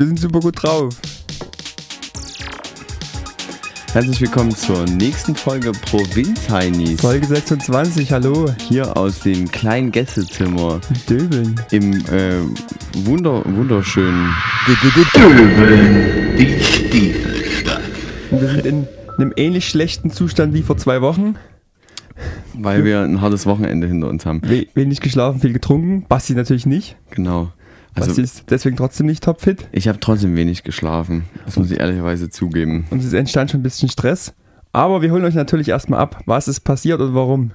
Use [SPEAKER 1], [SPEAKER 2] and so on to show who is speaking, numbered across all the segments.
[SPEAKER 1] Wir sind super gut drauf.
[SPEAKER 2] Herzlich willkommen zur nächsten Folge Provinz-Heinis.
[SPEAKER 1] Folge 26, hallo.
[SPEAKER 2] Hier aus dem kleinen Gästezimmer
[SPEAKER 1] Döbeln.
[SPEAKER 2] im äh, wunder, wunderschönen.
[SPEAKER 1] Und wir sind in einem ähnlich schlechten Zustand wie vor zwei Wochen.
[SPEAKER 2] Weil wir ein hartes Wochenende hinter uns haben.
[SPEAKER 1] We wenig geschlafen, viel getrunken. Basti natürlich nicht.
[SPEAKER 2] Genau.
[SPEAKER 1] Basti
[SPEAKER 2] Also
[SPEAKER 1] ist deswegen trotzdem nicht topfit.
[SPEAKER 2] ich habe trotzdem wenig geschlafen. Das muss ich ehrlicherweise zugeben.
[SPEAKER 1] Und es entstand schon ein bisschen Stress. Aber wir holen euch natürlich erstmal ab, was ist passiert und warum.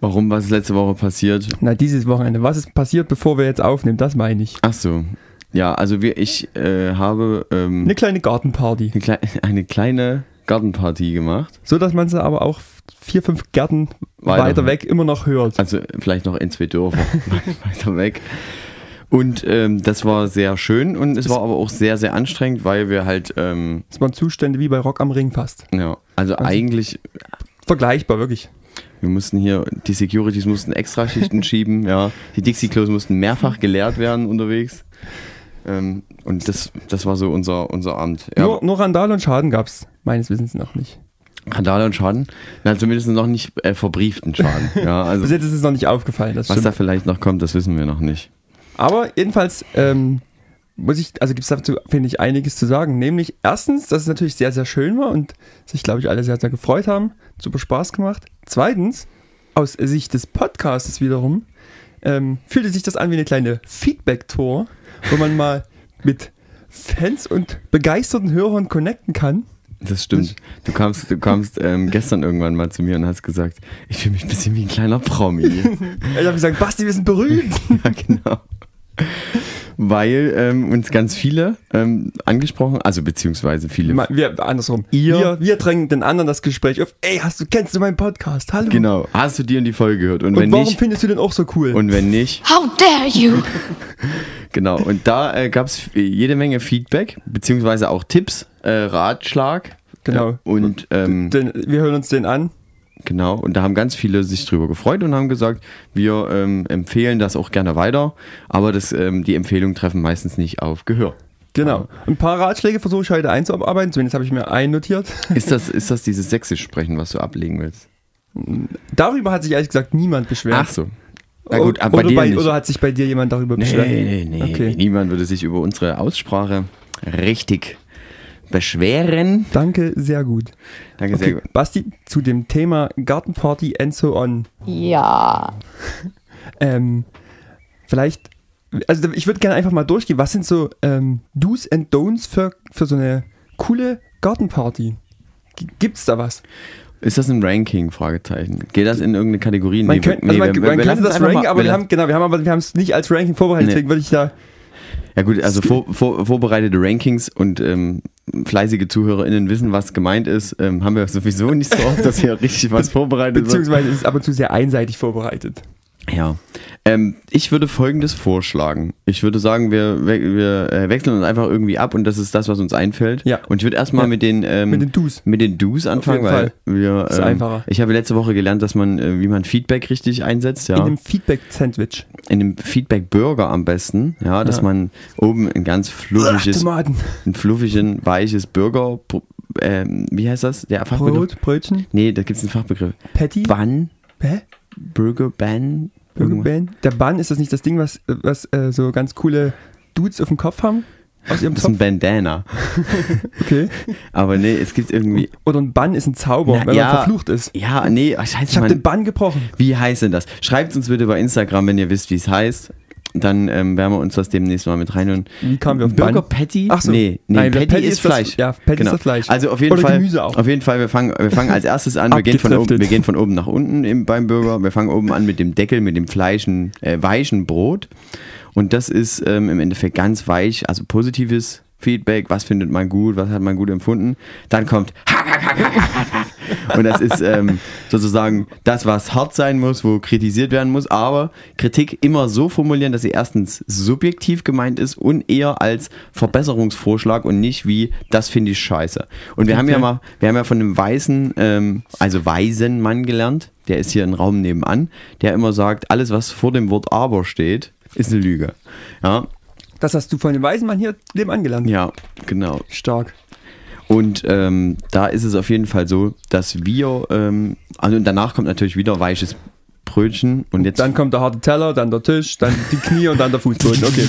[SPEAKER 2] Warum, was ist letzte Woche passiert?
[SPEAKER 1] Na, dieses Wochenende. Was ist passiert, bevor wir jetzt aufnehmen? Das meine ich.
[SPEAKER 2] Ach so. Ja, also wir, ich äh, habe ähm,
[SPEAKER 1] Eine kleine Gartenparty.
[SPEAKER 2] eine, klei eine kleine Gartenparty gemacht.
[SPEAKER 1] So, dass man sie aber auch vier, fünf Gärten
[SPEAKER 2] Weiter.
[SPEAKER 1] weiter, weg immer noch hört.
[SPEAKER 2] Also vielleicht noch in zwei Dörfer weiter weg. Und ähm, das war sehr schön und es war aber auch sehr, sehr anstrengend, weil wir halt, ähm,
[SPEAKER 1] Das waren Zustände wie bei Rock am Ring fast.
[SPEAKER 2] ja, also eigentlich,
[SPEAKER 1] Vergleichbar, wirklich.
[SPEAKER 2] wir mussten hier, die Securities mussten Extraschichten schieben, ja, die Dixie-Klos mussten mehrfach geleert werden unterwegs. Ähm, und das, das war so unser, unser Abend. Ja,
[SPEAKER 1] Nur, nur Randale und Schaden gab es meines Wissens noch nicht.
[SPEAKER 2] Randale und Schaden, na, zumindest noch nicht äh, verbrieften Schaden. Ja,
[SPEAKER 1] Bis
[SPEAKER 2] also
[SPEAKER 1] jetzt ist es noch nicht aufgefallen,
[SPEAKER 2] was da
[SPEAKER 1] stimmt.
[SPEAKER 2] vielleicht noch kommt, das wissen wir noch nicht.
[SPEAKER 1] Aber jedenfalls ähm, muss ich, also gibt es dazu, finde ich, einiges zu sagen. Nämlich erstens, dass es natürlich sehr, sehr schön war und sich, glaube ich, alle sehr, sehr gefreut haben. Super Spaß gemacht. Zweitens, aus Sicht des Podcasts wiederum, ähm, fühlte sich das an wie eine kleine Feedback-Tour, wo man mal mit Fans und begeisterten Hörern connecten kann.
[SPEAKER 2] Das stimmt. Du kamst, du kamst ähm, gestern irgendwann mal zu mir und hast gesagt, ich fühle mich ein bisschen wie ein kleiner Promi.
[SPEAKER 1] Ich habe gesagt, Basti, wir sind berühmt.
[SPEAKER 2] ja, genau. Weil ähm, uns ganz viele ähm, angesprochen, also beziehungsweise viele.
[SPEAKER 1] Ma- Wir, andersrum.
[SPEAKER 2] Ihr-
[SPEAKER 1] wir, wir drängen den anderen das Gespräch auf. Ey, hast du, kennst du meinen Podcast? Hallo.
[SPEAKER 2] Genau. Hast du dir in die Folge gehört? Und,
[SPEAKER 1] Und
[SPEAKER 2] wenn
[SPEAKER 1] warum
[SPEAKER 2] nicht,
[SPEAKER 1] findest du den auch so cool?
[SPEAKER 2] und wenn nicht,
[SPEAKER 3] How dare you!
[SPEAKER 2] genau. Und da äh, gab es jede Menge Feedback, beziehungsweise auch Tipps, äh, Ratschlag.
[SPEAKER 1] Genau.
[SPEAKER 2] Und ähm,
[SPEAKER 1] den, wir hören uns den an.
[SPEAKER 2] Genau, und da haben ganz viele sich drüber gefreut und haben gesagt, wir ähm, empfehlen das auch gerne weiter, aber das, ähm, die Empfehlungen treffen meistens nicht auf Gehör.
[SPEAKER 1] Genau. Ein paar Ratschläge versuche ich heute einzuarbeiten. Zumindest habe ich mir einen notiert.
[SPEAKER 2] Ist das, ist das dieses Sächsisch-Sprechen, was du ablegen willst?
[SPEAKER 1] Darüber hat sich ehrlich gesagt niemand beschwert.
[SPEAKER 2] Ach so. Na gut, aber bei
[SPEAKER 1] oder, bei,
[SPEAKER 2] nicht.
[SPEAKER 1] oder hat sich bei dir jemand darüber
[SPEAKER 2] Nee,
[SPEAKER 1] beschwert?
[SPEAKER 2] nee, nee.
[SPEAKER 1] Okay.
[SPEAKER 2] Niemand würde sich über unsere Aussprache richtig beschweren.
[SPEAKER 1] Danke, sehr gut.
[SPEAKER 2] Danke sehr
[SPEAKER 1] Okay,
[SPEAKER 2] gut.
[SPEAKER 1] Basti, zu dem Thema Gartenparty and so on.
[SPEAKER 3] Ja.
[SPEAKER 1] Ähm, vielleicht, also ich würde gerne einfach mal durchgehen. Was sind so ähm, Do's and Don'ts für, für so eine coole Gartenparty? G- Gibt's da was?
[SPEAKER 2] Ist das ein Ranking? Fragezeichen. Geht das in irgendeine Kategorie?
[SPEAKER 1] Man,
[SPEAKER 2] Nee,
[SPEAKER 1] könnte,
[SPEAKER 2] nee,
[SPEAKER 1] also man,
[SPEAKER 2] wir-
[SPEAKER 1] man
[SPEAKER 2] wir
[SPEAKER 1] das ranken, aber wir
[SPEAKER 2] lassen-
[SPEAKER 1] haben genau, wir haben aber wir haben es nicht als Ranking vorbereitet,
[SPEAKER 2] Nee.
[SPEAKER 1] deswegen würde ich da
[SPEAKER 2] Ja gut, also vor, vor, vorbereitete Rankings und ähm, fleißige ZuhörerInnen wissen, was gemeint ist, ähm, haben wir sowieso nicht so oft, dass hier richtig was vorbereitet wird.
[SPEAKER 1] beziehungsweise ist es ab und zu sehr einseitig vorbereitet.
[SPEAKER 2] Ja. Ähm, ich würde folgendes vorschlagen. Ich würde sagen, wir, we wir äh, wechseln uns einfach irgendwie ab und das ist das, was uns einfällt.
[SPEAKER 1] Ja.
[SPEAKER 2] Und ich würde erstmal
[SPEAKER 1] Ja.
[SPEAKER 2] mit den ähm,
[SPEAKER 1] Mit den Do's.
[SPEAKER 2] mit den Do's anfangen, weil wir
[SPEAKER 1] Ist
[SPEAKER 2] ähm,
[SPEAKER 1] einfacher.
[SPEAKER 2] ich habe letzte Woche gelernt, dass man, äh, wie man Feedback richtig einsetzt, ja.
[SPEAKER 1] In einem Feedback-Sandwich.
[SPEAKER 2] in einem Feedback-Burger am besten, ja, dass
[SPEAKER 1] Ja.
[SPEAKER 2] man oben ein ganz fluffiges,
[SPEAKER 1] Tomaten.
[SPEAKER 2] ein fluffigen, weiches Burger, ähm, wie heißt das? Der Fachbegriff?
[SPEAKER 1] Brot, Brötchen,
[SPEAKER 2] Nee, da gibt es einen Fachbegriff.
[SPEAKER 1] Patty,
[SPEAKER 2] Bun,
[SPEAKER 1] Hä?
[SPEAKER 2] Burger, Bun. irgendwas.
[SPEAKER 1] Burgerband. Der Bun, ist das nicht das Ding, was, was äh, so ganz coole Dudes auf dem Kopf haben? Aus ihrem
[SPEAKER 2] Das ist ein? Bandana.
[SPEAKER 1] Okay.
[SPEAKER 2] Aber nee, es gibt irgendwie.
[SPEAKER 1] Oder ein Bann ist ein Zauber,
[SPEAKER 2] Na,
[SPEAKER 1] wenn
[SPEAKER 2] ja.
[SPEAKER 1] man verflucht ist.
[SPEAKER 2] Ja, nee, ach, scheiße,
[SPEAKER 1] Ich habe den. Bann gebrochen.
[SPEAKER 2] Wie heißt denn das? Schreibt uns bitte bei Instagram, wenn ihr wisst, wie es heißt. Dann ähm, werden wir uns das demnächst mal mit reinhören.
[SPEAKER 1] Wie kamen wir auf
[SPEAKER 2] Burger
[SPEAKER 1] Bann?
[SPEAKER 2] Patty?
[SPEAKER 1] Ach so.
[SPEAKER 2] Nee, nee
[SPEAKER 1] Nein,
[SPEAKER 2] Patty,
[SPEAKER 1] Patty
[SPEAKER 2] ist
[SPEAKER 1] ist das-
[SPEAKER 2] Fleisch.
[SPEAKER 1] ja, Patty ist das Fleisch.
[SPEAKER 2] Also auf jeden
[SPEAKER 1] Oder
[SPEAKER 2] Fall.
[SPEAKER 1] Gemüse auch.
[SPEAKER 2] Auf jeden Fall, wir fangen, wir fangen als erstes an. wir, gehen von oben, wir gehen von oben nach unten im, beim Burger. Wir fangen oben an mit dem Deckel, mit dem Fleischen, äh, weichen Brot. Und das ist ähm, im Endeffekt ganz weich, also positives Feedback. Was findet man gut? Was hat man gut empfunden? Dann kommt und das ist ähm, sozusagen das, was hart sein muss, wo kritisiert werden muss, aber Kritik immer so formulieren, dass sie erstens subjektiv gemeint ist und eher als Verbesserungsvorschlag und nicht wie, das finde ich scheiße. Und wir haben ja
[SPEAKER 1] Okay.
[SPEAKER 2] mal, wir haben ja von einem weißen, ähm, also weisen Mann gelernt, der ist hier im Raum nebenan, der immer sagt, alles, was vor dem Wort aber steht, ist eine Lüge. Ja.
[SPEAKER 1] Das hast du von dem weisen Mann hier Leben angelernt.
[SPEAKER 2] Ja, genau.
[SPEAKER 1] Stark.
[SPEAKER 2] Und ähm, da ist es auf jeden Fall so, dass wir, ähm, also danach kommt natürlich wieder weiches Brötchen und jetzt
[SPEAKER 1] Dann kommt der harte Teller, dann der Tisch, dann die Knie und dann der Fußboden. Okay.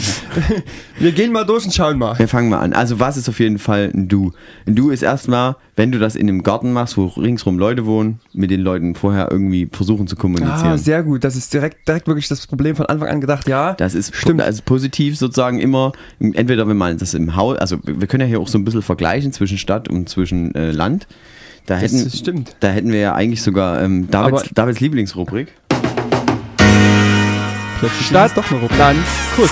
[SPEAKER 1] Wir gehen mal durch und schauen mal.
[SPEAKER 2] Wir fangen mal an. Also was ist auf jeden Fall ein Du? Ein Du ist erstmal, wenn du das in einem Garten machst, wo ringsrum Leute wohnen, mit den Leuten vorher irgendwie versuchen zu kommunizieren.
[SPEAKER 1] Ah, sehr gut. Das ist direkt, direkt wirklich das Problem von Anfang an gedacht. Ja,
[SPEAKER 2] das ist
[SPEAKER 1] Stimmt.
[SPEAKER 2] Also positiv sozusagen immer, entweder wenn man das im Haus, also wir können ja hier auch so ein bisschen vergleichen zwischen Stadt und zwischen äh, Land. Da
[SPEAKER 1] das
[SPEAKER 2] hätten,
[SPEAKER 1] ist- stimmt.
[SPEAKER 2] da hätten wir ja eigentlich sogar ähm, Davids,
[SPEAKER 1] Aber-
[SPEAKER 2] Davids Lieblingsrubrik.
[SPEAKER 1] plötzlich
[SPEAKER 4] Stadt,
[SPEAKER 1] doch eine Rubrik.
[SPEAKER 4] Land, Kuss.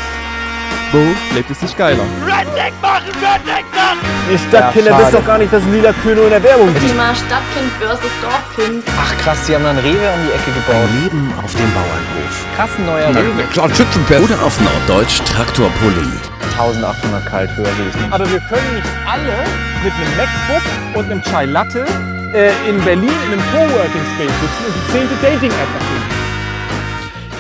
[SPEAKER 1] Wo lebt es sich geiler?
[SPEAKER 4] Ihr Stadtkinder
[SPEAKER 1] Ja,
[SPEAKER 4] wisst doch gar nicht, dass Lila Kühne in der Werbung sieht.
[SPEAKER 5] Thema Stadtkind versus Dorfkind.
[SPEAKER 4] Ach krass, die haben dann Rewe um die Ecke gebaut.
[SPEAKER 6] Leben auf dem Bauernhof.
[SPEAKER 4] Krass ein neuer Rewe. Schützenfest.
[SPEAKER 6] Oder auf Norddeutsch Traktorpulling.
[SPEAKER 4] 1800 kalt höher nicht. Aber wir können nicht alle mit einem MacBook und einem Chai Latte äh, in Berlin in einem Coworking Space sitzen und die zehnte Dating-App erfinden.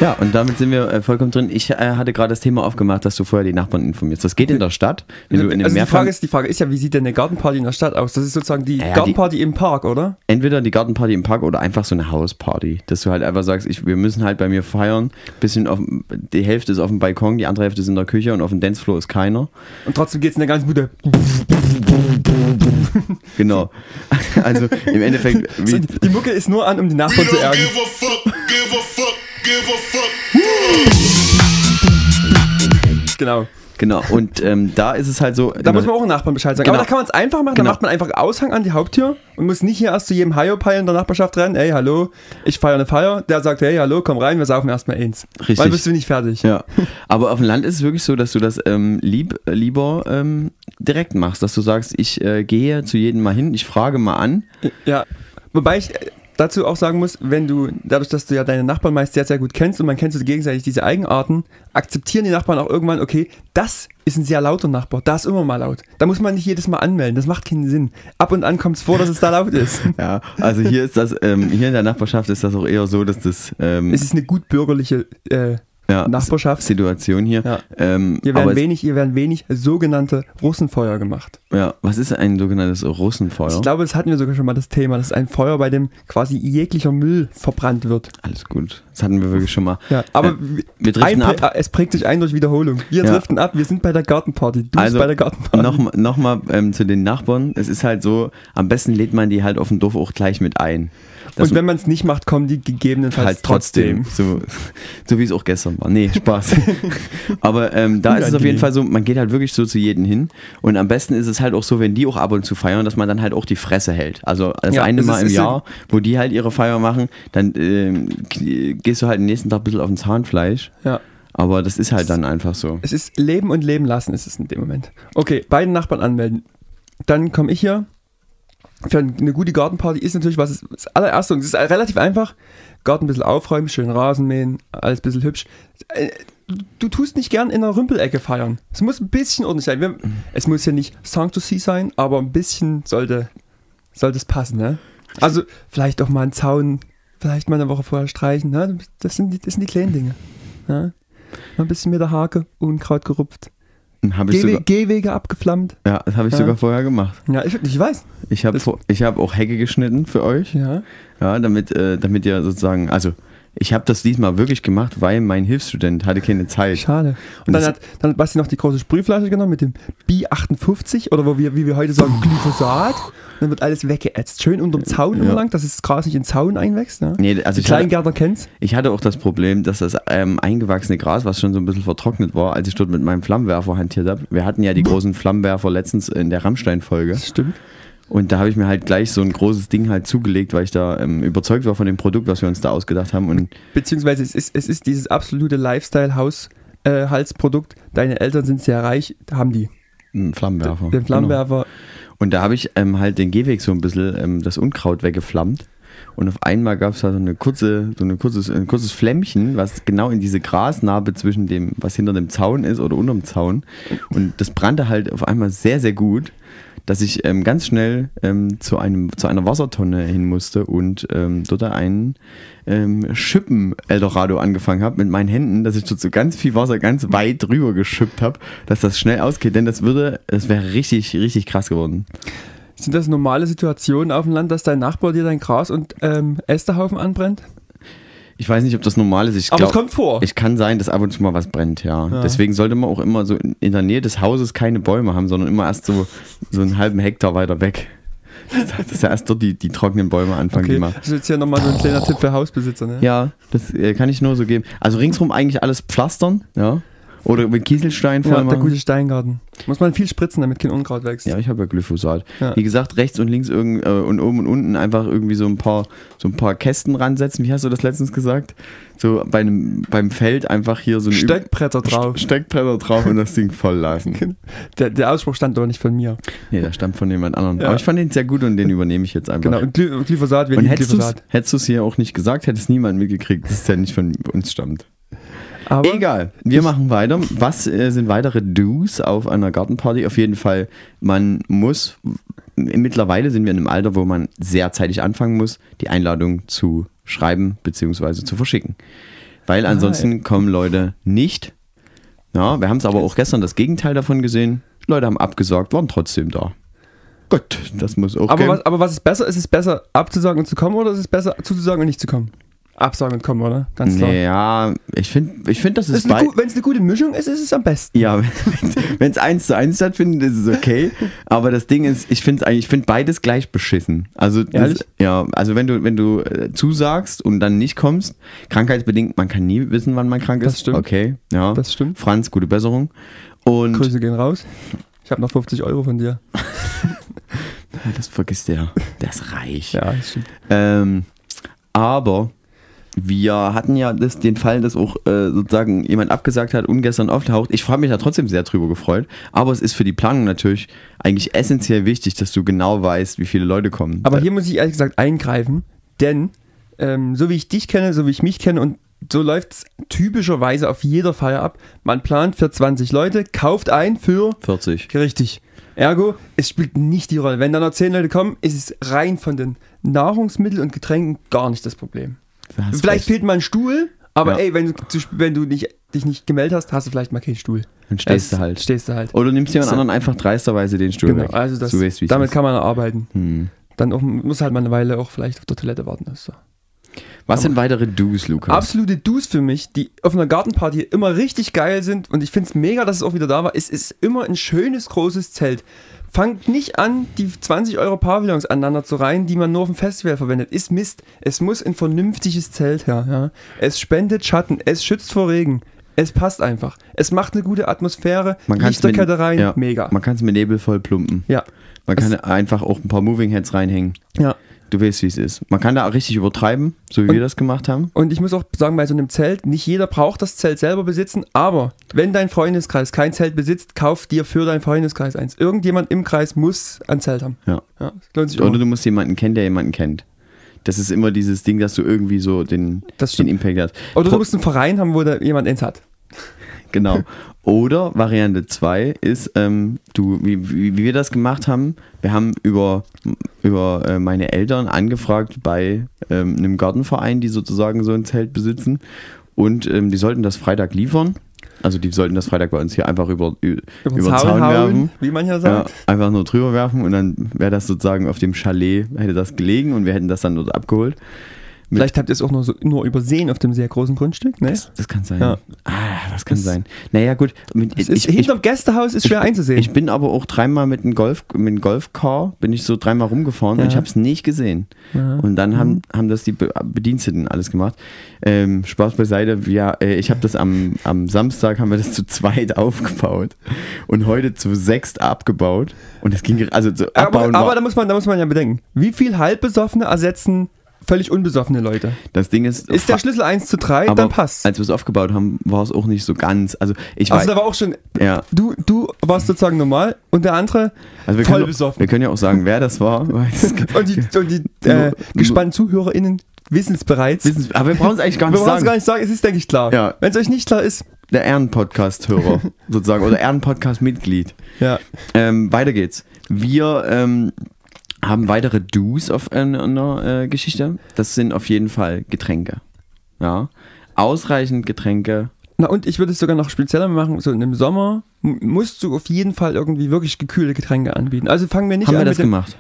[SPEAKER 2] Ja, und damit sind wir äh, vollkommen drin. Ich äh, hatte gerade das Thema aufgemacht, dass du vorher die Nachbarn informierst. Das geht in der Stadt. Wenn du in einem
[SPEAKER 1] also die Frage, ist, die Frage ist ja, wie sieht denn eine Gartenparty in der Stadt aus? Das ist sozusagen die
[SPEAKER 2] Ja,
[SPEAKER 1] Gartenparty im Park, oder?
[SPEAKER 2] entweder die Gartenparty im Park oder einfach so eine Hausparty. Dass du halt einfach sagst, ich, wir müssen halt bei mir feiern. Bisschen auf, die Hälfte ist auf dem Balkon, die andere Hälfte ist in der Küche und auf dem Dancefloor ist keiner.
[SPEAKER 1] Und trotzdem geht es in der ganzen Bude.
[SPEAKER 2] Genau. Also im Endeffekt,
[SPEAKER 1] die Mucke ist nur an, um die Nachbarn zu ärgern.
[SPEAKER 7] Give a fuck, give a fuck.
[SPEAKER 1] Genau.
[SPEAKER 2] genau. Und ähm, da ist es halt so.
[SPEAKER 1] Da muss man auch einen Nachbarn Bescheid sagen.
[SPEAKER 2] Genau.
[SPEAKER 1] Aber da kann man es einfach machen.
[SPEAKER 2] Genau.
[SPEAKER 1] Da macht man einfach Aushang an die Haupttür und muss nicht hier erst zu jedem Hiopai in der Nachbarschaft rennen. Ey, hallo, ich feiere eine Feier. Der sagt, hey, hallo, komm rein, wir saufen erstmal eins.
[SPEAKER 2] Richtig.
[SPEAKER 1] Weil bist du nicht fertig.
[SPEAKER 2] Ja, aber auf dem Land ist es wirklich so, dass du das ähm, lieb, lieber ähm, direkt machst, dass du sagst, ich äh, gehe zu jedem mal hin, ich frage mal an.
[SPEAKER 1] Ja. Wobei ich äh, dazu auch sagen muss, wenn du, dadurch, dass du ja deine Nachbarn meist sehr, sehr gut kennst und man kennt so gegenseitig diese Eigenarten, akzeptieren die Nachbarn auch irgendwann, okay, das ist ein sehr lauter Nachbar, da ist immer mal laut. Da muss man nicht jedes Mal anmelden, das macht keinen Sinn. Ab und an kommt es vor, dass es da laut ist.
[SPEAKER 2] Ja, also hier ist das, ähm, hier in der Nachbarschaft ist das auch eher so, dass das ähm,
[SPEAKER 1] Es ist eine gut bürgerliche äh,
[SPEAKER 2] ja,
[SPEAKER 1] Nachbarschaft.
[SPEAKER 2] Situation hier.
[SPEAKER 1] Ja.
[SPEAKER 2] Ähm,
[SPEAKER 1] Hier werden, wenig, hier werden wenig sogenannte Russenfeuer gemacht.
[SPEAKER 2] ja, was ist ein sogenanntes Russenfeuer?
[SPEAKER 1] Ich glaube, das hatten wir sogar schon mal das Thema. Das ist ein Feuer, bei dem quasi jeglicher Müll verbrannt wird.
[SPEAKER 2] Alles gut, das hatten wir wirklich schon mal.
[SPEAKER 1] Ja, aber
[SPEAKER 2] Äh, wir driften
[SPEAKER 1] ein,
[SPEAKER 2] ab.
[SPEAKER 1] es prägt sich ein durch Wiederholung. Wir
[SPEAKER 2] Ja.
[SPEAKER 1] driften ab, wir sind bei der Gartenparty. Du
[SPEAKER 2] Also
[SPEAKER 1] bist bei der Gartenparty.
[SPEAKER 2] nochmal noch mal, ähm, zu den Nachbarn. Es ist halt so, am besten lädt man die halt auf dem Dorf auch gleich mit ein. Das
[SPEAKER 1] Und wenn man es nicht macht, kommen die gegebenenfalls
[SPEAKER 2] halt trotzdem. So, so wie es auch gestern war. Nee, Spaß. Aber ähm, da ist es auf jeden. Fall so, man geht halt wirklich so zu jedem hin. Und am besten ist es halt auch so, wenn die auch ab und zu feiern, dass man dann halt auch die Fresse hält. Also das
[SPEAKER 1] Ja,
[SPEAKER 2] eine
[SPEAKER 1] es
[SPEAKER 2] Mal im
[SPEAKER 1] es
[SPEAKER 2] Jahr, wo die halt ihre Feier machen, dann k- gehst du halt den nächsten Tag ein bisschen auf den Zahnfleisch.
[SPEAKER 1] Ja.
[SPEAKER 2] Aber das ist halt dann einfach so.
[SPEAKER 1] Es ist Leben und Leben lassen, ist es in dem Moment. Okay, beiden Nachbarn anmelden. Dann komme ich hier. Für eine gute Gartenparty ist natürlich was, das allererste, und es ist relativ einfach. Garten ein bisschen aufräumen, schön Rasen mähen, alles ein bisschen hübsch. Äh, Du tust nicht gern in einer Rümpelecke feiern. Es muss ein bisschen ordentlich sein. Wir, es muss ja nicht Sanctuary sein, aber ein bisschen sollte, sollte es passen, ne? Also vielleicht auch mal einen Zaun, vielleicht mal eine Woche vorher streichen, ne? Das sind die, das sind die kleinen Dinge. Ne? Mal ein bisschen mit der Hake, Unkraut gerupft.
[SPEAKER 2] Habe ich,
[SPEAKER 1] Gehwe
[SPEAKER 2] sogar,
[SPEAKER 1] Gehwege abgeflammt.
[SPEAKER 2] ja, das habe ich
[SPEAKER 1] Ja.
[SPEAKER 2] sogar vorher gemacht.
[SPEAKER 1] Ja, ich, ich weiß.
[SPEAKER 2] Ich habe hab auch Hecke geschnitten für euch.
[SPEAKER 1] Ja.
[SPEAKER 2] Ja, damit, äh, damit ihr sozusagen, also ich habe das diesmal wirklich gemacht, weil mein Hilfsstudent hatte keine Zeit.
[SPEAKER 1] Schade.
[SPEAKER 2] Und
[SPEAKER 1] Und dann hat, dann hat Basti noch die große Sprühflasche genommen mit dem B58 oder wo wir, wie wir heute sagen, Glyphosat. Und dann wird alles weggeätzt. Schön unterm Zaun
[SPEAKER 2] Ja.
[SPEAKER 1] lang, dass das Gras nicht in den Zaun einwächst. Ne?
[SPEAKER 2] Nee, also
[SPEAKER 1] die Kleingärtner kennt's.
[SPEAKER 2] ich hatte auch das Problem, dass das ähm, eingewachsene Gras, was schon so ein bisschen vertrocknet war, als ich dort mit meinem Flammenwerfer hantiert habe. Wir hatten ja die großen Flammenwerfer letztens in der Rammstein-Folge.
[SPEAKER 1] Das stimmt.
[SPEAKER 2] Und da habe ich mir halt gleich so ein großes Ding halt zugelegt, weil ich da ähm, überzeugt war von dem Produkt, was wir uns da ausgedacht haben. Und
[SPEAKER 1] Beziehungsweise es ist, es ist dieses absolute Lifestyle-Haus-Halsprodukt. Deine Eltern sind sehr reich, haben die.
[SPEAKER 2] Flammenwerfer.
[SPEAKER 1] Den Flammenwerfer.
[SPEAKER 2] Und da habe ich ähm, halt den Gehweg so ein bisschen ähm, das Unkraut weggeflammt. Und auf einmal gab es da so eine kurze, so eine kurzes, ein kurzes Flämmchen, was genau in diese Grasnarbe zwischen dem, was hinter dem Zaun ist oder unterm Zaun. Und das brannte halt auf einmal sehr, sehr gut. Dass ich ähm, ganz schnell ähm, zu, einem, zu einer Wassertonne hin musste und ähm, dort einen ähm, Schippen Eldorado angefangen habe mit meinen Händen, dass ich dort so ganz viel Wasser ganz weit drüber geschippt habe, dass das schnell ausgeht, denn das würde, das wäre richtig, richtig krass geworden.
[SPEAKER 1] Sind das normale Situationen auf dem Land, dass dein Nachbar dir dein Gras und ähm, Ästehaufen anbrennt?
[SPEAKER 2] Ich weiß nicht, ob das normal ist. Ich
[SPEAKER 1] Aber
[SPEAKER 2] glaub,
[SPEAKER 1] es kommt vor.
[SPEAKER 2] Ich kann sein, dass ab und zu mal was brennt, ja.
[SPEAKER 1] Ja.
[SPEAKER 2] Deswegen sollte man auch immer so in in der Nähe des Hauses keine Bäume haben, sondern immer erst so, so einen halben Hektar weiter weg. Dass ja erst dort die, die trockenen Bäume anfangen,
[SPEAKER 1] Okay,
[SPEAKER 2] mal.
[SPEAKER 1] das ist jetzt hier nochmal so ein kleiner Tipp für Hausbesitzer. Ne?
[SPEAKER 2] Ja, das äh, kann ich nur so geben. Also ringsrum eigentlich alles pflastern, ja. Oder mit Kieselstein voll
[SPEAKER 1] Ja, der gute Steingarten. Muss man viel spritzen, damit kein Unkraut wächst.
[SPEAKER 2] Ja, ich habe ja Glyphosat.
[SPEAKER 1] Ja.
[SPEAKER 2] Wie gesagt, rechts und links irgend, äh, und oben und unten einfach irgendwie so ein paar so ein paar Kästen ransetzen. Wie hast du das letztens gesagt? So bei einem, beim Feld einfach hier so ein Üb-
[SPEAKER 1] Steckbretter drauf.
[SPEAKER 2] Steckbretter drauf und das Ding voll lassen.
[SPEAKER 1] Der, der Ausspruch stand doch nicht von mir.
[SPEAKER 2] Nee, der stammt von jemand anderem.
[SPEAKER 1] Ja.
[SPEAKER 2] Aber ich fand den sehr gut und den übernehme ich jetzt einfach.
[SPEAKER 1] Genau, und Gly Glyphosat, wir
[SPEAKER 2] Und
[SPEAKER 1] lieben
[SPEAKER 2] hättest du
[SPEAKER 1] Glyphosat.
[SPEAKER 2] es hier auch nicht gesagt, hätte es niemand mitgekriegt, dass es ja nicht von uns stammt.
[SPEAKER 1] Aber
[SPEAKER 2] Egal, wir machen weiter. Was äh, sind weitere Do's auf einer Gartenparty? Auf jeden Fall, man muss, mittlerweile sind wir in einem Alter, wo man sehr zeitig anfangen muss, die Einladung zu schreiben bzw. zu verschicken. Weil ansonsten kommen Leute nicht. Ja, wir haben es aber auch gestern das Gegenteil davon gesehen. Leute haben abgesagt, waren trotzdem da. Gut, das muss auch
[SPEAKER 1] aber,
[SPEAKER 2] gehen.
[SPEAKER 1] was, aber was ist besser? Ist es besser abzusagen und zu kommen oder ist es besser zuzusagen und nicht zu kommen? Absagen und kommen, oder? Ganz klar.
[SPEAKER 2] Ja, ich finde, ich find, das ist
[SPEAKER 1] Wenn es eine gute Mischung ist, ist es am besten.
[SPEAKER 2] Ja, wenn es eins zu eins stattfindet, ist es okay. Aber das Ding ist, ich finde ich finde beides gleich beschissen. Also das, ja, also wenn du, wenn du äh, zusagst und dann nicht kommst, krankheitsbedingt, man kann nie wissen, wann man krank ist.
[SPEAKER 1] Das stimmt.
[SPEAKER 2] Okay, ja.
[SPEAKER 1] Das stimmt.
[SPEAKER 2] Franz, gute Besserung. Und
[SPEAKER 1] Grüße gehen raus. Ich habe noch 50 Euro von dir.
[SPEAKER 2] das vergisst der. Der ist reich.
[SPEAKER 1] Ja, das stimmt.
[SPEAKER 2] Ähm, aber wir hatten ja das, den Fall, dass auch äh, sozusagen jemand abgesagt hat und gestern auftaucht. Ich habe mich da trotzdem sehr drüber gefreut. Aber es ist für die Planung natürlich eigentlich essentiell wichtig, dass du genau weißt, wie viele Leute kommen.
[SPEAKER 1] Aber hier muss ich ehrlich gesagt eingreifen, denn ähm, so wie ich dich kenne, so wie ich mich kenne und so läuft es typischerweise auf jeder Feier ab. Man plant für 20 Leute, kauft ein für
[SPEAKER 2] 40.
[SPEAKER 1] Richtig. Ergo, es spielt nicht die Rolle. Wenn da noch 10 Leute kommen, ist es rein von den Nahrungsmitteln und Getränken gar nicht das Problem. Vielleicht
[SPEAKER 2] recht.
[SPEAKER 1] fehlt mal ein Stuhl, aber
[SPEAKER 2] Ja.
[SPEAKER 1] ey, wenn du, wenn du nicht, dich nicht gemeldet hast, hast du vielleicht mal keinen Stuhl.
[SPEAKER 2] Dann stehst
[SPEAKER 1] Das-
[SPEAKER 2] du halt.
[SPEAKER 1] Stehst du halt.
[SPEAKER 2] Oder nimmst jemand
[SPEAKER 1] So.
[SPEAKER 2] anderen einfach dreisterweise den Stuhl
[SPEAKER 1] Genau,
[SPEAKER 2] weg.
[SPEAKER 1] also das,
[SPEAKER 2] du weißt,
[SPEAKER 1] damit kann man arbeiten.
[SPEAKER 2] Hm.
[SPEAKER 1] Dann auch, muss halt mal eine Weile auch vielleicht auf der Toilette warten. Das ist so.
[SPEAKER 2] Was sind weitere Do's, Lukas?
[SPEAKER 1] Absolute Do's für mich, die auf einer Gartenparty immer richtig geil sind und ich finde es mega, dass es auch wieder da war. Es ist immer ein schönes, großes Zelt. Fangt nicht an, die 20 Euro Pavillons aneinander zu reihen, die man nur auf dem Festival verwendet. Ist Mist. Es muss ein vernünftiges Zelt her. Ja. Es spendet Schatten, es schützt vor Regen. Es passt einfach. Es macht eine gute Atmosphäre.
[SPEAKER 2] Man
[SPEAKER 1] Lichterkette rein,
[SPEAKER 2] ja,
[SPEAKER 1] mega.
[SPEAKER 2] Man kann es mit Nebel voll plumpen.
[SPEAKER 1] ja,
[SPEAKER 2] Man kann einfach auch ein paar Moving Heads reinhängen.
[SPEAKER 1] ja.
[SPEAKER 2] Du weißt, wie es ist. Man kann da auch richtig übertreiben, so wie
[SPEAKER 1] Und-
[SPEAKER 2] wir das gemacht haben.
[SPEAKER 1] Und ich muss auch sagen, bei so einem Zelt, nicht jeder braucht das Zelt selber besitzen, aber wenn dein Freundeskreis kein Zelt besitzt, kauf dir für deinen Freundeskreis eins. Irgendjemand im Kreis muss ein Zelt haben.
[SPEAKER 2] Ja.
[SPEAKER 1] Ja, lohnt sich
[SPEAKER 2] Oder
[SPEAKER 1] immer.
[SPEAKER 2] du musst jemanden kennen, der jemanden kennt. Das ist immer dieses Ding, dass du irgendwie so den, den. Impact hast.
[SPEAKER 1] Oder
[SPEAKER 2] Pro-
[SPEAKER 1] du musst einen Verein haben, wo da jemand eins hat.
[SPEAKER 2] Genau. Oder Variante 2 ist, ähm, du, wie, wie, wie wir das gemacht haben, wir haben über, über äh, meine Eltern angefragt bei ähm, einem Gartenverein, die sozusagen so ein Zelt besitzen. Und ähm, die sollten das Freitag liefern. Also die sollten das Freitag bei uns hier einfach über, über,
[SPEAKER 1] Über
[SPEAKER 2] den Zaun werfen.
[SPEAKER 1] wie man ja
[SPEAKER 2] Ja,
[SPEAKER 1] sagt.
[SPEAKER 2] einfach nur drüber werfen und dann wäre das sozusagen auf dem Chalet, hätte das gelegen und wir hätten das dann dort abgeholt.
[SPEAKER 1] Vielleicht habt ihr es auch nur, so, nur übersehen auf dem sehr großen Grundstück, ne?
[SPEAKER 2] Das, das kann sein.
[SPEAKER 1] Ja.
[SPEAKER 2] Ah, das kann
[SPEAKER 1] Das-
[SPEAKER 2] sein. Naja, gut. Mit,
[SPEAKER 1] ist, hinterm Gästehaus ist schwer
[SPEAKER 2] ich,
[SPEAKER 1] einzusehen.
[SPEAKER 2] Ich bin aber auch dreimal mit einem Golf, mit einem Golfcar, bin ich so dreimal rumgefahren und
[SPEAKER 1] Ja.
[SPEAKER 2] ich habe es nicht gesehen.
[SPEAKER 1] Ja.
[SPEAKER 2] Und dann haben, haben das die Be Bediensteten alles gemacht. Ähm, Spaß beiseite, wir, äh, ich habe das am, am Samstag, haben wir das zu zweit aufgebaut und heute zu sechst abgebaut. Und es ging, also zu
[SPEAKER 1] aber,
[SPEAKER 2] abbauen
[SPEAKER 1] aber
[SPEAKER 2] war,
[SPEAKER 1] da, muss man, da muss man ja bedenken, wie viel Halbbesoffene ersetzen völlig unbesoffene Leute?
[SPEAKER 2] das Ding ist,
[SPEAKER 1] Ist der Schlüssel 1 zu 3,
[SPEAKER 2] aber
[SPEAKER 1] dann passt.
[SPEAKER 2] als wir es aufgebaut haben, war es auch nicht so ganz. Also ich
[SPEAKER 1] Also
[SPEAKER 2] weiß,
[SPEAKER 1] da war auch schon,
[SPEAKER 2] ja.
[SPEAKER 1] du, du warst sozusagen normal und der andere
[SPEAKER 2] Also wir
[SPEAKER 1] voll
[SPEAKER 2] können,
[SPEAKER 1] besoffen.
[SPEAKER 2] wir können ja auch sagen, wer das war.
[SPEAKER 1] Und die, und die äh, gespannten ZuhörerInnen wissen es bereits.
[SPEAKER 2] Wissen Sie- Aber wir brauchen es eigentlich gar
[SPEAKER 1] wir
[SPEAKER 2] nicht
[SPEAKER 1] brauchen es
[SPEAKER 2] sagen.
[SPEAKER 1] gar nicht sagen, es ist, denke ich, klar.
[SPEAKER 2] Ja.
[SPEAKER 1] Wenn es euch nicht klar ist,
[SPEAKER 2] Der Ehrenpodcast-Hörer sozusagen oder Ehrenpodcast-Mitglied.
[SPEAKER 1] ja.
[SPEAKER 2] Ähm, weiter geht's. Wir ähm, haben weitere Do's auf einer, einer äh, Geschichte. Das sind auf jeden Fall Getränke. Ja. Ausreichend Getränke.
[SPEAKER 1] Na und ich würde es sogar noch spezieller machen, so im Sommer musst du auf jeden Fall irgendwie wirklich gekühlte Getränke anbieten. Also fangen wir nicht
[SPEAKER 2] haben
[SPEAKER 1] an
[SPEAKER 2] wir
[SPEAKER 1] mit
[SPEAKER 2] das gemacht?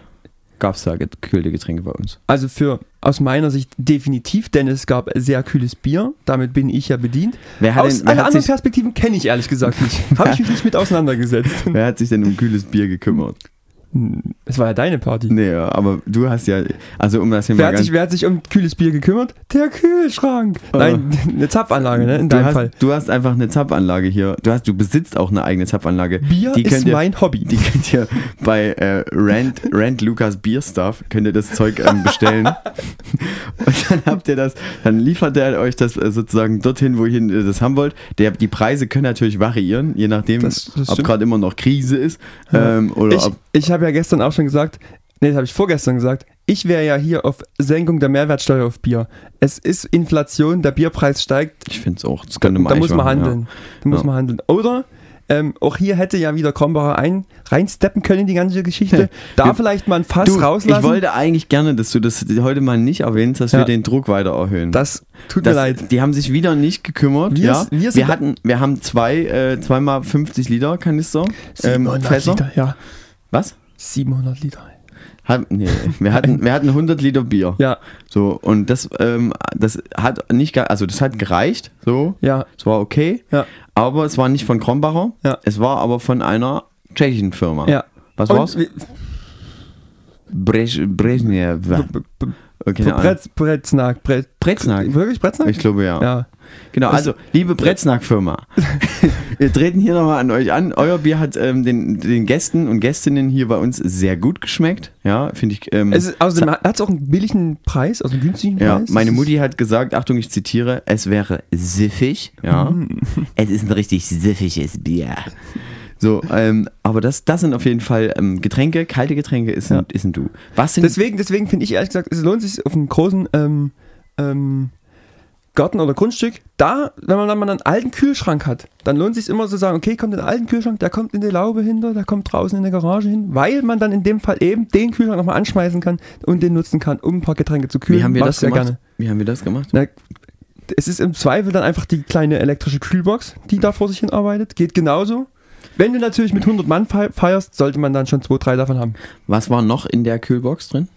[SPEAKER 2] Gab es da gekühlte Getränke bei uns?
[SPEAKER 1] Also für aus meiner Sicht definitiv, denn es gab sehr kühles Bier. Damit bin ich ja bedient.
[SPEAKER 2] Wer hat
[SPEAKER 1] Aus
[SPEAKER 2] denn- wer
[SPEAKER 1] anderen Perspektiven kenne ich ehrlich gesagt nicht. Habe ich mich nicht mit auseinandergesetzt.
[SPEAKER 2] Wer hat sich denn um kühles Bier gekümmert?
[SPEAKER 1] Es war ja deine Party.
[SPEAKER 2] Nee, aber du hast ja, also um das hier
[SPEAKER 1] Wer
[SPEAKER 2] mal
[SPEAKER 1] hat, sich, wer hat sich um kühles Bier gekümmert? Der Kühlschrank.
[SPEAKER 2] Oh.
[SPEAKER 1] Nein, eine Zapfanlage, ne? In
[SPEAKER 2] Du
[SPEAKER 1] deinem
[SPEAKER 2] hast,
[SPEAKER 1] Fall.
[SPEAKER 2] du hast einfach eine Zapfanlage hier. Du, hast, du besitzt auch eine eigene Zapfanlage.
[SPEAKER 1] Bier
[SPEAKER 2] die
[SPEAKER 1] ist
[SPEAKER 2] ihr,
[SPEAKER 1] mein Hobby.
[SPEAKER 2] Die könnt ihr bei äh, Rent, Rent Lukas Beer Stuff, könnt ihr das Zeug ähm, bestellen. Und dann habt ihr das, dann liefert er euch das äh, sozusagen dorthin, wohin ihr das haben wollt. Der, die Preise können natürlich variieren, je nachdem,
[SPEAKER 1] Das- das
[SPEAKER 2] ob gerade immer noch Krise ist. Ähm, oder
[SPEAKER 1] Ich,
[SPEAKER 2] ob,
[SPEAKER 1] ich habe ja gestern auch schon gesagt, nee, das habe ich vorgestern gesagt, ich wäre ja hier auf Senkung der Mehrwertsteuer auf Bier. Es ist Inflation, der Bierpreis steigt,
[SPEAKER 2] ich finde es auch, das
[SPEAKER 1] da,
[SPEAKER 2] könnte man
[SPEAKER 1] da
[SPEAKER 2] eigentlich
[SPEAKER 1] muss man handeln. Da muss
[SPEAKER 2] Ja.
[SPEAKER 1] man handeln. Oder ähm, auch hier hätte ja wieder Krombacher ein reinsteppen können in die ganze Geschichte. Da vielleicht mal ein Fass
[SPEAKER 2] Du,
[SPEAKER 1] rauslassen.
[SPEAKER 2] ich wollte eigentlich gerne, dass du das heute mal nicht erwähnst, dass
[SPEAKER 1] Ja.
[SPEAKER 2] wir den Druck weiter erhöhen.
[SPEAKER 1] das tut
[SPEAKER 2] Das,
[SPEAKER 1] mir leid.
[SPEAKER 2] Die haben sich wieder nicht gekümmert.
[SPEAKER 1] Wir-
[SPEAKER 2] ja.
[SPEAKER 1] wir
[SPEAKER 2] Wir, hatten, wir haben zwei, äh, zweimal 50 Liter Kanister. Ähm,
[SPEAKER 1] 700
[SPEAKER 2] Fässer.
[SPEAKER 1] Liter, ja.
[SPEAKER 2] Was?
[SPEAKER 1] 700 Liter.
[SPEAKER 2] Hat, nee, wir hatten, wir hatten 100 Liter Bier.
[SPEAKER 1] Ja,
[SPEAKER 2] So, und das, ähm, das hat nicht, also das hat gereicht, so.
[SPEAKER 1] ja,
[SPEAKER 2] Es war okay.
[SPEAKER 1] ja,
[SPEAKER 2] Aber es war nicht von Krombacher.
[SPEAKER 1] Ja.
[SPEAKER 2] Es war aber von einer tschechischen Firma.
[SPEAKER 1] ja.
[SPEAKER 2] Was
[SPEAKER 1] Und
[SPEAKER 2] war's? Brezhnev.
[SPEAKER 1] B- b-
[SPEAKER 2] Okay, keine Ahnung.
[SPEAKER 1] Bretz, Bretznack, Bretz,
[SPEAKER 2] Bretznack?
[SPEAKER 1] Wirklich Bretznack?
[SPEAKER 2] Ich glaube ja.
[SPEAKER 1] Ja.
[SPEAKER 2] Genau,
[SPEAKER 1] Das-
[SPEAKER 2] also liebe Bretznack-Firma, wir treten hier nochmal an euch an. Euer Bier hat ähm, den, den Gästen und Gästinnen hier bei uns sehr gut geschmeckt. Ja, finde ich. Ähm,
[SPEAKER 1] Es ist, außerdem hat es auch einen billigen Preis, also einen günstigen
[SPEAKER 2] ja,
[SPEAKER 1] Preis.
[SPEAKER 2] meine Mutti hat gesagt, Achtung, ich zitiere, es wäre siffig. Ja, es ist ein richtig siffiges Bier. So, ähm, aber das, das sind auf jeden Fall ähm, Getränke, kalte Getränke ist ein,
[SPEAKER 1] Ja.
[SPEAKER 2] ist ein Du. Was sind
[SPEAKER 1] Deswegen, deswegen finde ich ehrlich gesagt, es lohnt sich auf einem großen ähm, ähm, Garten oder Grundstück, da, wenn man dann mal einen alten Kühlschrank hat, dann lohnt es sich immer zu sagen, okay, kommt in den alten Kühlschrank, der kommt in die Laube hinter, der kommt draußen in der Garage hin, weil man dann in dem Fall eben den Kühlschrank nochmal anschmeißen kann und den nutzen kann, um ein paar Getränke zu kühlen.
[SPEAKER 2] wie haben wir
[SPEAKER 1] Mach
[SPEAKER 2] das gemacht?
[SPEAKER 1] gerne.
[SPEAKER 2] Wie haben wir das gemacht?
[SPEAKER 1] Na, es ist im Zweifel dann einfach die kleine elektrische Kühlbox, die da vor sich hin arbeitet. Geht genauso. Wenn du natürlich mit 100 Mann fe- feierst, sollte man dann schon zwei, drei davon haben.
[SPEAKER 2] Was war noch in der Kühlbox drin?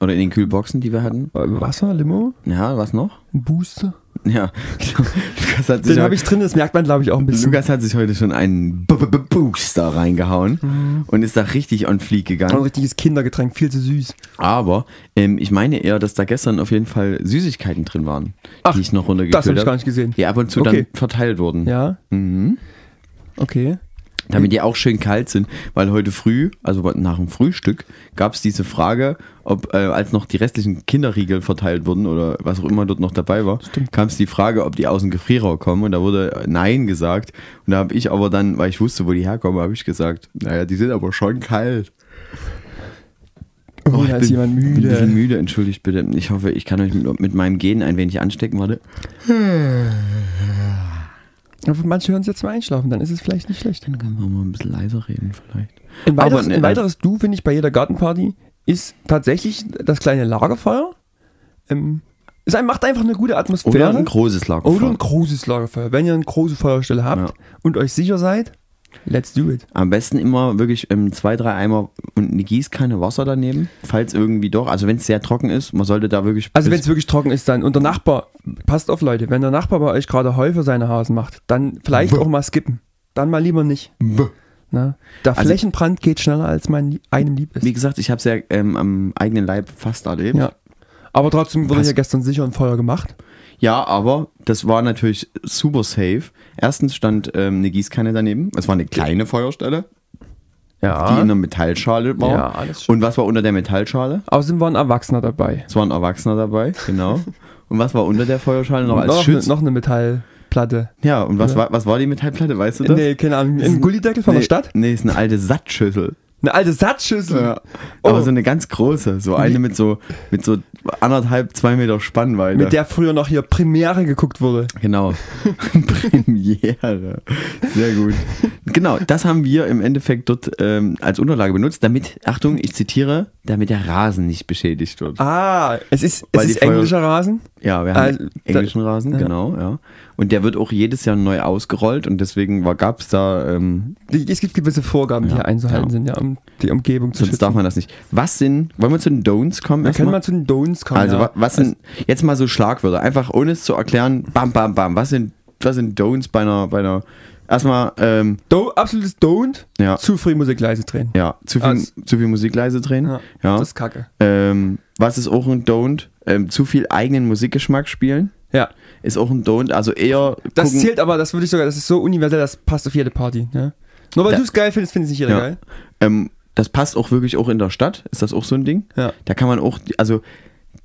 [SPEAKER 2] Oder in den Kühlboxen, die wir hatten?
[SPEAKER 1] Äh, Wasser, Limo,
[SPEAKER 2] Ja, was noch?
[SPEAKER 1] ein Booster.
[SPEAKER 2] Ja, Lukas hat sich,
[SPEAKER 1] Den habe ich drin, das merkt man, glaube ich, auch ein bisschen.
[SPEAKER 2] Lukas hat sich heute schon einen B -B -B Booster reingehauen
[SPEAKER 1] Mhm.
[SPEAKER 2] und ist da richtig on fleek
[SPEAKER 1] Ein
[SPEAKER 2] gegangen.
[SPEAKER 1] richtiges Kindergetränk, viel zu süß.
[SPEAKER 2] Aber ähm, ich meine eher, dass da gestern auf jeden Fall Süßigkeiten drin waren,
[SPEAKER 1] Ach,
[SPEAKER 2] die ich noch
[SPEAKER 1] Das habe
[SPEAKER 2] runtergekühlt
[SPEAKER 1] ich gar
[SPEAKER 2] habe.
[SPEAKER 1] nicht gesehen.
[SPEAKER 2] Die ab und zu
[SPEAKER 1] Okay.
[SPEAKER 2] dann verteilt wurden.
[SPEAKER 1] Ja,
[SPEAKER 2] Mhm.
[SPEAKER 1] Okay.
[SPEAKER 2] Damit die auch schön kalt sind, weil heute früh, also nach dem Frühstück, gab es diese Frage, ob äh, als noch die restlichen Kinderriegel verteilt wurden oder was auch immer dort noch dabei war, kam es die Frage, ob die aus dem Gefrierraum kommen und da wurde äh, Nein gesagt und da habe ich aber dann, weil ich wusste, wo die herkommen, habe ich gesagt, naja, die sind aber schon kalt.
[SPEAKER 1] Oh,
[SPEAKER 2] ich
[SPEAKER 1] da
[SPEAKER 2] bin-
[SPEAKER 1] ist jemand
[SPEAKER 2] bin Ein bisschen
[SPEAKER 1] müde.
[SPEAKER 2] müde, entschuldigt bitte. Ich hoffe, ich kann euch mit, mit meinem Gen ein wenig anstecken, warte.
[SPEAKER 1] Aber Manche hören es jetzt mal einschlafen, dann ist es vielleicht nicht schlecht.
[SPEAKER 2] Dann können wir mal ein bisschen leiser reden vielleicht.
[SPEAKER 1] Ein weiteres,
[SPEAKER 2] ne,
[SPEAKER 1] ein weiteres Du, finde ich, bei jeder Gartenparty ist tatsächlich das kleine Lagerfeuer. Ähm, es macht einfach eine gute Atmosphäre.
[SPEAKER 2] Oder ein großes Lagerfeuer.
[SPEAKER 1] Oder ein großes Lagerfeuer. Wenn ihr eine große Feuerstelle habt
[SPEAKER 2] Ja.
[SPEAKER 1] und euch sicher seid, let's do it.
[SPEAKER 2] Am besten immer wirklich ähm, zwei, drei Eimer und eine Gießkanne Wasser daneben, falls irgendwie doch, also wenn es sehr trocken ist, man sollte da wirklich.
[SPEAKER 1] Also wenn es wirklich trocken ist, dann und der Nachbar, passt auf Leute, wenn der Nachbar bei euch gerade Heu für seine Hasen macht, dann vielleicht auch mal skippen. Dann mal lieber nicht. Na? Der
[SPEAKER 2] Also-
[SPEAKER 1] Flächenbrand geht schneller, als man lie- einem lieb ist.
[SPEAKER 2] wie gesagt, ich habe es ja ähm, am eigenen Leib fast erlebt.
[SPEAKER 1] Ja. Aber trotzdem wurde
[SPEAKER 2] Was-
[SPEAKER 1] hier gestern sicher ein Feuer gemacht.
[SPEAKER 2] Ja, aber das war natürlich super safe. Erstens stand ähm, eine Gießkanne daneben. Es war eine kleine Feuerstelle, die in einer Metallschale war.
[SPEAKER 1] Ja, alles schön.
[SPEAKER 2] und was war unter der Metallschale?
[SPEAKER 1] Außerdem war ein Erwachsener dabei.
[SPEAKER 2] Es war ein Erwachsener dabei, genau. und was war unter der Feuerschale noch als
[SPEAKER 1] noch, eine,
[SPEAKER 2] Schutz?
[SPEAKER 1] noch eine Metallplatte.
[SPEAKER 2] ja, und was
[SPEAKER 1] Ja.
[SPEAKER 2] war, was war die Metallplatte, weißt du das?
[SPEAKER 1] Nee, keine Ahnung. Ein Gullideckel von
[SPEAKER 2] nee,
[SPEAKER 1] der Stadt?
[SPEAKER 2] Nee, ist eine alte Sattschüssel.
[SPEAKER 1] Eine alte Satzschüssel.
[SPEAKER 2] Ja.
[SPEAKER 1] Oh.
[SPEAKER 2] Aber so eine ganz große, so eine mit so, mit so anderthalb, zwei Meter Spannweite.
[SPEAKER 1] Mit der früher noch hier Premiere geguckt wurde.
[SPEAKER 2] Genau. Premiere. Sehr gut. Genau, das haben wir im Endeffekt dort ähm, als Unterlage benutzt, damit, Achtung, ich zitiere, damit der Rasen nicht beschädigt wird.
[SPEAKER 1] Ah, es ist, es
[SPEAKER 2] Weil
[SPEAKER 1] ist
[SPEAKER 2] Feuer-
[SPEAKER 1] englischer Rasen.
[SPEAKER 2] Ja, wir haben
[SPEAKER 1] Also,
[SPEAKER 2] englischen
[SPEAKER 1] da-
[SPEAKER 2] Rasen,
[SPEAKER 1] ja.
[SPEAKER 2] genau, ja. Und der wird auch jedes Jahr neu ausgerollt und deswegen gab es da, ähm,
[SPEAKER 1] Die- Es gibt gewisse Vorgaben, die
[SPEAKER 2] Ja,
[SPEAKER 1] hier einzuhalten
[SPEAKER 2] ja.
[SPEAKER 1] sind, ja, um die Umgebung zu
[SPEAKER 2] sonst
[SPEAKER 1] schützen.
[SPEAKER 2] darf man das nicht. Was sind, wollen wir zu den Don'ts kommen?
[SPEAKER 1] Wir können mal zu den Don'ts kommen.
[SPEAKER 2] Also,
[SPEAKER 1] ja.
[SPEAKER 2] wa- was sind jetzt mal so Schlagwörter? Einfach ohne es zu erklären, bam, bam, bam. Was sind, was sind Don'ts bei einer, bei einer, erstmal, ähm,
[SPEAKER 1] Do, absolutes Don't,
[SPEAKER 2] Ja.
[SPEAKER 1] zu früh Musik leise drehen.
[SPEAKER 2] ja, zu viel,
[SPEAKER 1] Also-
[SPEAKER 2] zu viel Musik leise drehen.
[SPEAKER 1] Ja,
[SPEAKER 2] Ja.
[SPEAKER 1] Das ist kacke.
[SPEAKER 2] Ähm, was ist auch ein Don't? Ähm, zu viel eigenen Musikgeschmack spielen.
[SPEAKER 1] Ja,
[SPEAKER 2] Ist auch ein Don't. Also eher.
[SPEAKER 1] das
[SPEAKER 2] gucken,
[SPEAKER 1] zählt aber, das würde ich sogar, das ist so universell, das passt auf jede Party. Ja? Nur weil du es geil findest, findet es nicht jeder
[SPEAKER 2] Ja.
[SPEAKER 1] geil.
[SPEAKER 2] Ähm, das passt auch wirklich auch in der Stadt. Ist das auch so ein Ding?
[SPEAKER 1] Ja.
[SPEAKER 2] Da kann man auch, also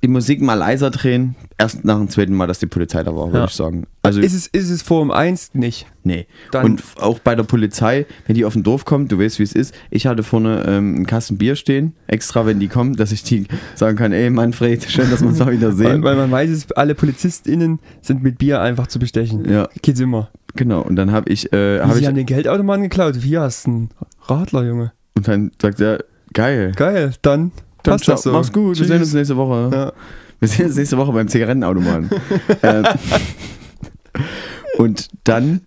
[SPEAKER 2] die Musik mal leiser drehen. Erst nach dem zweiten Mal, dass die Polizei da war, würde
[SPEAKER 1] Ja.
[SPEAKER 2] ich sagen. Also,
[SPEAKER 1] Ist es, ist es Forum 1? Nicht.
[SPEAKER 2] nee.
[SPEAKER 1] Dann-
[SPEAKER 2] Und auch bei der Polizei, wenn die auf dem Dorf kommt, du weißt, wie es ist. Ich hatte vorne ähm, einen Kasten Bier stehen, extra, wenn die kommen, dass ich die sagen kann: Ey, Manfred, schön, dass wir uns mal wieder
[SPEAKER 1] Weil,
[SPEAKER 2] sehen.
[SPEAKER 1] weil man weiß, es, alle PolizistInnen sind mit Bier einfach zu bestechen.
[SPEAKER 2] Ja.
[SPEAKER 1] Geht's immer.
[SPEAKER 2] Genau. Und dann habe ich, äh,
[SPEAKER 1] Wie,
[SPEAKER 2] hab
[SPEAKER 1] sie
[SPEAKER 2] ich
[SPEAKER 1] haben den Geldautomaten geklaut. Hier hast du einen Radler, Junge.
[SPEAKER 2] und dann sagt er: Geil.
[SPEAKER 1] Geil, dann,
[SPEAKER 2] Dann
[SPEAKER 1] passt das so.
[SPEAKER 2] Mach's gut, wir
[SPEAKER 1] Tschüss.
[SPEAKER 2] sehen uns nächste Woche.
[SPEAKER 1] Ja.
[SPEAKER 2] Wir sehen uns nächste Woche beim Zigarettenautomaten. ähm, und dann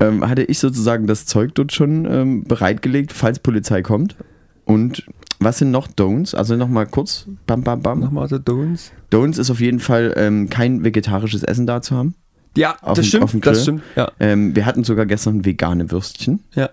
[SPEAKER 2] ähm, hatte ich sozusagen das Zeug dort schon ähm, bereitgelegt, falls Polizei kommt. Und was sind noch Don'ts? Also nochmal kurz, bam, bam, bam.
[SPEAKER 1] Nochmal so Don'ts.
[SPEAKER 2] Don'ts ist auf jeden Fall ähm, kein vegetarisches Essen da zu haben.
[SPEAKER 1] Ja,
[SPEAKER 2] Auf
[SPEAKER 1] das
[SPEAKER 2] dem- auf dem
[SPEAKER 1] stimmt, das stimmt. Ja,
[SPEAKER 2] Ähm, wir hatten sogar gestern vegane Würstchen.
[SPEAKER 1] ja.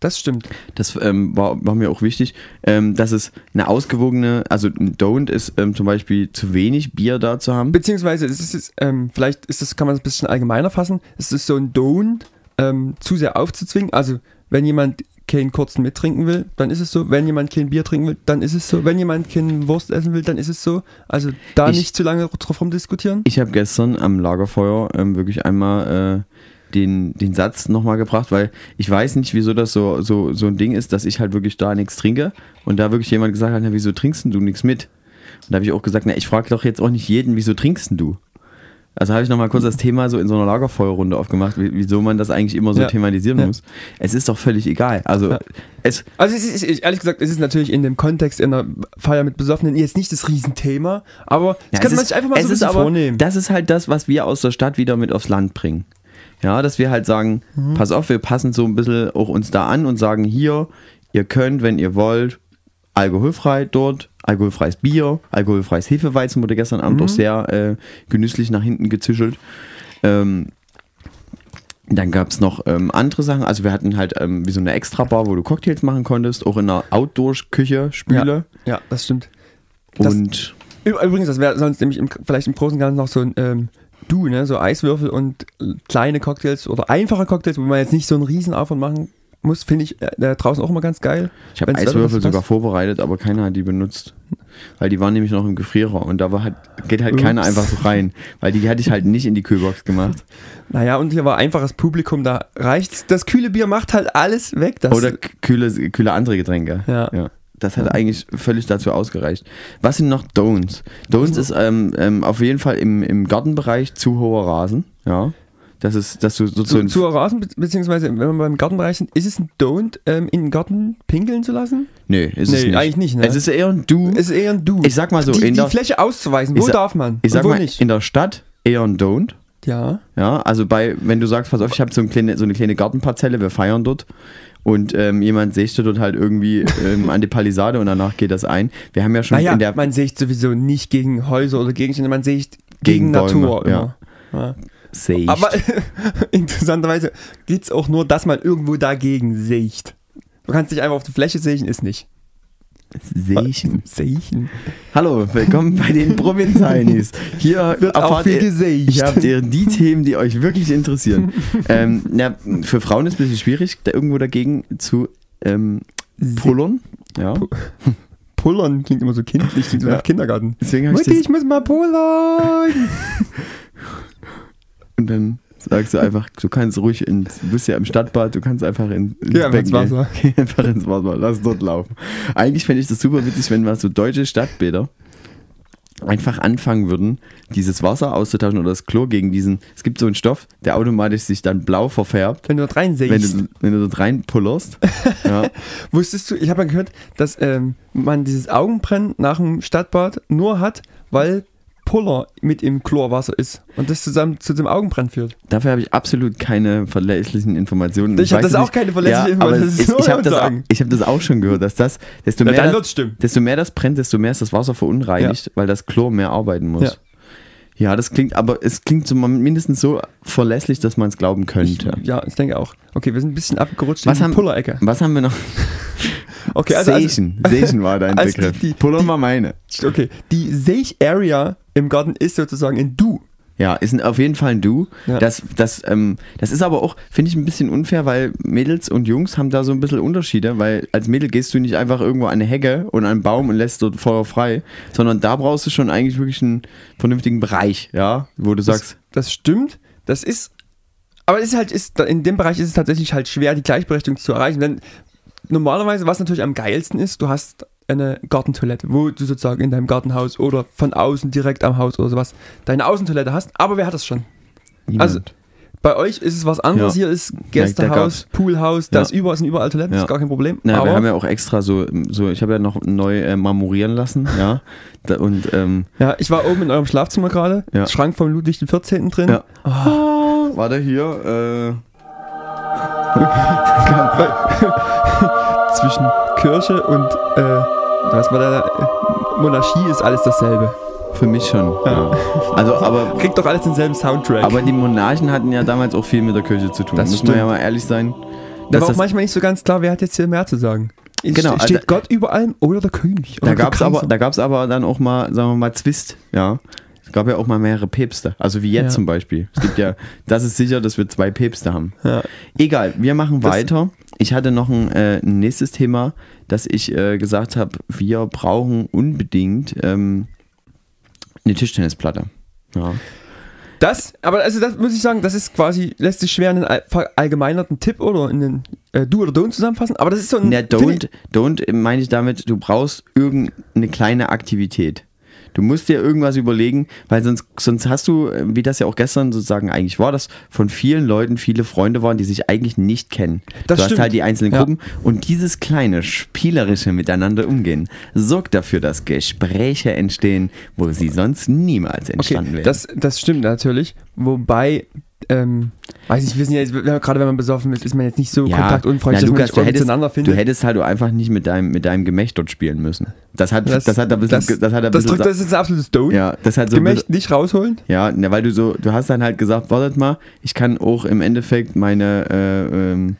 [SPEAKER 1] Das stimmt.
[SPEAKER 2] Das ähm, war, war mir auch wichtig, ähm, dass es eine ausgewogene, also ein Don't ist ähm, zum Beispiel zu wenig Bier da zu haben.
[SPEAKER 1] Beziehungsweise, es ist, ähm, vielleicht ist das, kann man es ein bisschen allgemeiner fassen. Es ist so ein Don't, ähm, zu sehr aufzuzwingen. Also, wenn jemand keinen kurzen mittrinken will, dann ist es so. Wenn jemand kein Bier trinken will, dann ist es so. Wenn jemand keinen Wurst essen will, dann ist es so. Also, da
[SPEAKER 2] Ich-
[SPEAKER 1] nicht zu lange drauf rumdiskutieren.
[SPEAKER 2] Ich habe gestern am Lagerfeuer ähm, wirklich einmal äh, den, den Satz nochmal gebracht, weil ich weiß nicht, wieso das so, so, so ein Ding ist, dass ich halt wirklich da nichts trinke und da wirklich jemand gesagt hat, na, wieso trinkst du nichts mit? Und da habe ich auch gesagt, na, ich frage doch jetzt auch nicht jeden, wieso trinkst du? Also habe ich nochmal kurz das Thema so in so einer Lagerfeuerrunde aufgemacht, wie- wieso man das eigentlich immer so
[SPEAKER 1] Ja.
[SPEAKER 2] thematisieren
[SPEAKER 1] Ja.
[SPEAKER 2] muss. Es ist doch völlig egal. Also
[SPEAKER 1] Ja.
[SPEAKER 2] es,
[SPEAKER 1] Also, es ist, ich- ehrlich gesagt, es ist natürlich in dem Kontext in einer Feier mit Besoffenen jetzt nicht das Riesenthema, aber das kann man
[SPEAKER 2] ist-
[SPEAKER 1] sich einfach mal so ein
[SPEAKER 2] aber,
[SPEAKER 1] vornehmen.
[SPEAKER 2] Das ist halt das, was wir aus der Stadt wieder mit aufs Land bringen. Ja, dass wir halt sagen,
[SPEAKER 1] Mhm.
[SPEAKER 2] pass auf, wir passen so ein bisschen auch uns da an und sagen, hier, ihr könnt, wenn ihr wollt, alkoholfrei dort, alkoholfreies Bier, alkoholfreies Hefeweizen wurde gestern Abend
[SPEAKER 1] Mhm.
[SPEAKER 2] auch sehr äh, genüsslich nach hinten gezischelt. Ähm, dann gab es noch ähm, andere Sachen. Also wir hatten halt ähm, wie so eine Extra-Bar, wo du Cocktails machen konntest, auch in einer Outdoor-Küche, Spüle.
[SPEAKER 1] Ja, ja, das stimmt. Das-
[SPEAKER 2] Und
[SPEAKER 1] Üb- Übrigens, das wäre sonst nämlich im, vielleicht im Großen und Ganzen noch so ein ähm, Du, ne? So Eiswürfel und kleine Cocktails oder einfache Cocktails, wo man jetzt nicht so einen riesen Aufwand machen muss, finde ich äh, da draußen auch immer ganz geil.
[SPEAKER 2] Ich habe Eiswürfel sogar vorbereitet, aber keiner hat die benutzt. Weil die waren nämlich noch im Gefrierer und da war halt, geht halt keiner
[SPEAKER 1] Ups.
[SPEAKER 2] einfach so rein. Weil die hatte ich halt nicht in die Kühlbox gemacht.
[SPEAKER 1] Naja, und hier war einfaches Publikum, da reicht's. Das kühle Bier macht halt alles weg.
[SPEAKER 2] Oder kühle, kühle andere Getränke.
[SPEAKER 1] Ja.
[SPEAKER 2] Das hat eigentlich völlig dazu ausgereicht. Was sind noch Don'ts? Don'ts ist ähm, ähm, auf jeden Fall im, im Gartenbereich zu hoher Rasen. Ja. Das ist, dass du
[SPEAKER 1] zu,
[SPEAKER 2] sozusagen.
[SPEAKER 1] zu Rasen, be- beziehungsweise wenn wir beim Gartenbereich sind, ist es ein Don't, ähm, in den Garten pinkeln zu lassen?
[SPEAKER 2] nee, ist
[SPEAKER 1] Nee,
[SPEAKER 2] es nicht.
[SPEAKER 1] eigentlich nicht, ne?
[SPEAKER 2] Es ist eher ein Du.
[SPEAKER 1] Es ist eher ein Du.
[SPEAKER 2] Ich sag mal so,
[SPEAKER 1] die,
[SPEAKER 2] in
[SPEAKER 1] die
[SPEAKER 2] der-
[SPEAKER 1] Fläche auszuweisen, wo darf man
[SPEAKER 2] ich sag
[SPEAKER 1] wo
[SPEAKER 2] mal,
[SPEAKER 1] nicht.
[SPEAKER 2] in der Stadt eher ein Don't.
[SPEAKER 1] Ja.
[SPEAKER 2] Ja, also bei, wenn du sagst, pass auf, ich habe so, ein kleine, so eine kleine Gartenparzelle, wir feiern dort und ähm, jemand sächte dort halt irgendwie ähm, an die Palisade und danach geht das ein. Wir haben ja schon
[SPEAKER 1] Naja,
[SPEAKER 2] in der
[SPEAKER 1] man seht sowieso nicht gegen Häuser oder Gegenstände, man seht
[SPEAKER 2] Gegen
[SPEAKER 1] gegen,
[SPEAKER 2] Bäume,
[SPEAKER 1] Natur immer. Ja.
[SPEAKER 2] Sächt.
[SPEAKER 1] Aber interessanterweise geht es auch nur, dass man irgendwo dagegen siecht. Du kannst dich einfach auf die Fläche sehen, ist nicht.
[SPEAKER 2] Seichen.
[SPEAKER 1] Seichen.
[SPEAKER 2] Hallo, willkommen bei den Provinzheinis. Hier
[SPEAKER 1] Wird auch viel
[SPEAKER 2] ihr,
[SPEAKER 1] geseicht.
[SPEAKER 2] hier habt ihr die Themen, die euch wirklich interessieren. ähm, na, für Frauen ist es ein bisschen schwierig, da irgendwo dagegen zu ähm, pullern. Ja.
[SPEAKER 1] Pullern klingt immer so kindlich, klingt so
[SPEAKER 2] Ja.
[SPEAKER 1] nach Kindergarten.
[SPEAKER 2] Deswegen ich
[SPEAKER 1] Mutti,
[SPEAKER 2] das
[SPEAKER 1] ich muss mal pullern.
[SPEAKER 2] Und dann sagst du einfach, du kannst ruhig ins, du bist ja im Stadtbad, du kannst einfach in, ins
[SPEAKER 1] Geh einfach ins
[SPEAKER 2] Becken
[SPEAKER 1] Wasser.
[SPEAKER 2] gehen. Geh einfach ins Wasser, lass dort laufen. Eigentlich fände ich das super witzig, wenn mal so deutsche Stadtbäder einfach anfangen würden, dieses Wasser auszutauschen oder das Klo gegen diesen, es gibt so einen Stoff, der automatisch sich dann blau verfärbt,
[SPEAKER 1] Wenn du dort
[SPEAKER 2] wenn
[SPEAKER 1] reinsehst.
[SPEAKER 2] du, wenn du dort reinpullerst. ja.
[SPEAKER 1] Wusstest du, ich habe mal gehört, dass ähm, man dieses Augenbrennen nach dem Stadtbad nur hat, weil Puller mit im Chlorwasser ist und das zusammen zu dem Augenbrennen führt.
[SPEAKER 2] Dafür habe ich absolut keine verlässlichen Informationen.
[SPEAKER 1] Ich habe
[SPEAKER 2] weiß
[SPEAKER 1] das
[SPEAKER 2] nicht-
[SPEAKER 1] auch keine verlässlichen
[SPEAKER 2] aber
[SPEAKER 1] Informationen, ist
[SPEAKER 2] Ich, ich habe das, auch- ich hab das auch schon gehört, dass das, desto
[SPEAKER 1] Ja,
[SPEAKER 2] mehr,
[SPEAKER 1] dann
[SPEAKER 2] das, desto mehr das brennt, desto mehr ist das Wasser verunreinigt, weil das Chlor mehr arbeiten muss.
[SPEAKER 1] Ja.
[SPEAKER 2] Ja. das klingt, aber es klingt so mindestens so verlässlich, dass man es glauben könnte.
[SPEAKER 1] Ja, ich denke auch. Okay, wir sind ein bisschen abgerutscht
[SPEAKER 2] Was
[SPEAKER 1] in die
[SPEAKER 2] haben,
[SPEAKER 1] Puller-Ecke.
[SPEAKER 2] was haben wir noch?
[SPEAKER 1] Okay, also, also,
[SPEAKER 2] Seichen. Seichen war dein
[SPEAKER 1] also
[SPEAKER 2] Begriff.
[SPEAKER 1] die-
[SPEAKER 2] Puller
[SPEAKER 1] die-
[SPEAKER 2] war meine.
[SPEAKER 1] okay, die Seich-Area im Garten ist sozusagen in Du.
[SPEAKER 2] Ja, ist ein, auf jeden Fall ein Du.
[SPEAKER 1] Ja.
[SPEAKER 2] Das, das, ähm, das ist aber auch, finde ich, ein bisschen unfair, weil Mädels und Jungs haben da so ein bisschen Unterschiede, weil als Mädel gehst du nicht einfach irgendwo an eine Hecke und an einen Baum und lässt dort Feuer frei, sondern da brauchst du schon eigentlich wirklich einen vernünftigen Bereich, ja, wo du sagst,
[SPEAKER 1] Das, das stimmt. Das ist. Aber es ist halt, ist, in dem Bereich ist es tatsächlich halt schwer, die Gleichberechtigung zu erreichen. Denn normalerweise, was natürlich am geilsten ist, du hast eine Gartentoilette, wo du sozusagen in deinem Gartenhaus oder von außen direkt am Haus oder sowas deine Außentoilette hast. Aber wer hat das schon?
[SPEAKER 2] niemand.
[SPEAKER 1] Also, Bei euch ist es was anderes.
[SPEAKER 2] Ja.
[SPEAKER 1] Hier ist
[SPEAKER 2] da
[SPEAKER 1] Gästehaus,
[SPEAKER 2] gab's-
[SPEAKER 1] Poolhaus, da
[SPEAKER 2] Ja.
[SPEAKER 1] ist überall, sind überall Toiletten,
[SPEAKER 2] Ja.
[SPEAKER 1] ist gar kein Problem.
[SPEAKER 2] Na, wir haben ja auch extra so, so ich habe ja noch neu äh, marmorieren lassen, ja, da, und ähm,
[SPEAKER 1] ja, ich war oben in eurem Schlafzimmer gerade,
[SPEAKER 2] Ja.
[SPEAKER 1] Schrank von Ludwig XIV. drin.
[SPEAKER 2] Ja. Warte hier, äh,
[SPEAKER 1] Zwischen Kirche und äh, was war da? Äh, Monarchie ist alles dasselbe.
[SPEAKER 2] für mich schon. Ja. Also, aber
[SPEAKER 1] Kriegt doch alles denselben Soundtrack.
[SPEAKER 2] Aber die Monarchen hatten ja damals auch viel mit der Kirche zu tun.
[SPEAKER 1] Das
[SPEAKER 2] Muss man ja mal ehrlich sein.
[SPEAKER 1] da war auch manchmal nicht so ganz klar, wer hat jetzt hier mehr zu sagen.
[SPEAKER 2] Genau,
[SPEAKER 1] ste- Steht
[SPEAKER 2] also-
[SPEAKER 1] Gott über allem oder der König?
[SPEAKER 2] da
[SPEAKER 1] Oder der
[SPEAKER 2] gab es aber, da gab's aber dann auch mal, sagen wir mal, Zwist, ja. Es gab ja auch mal mehrere Päpste. Also wie jetzt
[SPEAKER 1] Ja.
[SPEAKER 2] zum Beispiel. Es gibt ja, das ist sicher, dass wir zwei Päpste haben.
[SPEAKER 1] Ja.
[SPEAKER 2] Egal, wir machen
[SPEAKER 1] Das-
[SPEAKER 2] weiter. Ich hatte noch ein, äh, nächstes Thema, dass ich äh, gesagt habe, wir brauchen unbedingt ähm, eine Tischtennisplatte. Ja.
[SPEAKER 1] Das, aber also das muss ich sagen, das ist quasi, lässt sich schwer in einen all- verallgemeinerten Tipp oder in den äh, Do oder Don't zusammenfassen, aber das ist so ein...
[SPEAKER 2] Na, don't, don't meine ich damit, du brauchst irgendeine kleine Aktivität. Du musst dir irgendwas überlegen, weil sonst, sonst hast du, äh, wie das ja auch gestern sozusagen eigentlich war, dass von vielen Leuten viele Freunde waren, die sich eigentlich nicht kennen.
[SPEAKER 1] Das
[SPEAKER 2] du
[SPEAKER 1] stimmt.
[SPEAKER 2] hast halt die einzelnen
[SPEAKER 1] Ja.
[SPEAKER 2] Gruppen und dieses kleine spielerische Miteinander umgehen sorgt dafür, dass Gespräche entstehen, wo sie sonst niemals entstanden
[SPEAKER 1] Okay,
[SPEAKER 2] wären.
[SPEAKER 1] das, das stimmt natürlich, wobei, ähm, weiß ich, wir sind ja jetzt, gerade wenn man besoffen ist, ist man jetzt nicht so kontaktunfreundlich,
[SPEAKER 2] na,
[SPEAKER 1] dass man
[SPEAKER 2] Lukas,
[SPEAKER 1] nicht
[SPEAKER 2] du hättest,
[SPEAKER 1] zueinander
[SPEAKER 2] du
[SPEAKER 1] findet.
[SPEAKER 2] hättest halt einfach nicht mit deinem, mit deinem Gemächt dort spielen müssen. Das hat, das, hat ein bisschen, das, hat ein
[SPEAKER 1] das,
[SPEAKER 2] bisschen,
[SPEAKER 1] drückt, das ist ein absolutes Don't.
[SPEAKER 2] ja, das hat so bisschen,
[SPEAKER 1] Gemächt nicht rausholen.
[SPEAKER 2] ja, na, weil du so, du hast dann halt gesagt, wartet mal, ich kann auch im Endeffekt meine, äh, ähm,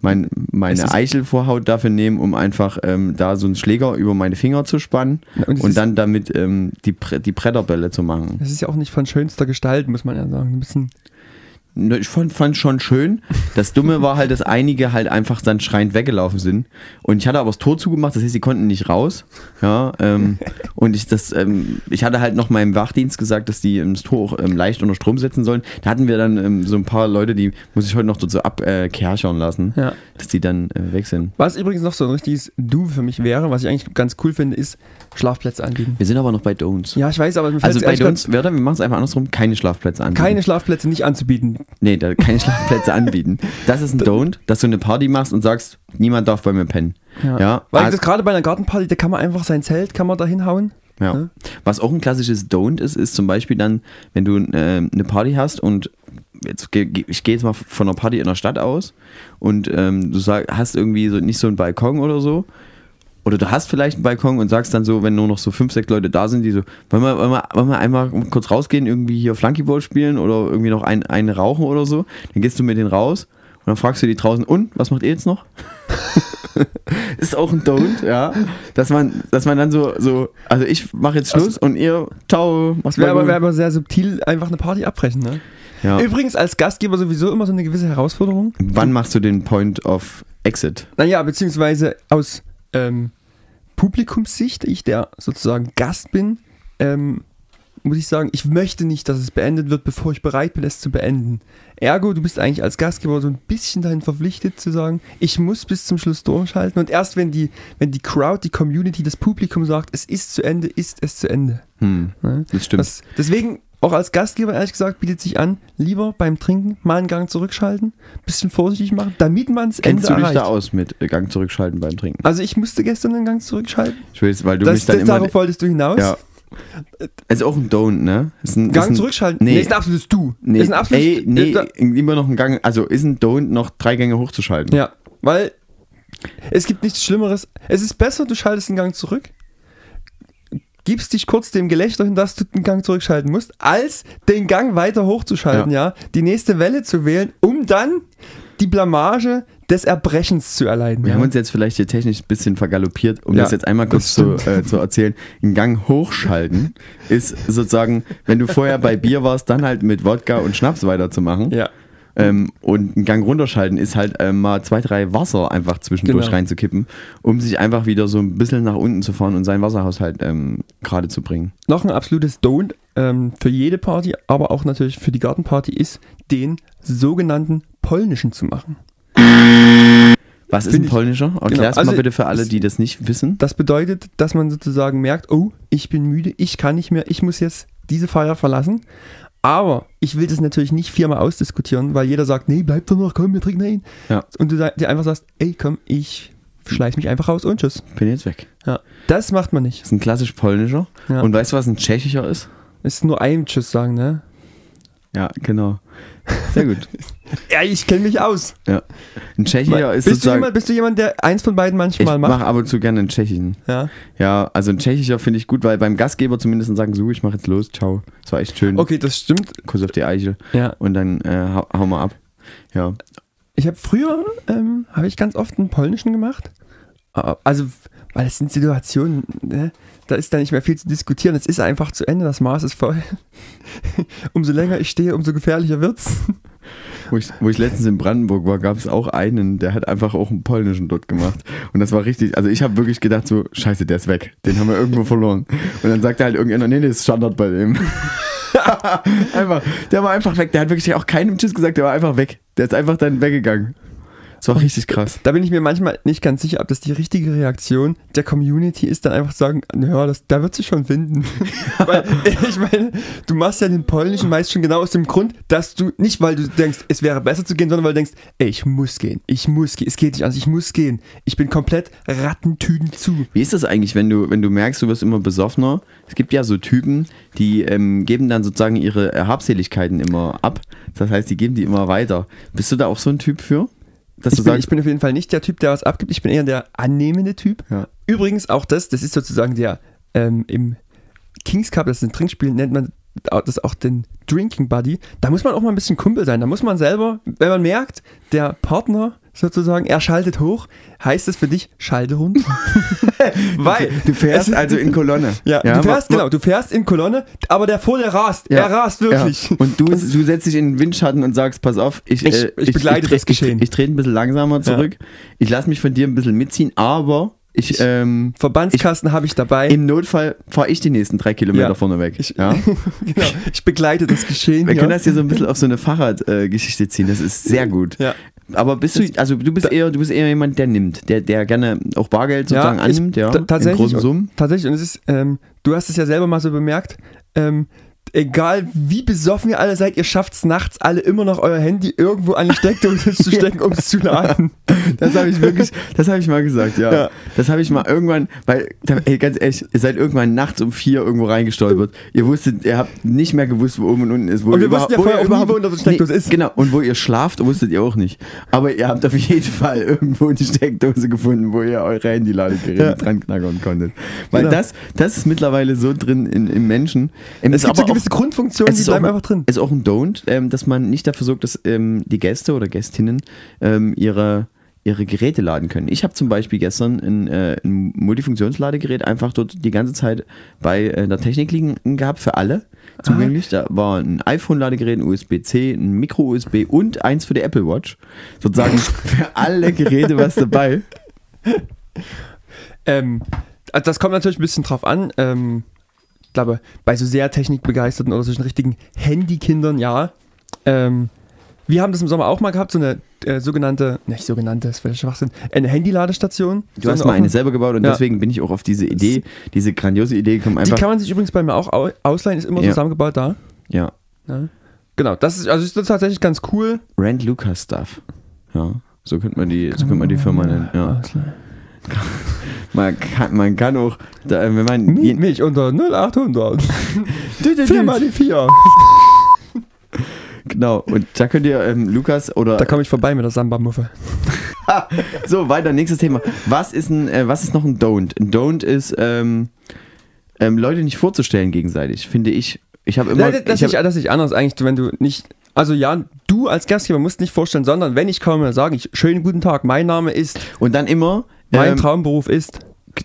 [SPEAKER 2] mein, meine Eichelvorhaut dafür nehmen, um einfach ähm, da so einen Schläger über meine Finger zu spannen
[SPEAKER 1] und
[SPEAKER 2] und, dann damit ähm, die, die Bretterbälle zu machen.
[SPEAKER 1] Das ist ja auch nicht von schönster Gestalt, muss man ja sagen. Ein bisschen,
[SPEAKER 2] Ich fand, fand schon schön. Das Dumme war halt, dass einige halt einfach dann schreiend weggelaufen sind. Und ich hatte aber das Tor zugemacht, das heißt, sie konnten nicht raus. Ja, ähm, und ich, das, ähm, ich hatte halt noch meinem Wachdienst gesagt, dass die ähm, das Tor auch ähm, leicht unter Strom setzen sollen. Da hatten wir dann ähm, so ein paar Leute, die muss ich heute noch so abkerchern lassen,
[SPEAKER 1] ja.
[SPEAKER 2] dass die dann äh, weg sind.
[SPEAKER 1] Was übrigens noch so ein richtiges Do für mich wäre, was ich eigentlich ganz cool finde, ist Schlafplätze anbieten.
[SPEAKER 2] Wir sind aber noch bei Don'ts.
[SPEAKER 1] Ja, ich weiß, aber
[SPEAKER 2] also bei Don'ts, Werder, wir machen es einfach andersrum, keine Schlafplätze anbieten.
[SPEAKER 1] keine Schlafplätze nicht anzubieten.
[SPEAKER 2] Nee, da, keine Schlafplätze anbieten. Das ist ein Don't, dass du eine Party machst und sagst, niemand darf bei mir pennen. Ja,
[SPEAKER 1] Weil
[SPEAKER 2] ah,
[SPEAKER 1] das gerade bei einer Gartenparty, da kann man einfach sein Zelt, kann man da hinhauen.
[SPEAKER 2] Ja.
[SPEAKER 1] Ja.
[SPEAKER 2] Was auch ein klassisches Don't ist, ist zum Beispiel dann, wenn du äh, eine Party hast und jetzt ich gehe jetzt mal von einer Party in der Stadt aus und ähm, du sag, hast irgendwie so nicht so einen Balkon oder so. Oder du hast vielleicht einen Balkon und sagst dann so, wenn nur noch so fünf, sechs Leute da sind, die so, wollen wir, wollen wir, wollen wir einmal kurz rausgehen, irgendwie hier Flunkyball spielen oder irgendwie noch ein, einen rauchen oder so. Dann gehst du mit denen raus und dann fragst du die draußen, und, was macht ihr jetzt noch? ist auch ein Don't, ja. Dass man, dass man dann so, so also ich mache jetzt Schluss und ihr, ciao, mach's
[SPEAKER 1] wäre aber, wär aber sehr subtil, einfach eine Party abbrechen. Ne?
[SPEAKER 2] ja.
[SPEAKER 1] Übrigens als Gastgeber sowieso immer so eine gewisse Herausforderung.
[SPEAKER 2] Wann machst du den Point of Exit?
[SPEAKER 1] Naja, beziehungsweise aus ähm, Publikumssicht, ich der sozusagen Gast bin, ähm, muss ich sagen, ich möchte nicht, dass es beendet wird, bevor ich bereit bin, es zu beenden. Ergo, du bist eigentlich als Gastgeber so ein bisschen dahin verpflichtet zu sagen, ich muss bis zum Schluss durchhalten. Und erst wenn die, wenn die Crowd, die Community, das Publikum sagt, es ist zu Ende, ist es zu Ende.
[SPEAKER 2] Hm, das stimmt.
[SPEAKER 1] Das, deswegen, auch als Gastgeber, ehrlich gesagt, bietet sich an, lieber beim Trinken mal einen Gang zurückschalten, bisschen vorsichtig machen, damit man es Ende
[SPEAKER 2] Kennst du dich
[SPEAKER 1] erreicht.
[SPEAKER 2] da aus mit äh, Gang zurückschalten beim Trinken?
[SPEAKER 1] Also ich musste gestern einen Gang zurückschalten.
[SPEAKER 2] Ich weiß, weil du
[SPEAKER 1] Das,
[SPEAKER 2] mich dann
[SPEAKER 1] das,
[SPEAKER 2] immer.
[SPEAKER 1] darauf wolltest du hinaus.
[SPEAKER 2] Ja. Ist auch ein Don't, ne? Ist ein, ist
[SPEAKER 1] Gang
[SPEAKER 2] ein,
[SPEAKER 1] zurückschalten?
[SPEAKER 2] Nee.
[SPEAKER 1] ist ein absolutes Du.
[SPEAKER 2] Nee,
[SPEAKER 1] ist ein absolutes
[SPEAKER 2] ey, nee,
[SPEAKER 1] Da-
[SPEAKER 2] immer noch ein Gang, also ist ein Don't, noch drei Gänge hochzuschalten.
[SPEAKER 1] Ja, weil es gibt nichts Schlimmeres. Es ist besser, du schaltest einen Gang zurück, gibst dich kurz dem Gelächter hin, dass du den Gang zurückschalten musst, als den Gang weiter hochzuschalten, ja. die nächste Welle zu wählen, um dann die Blamage des Erbrechens zu erleiden.
[SPEAKER 2] Wir
[SPEAKER 1] ja.
[SPEAKER 2] haben uns jetzt vielleicht hier technisch ein bisschen vergaloppiert, um
[SPEAKER 1] Ja,
[SPEAKER 2] das jetzt einmal kurz zu, äh, zu erzählen. Ein Gang hochschalten ist sozusagen, wenn du vorher bei Bier warst, dann halt mit Wodka und Schnaps weiterzumachen.
[SPEAKER 1] ja.
[SPEAKER 2] Ähm, und ein Gang runterschalten ist halt ähm, mal zwei, drei Wasser einfach zwischendurch
[SPEAKER 1] Genau.
[SPEAKER 2] reinzukippen, um sich einfach wieder so ein bisschen nach unten zu fahren und seinen Wasserhaushalt ähm, gerade zu bringen.
[SPEAKER 1] Noch ein absolutes Don't ähm, für jede Party, aber auch natürlich für die Gartenparty ist, den sogenannten polnischen zu machen.
[SPEAKER 2] Was ist ein polnischer? Erklär's
[SPEAKER 1] also
[SPEAKER 2] mal bitte für alle,
[SPEAKER 1] es-
[SPEAKER 2] die das nicht wissen.
[SPEAKER 1] Das bedeutet, dass man sozusagen merkt, oh, ich bin müde, ich kann nicht mehr, ich muss jetzt diese Feier verlassen. Aber ich will das natürlich nicht viermal ausdiskutieren, weil jeder sagt, nee, bleib doch noch, komm, wir trinken ihn.
[SPEAKER 2] Ja.
[SPEAKER 1] Und du dir einfach sagst, ey, komm, ich schleiß mich einfach raus und tschüss.
[SPEAKER 2] Bin jetzt weg.
[SPEAKER 1] Ja. Das macht man nicht.
[SPEAKER 2] Das ist ein klassisch polnischer.
[SPEAKER 1] Ja.
[SPEAKER 2] Und weißt du, was ein tschechischer ist?
[SPEAKER 1] Es ist nur ein Tschüss sagen, ne?
[SPEAKER 2] Ja, genau. Sehr gut.
[SPEAKER 1] Ja, ich kenne mich aus.
[SPEAKER 2] Ja. Ein tschechischer ist
[SPEAKER 1] bist, du
[SPEAKER 2] sozusagen.
[SPEAKER 1] jemand, bist du jemand, der eins von beiden
[SPEAKER 2] ich
[SPEAKER 1] manchmal macht?
[SPEAKER 2] mache ab und zu gerne einen tschechischen.
[SPEAKER 1] Ja.
[SPEAKER 2] Ja, also ein tschechischer finde ich gut, weil beim Gastgeber zumindest sagen, so, ich mache jetzt los, ciao. Das war echt schön.
[SPEAKER 1] Okay, das stimmt.
[SPEAKER 2] Kuss auf die Eichel.
[SPEAKER 1] Ja.
[SPEAKER 2] Und dann äh, hau, hau mal ab. Ja.
[SPEAKER 1] Ich habe früher, ähm, habe ich ganz oft einen polnischen gemacht. Ah, Also, weil es sind Situationen, ne, da ist da nicht mehr viel zu diskutieren. Es ist einfach zu Ende, das Maß ist voll. umso länger ich stehe, umso gefährlicher wird's.
[SPEAKER 2] Wo ich, wo ich letztens in Brandenburg war, gab es auch einen, der hat einfach auch einen polnischen dort gemacht. Und das war richtig, also ich habe wirklich gedacht so, scheiße, der ist weg. Den haben wir irgendwo verloren. Und dann sagte halt irgendjemand, nee, nee, das ist Standard bei dem. einfach, der war einfach weg. Der hat wirklich auch keinem Tschüss gesagt, der war einfach weg. Der ist einfach dann weggegangen. Das war richtig krass.
[SPEAKER 1] Da bin ich mir manchmal nicht ganz sicher, ob das die richtige Reaktion der Community ist, dann einfach zu sagen, naja, das, da wird sich schon finden. weil, ich meine, du machst ja den polnischen meist schon genau aus dem Grund, dass du, nicht weil du denkst, es wäre besser zu gehen, sondern weil du denkst, ey, ich muss gehen, ich muss gehen, es geht nicht anders, ich muss gehen. Ich bin komplett Rattentüten zu.
[SPEAKER 2] Wie ist das eigentlich, wenn du, wenn du merkst, du wirst immer besoffener? Es gibt ja so Typen, die ähm, geben dann sozusagen ihre äh, Habseligkeiten immer ab. Das heißt, die geben die immer weiter. Bist du da auch so ein Typ für? Dass
[SPEAKER 1] Ich
[SPEAKER 2] du
[SPEAKER 1] bin,
[SPEAKER 2] sagst,
[SPEAKER 1] ich bin auf jeden Fall nicht der Typ, der was abgibt. Ich bin eher der annehmende Typ.
[SPEAKER 2] Ja.
[SPEAKER 1] Übrigens auch das, das ist sozusagen der ähm, im Kings Cup, das ist ein Trinkspiel, nennt man das auch den Drinking Buddy. Da muss man auch mal ein bisschen Kumpel sein. Da muss man selber, wenn man merkt, der Partner sozusagen, er schaltet hoch, heißt es für dich, schalte runter. Weil
[SPEAKER 2] du fährst
[SPEAKER 1] es-
[SPEAKER 2] also in Kolonne.
[SPEAKER 1] Ja, du fährst, genau, du fährst in Kolonne, aber der vor dir rast.
[SPEAKER 2] Ja,
[SPEAKER 1] Er rast wirklich.
[SPEAKER 2] Ja. Und du, du setzt dich in den Windschatten und sagst, pass auf, ich,
[SPEAKER 1] Ich-
[SPEAKER 2] äh,
[SPEAKER 1] ich begleite
[SPEAKER 2] tre-
[SPEAKER 1] das Geschehen.
[SPEAKER 2] Ich, ich trete ein bisschen langsamer zurück. Ich lasse mich von dir ein bisschen mitziehen, aber ich, ähm,
[SPEAKER 1] Verbandskasten habe ich dabei.
[SPEAKER 2] im Notfall fahre ich die nächsten drei Kilometer
[SPEAKER 1] Ja.
[SPEAKER 2] vorne weg.
[SPEAKER 1] Ich-
[SPEAKER 2] ja?
[SPEAKER 1] genau, ich begleite das Geschehen.
[SPEAKER 2] Wir
[SPEAKER 1] hier.
[SPEAKER 2] können das hier so ein bisschen auf so eine Fahrradgeschichte ziehen. Das ist sehr gut.
[SPEAKER 1] Ja.
[SPEAKER 2] Aber bist du, also du bist eher, du bist eher jemand, der nimmt, der, der gerne auch Bargeld sozusagen
[SPEAKER 1] ich-
[SPEAKER 2] annimmt, ja,
[SPEAKER 1] ta-
[SPEAKER 2] in
[SPEAKER 1] tatsächlich,
[SPEAKER 2] großen Summen.
[SPEAKER 1] Tatsächlich, und es ist, ähm, du hast es ja selber mal so bemerkt, ähm, egal wie besoffen ihr alle seid, ihr schafft es nachts alle immer noch euer Handy irgendwo an die Steckdose zu stecken, um es zu laden.
[SPEAKER 2] Das habe ich wirklich, das habe ich mal gesagt, ja.
[SPEAKER 1] Ja.
[SPEAKER 2] Das habe ich mal irgendwann, weil, ey, ganz ehrlich, ihr seid irgendwann nachts um vier irgendwo reingestolpert. Ihr wusstet, ihr habt nicht mehr gewusst, wo oben und unten ist. Wo
[SPEAKER 1] Und wir wussten ja vorher auch nie,
[SPEAKER 2] überhaupt-
[SPEAKER 1] wo unsere Steckdose ist.
[SPEAKER 2] Genau, und wo ihr schlaft, wusstet ihr auch nicht. Aber ihr habt auf jeden Fall irgendwo die Steckdose gefunden, wo ihr eure Handyladegeräte
[SPEAKER 1] Ja.
[SPEAKER 2] dran knackern konntet. Weil
[SPEAKER 1] Genau.
[SPEAKER 2] das, das ist mittlerweile so drin in, im Menschen. Ähm,
[SPEAKER 1] Es gibt so
[SPEAKER 2] auch-
[SPEAKER 1] gewisse Grundfunktionen,
[SPEAKER 2] es
[SPEAKER 1] die
[SPEAKER 2] ist
[SPEAKER 1] bleiben
[SPEAKER 2] auch,
[SPEAKER 1] einfach drin.
[SPEAKER 2] ist auch ein Don't, ähm, dass man nicht dafür sorgt, dass ähm, die Gäste oder Gästinnen ähm, ihre, ihre Geräte laden können. Ich habe zum Beispiel gestern ein, äh, ein Multifunktionsladegerät einfach dort die ganze Zeit bei äh, der Technik liegen gehabt für alle zugänglich. Da war ein iPhone-Ladegerät, ein USB-C, ein Micro-USB und eins für die Apple Watch. Sozusagen für alle Geräte was dabei.
[SPEAKER 1] Ähm, das kommt natürlich ein bisschen drauf an. Ähm, glaube, bei so sehr technikbegeisterten oder solchen richtigen Handykindern, ja. Ähm, wir haben das im Sommer auch mal gehabt, so eine äh, sogenannte, nicht sogenannte, das wäre Schwachsinn, eine Handyladestation.
[SPEAKER 2] Du
[SPEAKER 1] so
[SPEAKER 2] hast
[SPEAKER 1] eine
[SPEAKER 2] mal eine selber gebaut und
[SPEAKER 1] Ja.
[SPEAKER 2] deswegen bin ich auch auf diese Idee, diese grandiose Idee gekommen.
[SPEAKER 1] Die kann man sich übrigens bei mir auch au- ausleihen, ist immer
[SPEAKER 2] Ja.
[SPEAKER 1] zusammengebaut da.
[SPEAKER 2] ja,
[SPEAKER 1] Ja. Genau, das ist, also ist das tatsächlich ganz cool.
[SPEAKER 2] Rand Lucas Stuff. Ja, so könnte man die, so könnte man die Firma nennen. Ja.
[SPEAKER 1] Ausleihen.
[SPEAKER 2] Man kann, man kann auch, da, wenn man
[SPEAKER 1] Miet mich unter 0800. 4 mal die 4.
[SPEAKER 2] genau und da könnt ihr ähm, Lukas oder
[SPEAKER 1] Da komme ich vorbei mit der Samba-Muffe.
[SPEAKER 2] so weiter nächstes Thema. Was ist ein, äh, was ist noch ein Don't? Ein Don't ist ähm, ähm, Leute nicht vorzustellen gegenseitig, finde ich. Ich habe immer,
[SPEAKER 1] das,
[SPEAKER 2] ich
[SPEAKER 1] ist,
[SPEAKER 2] hab,
[SPEAKER 1] das ist anders eigentlich, wenn du nicht. Also ja, du als Gastgeber musst nicht vorstellen, sondern wenn ich komme, sage ich, schönen guten Tag, mein Name ist,
[SPEAKER 2] und dann immer,
[SPEAKER 1] mein
[SPEAKER 2] ähm,
[SPEAKER 1] Traumberuf ist,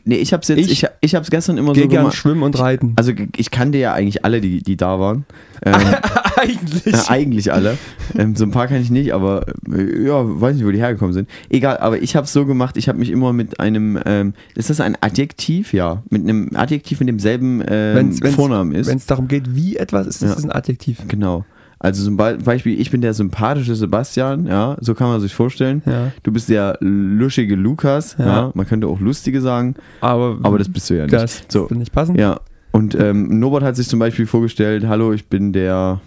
[SPEAKER 2] nee, ich habe jetzt,
[SPEAKER 1] Ich-
[SPEAKER 2] ich, ich habe es gestern immer
[SPEAKER 1] geh
[SPEAKER 2] so
[SPEAKER 1] gern
[SPEAKER 2] gemacht.
[SPEAKER 1] schwimmen und reiten.
[SPEAKER 2] Also ich kannte ja eigentlich alle, die, die da waren. Ähm,
[SPEAKER 1] eigentlich.
[SPEAKER 2] Äh, eigentlich alle. Ähm, so ein paar kann ich nicht, aber äh, ja, weiß nicht, wo die hergekommen sind. Egal, aber ich habe es so gemacht, ich habe mich immer mit einem, ähm, ist das ein Adjektiv? Ja, mit einem Adjektiv mit demselben ähm,
[SPEAKER 1] Wenn's- wenn's-
[SPEAKER 2] Vornamen ist.
[SPEAKER 1] Wenn es darum geht, wie etwas ist, ist
[SPEAKER 2] Ja.
[SPEAKER 1] es ein Adjektiv.
[SPEAKER 2] Genau. Also zum Be- Beispiel, ich bin der sympathische Sebastian, ja, so kann man sich vorstellen.
[SPEAKER 1] Ja.
[SPEAKER 2] Du bist der luschige Lukas, ja.
[SPEAKER 1] Ja.
[SPEAKER 2] man könnte auch lustige sagen,
[SPEAKER 1] Aber,
[SPEAKER 2] aber das bist du ja nicht.
[SPEAKER 1] das
[SPEAKER 2] so,
[SPEAKER 1] will nicht passen.
[SPEAKER 2] ja. Und ähm, Norbert hat sich zum Beispiel vorgestellt, hallo, ich bin der,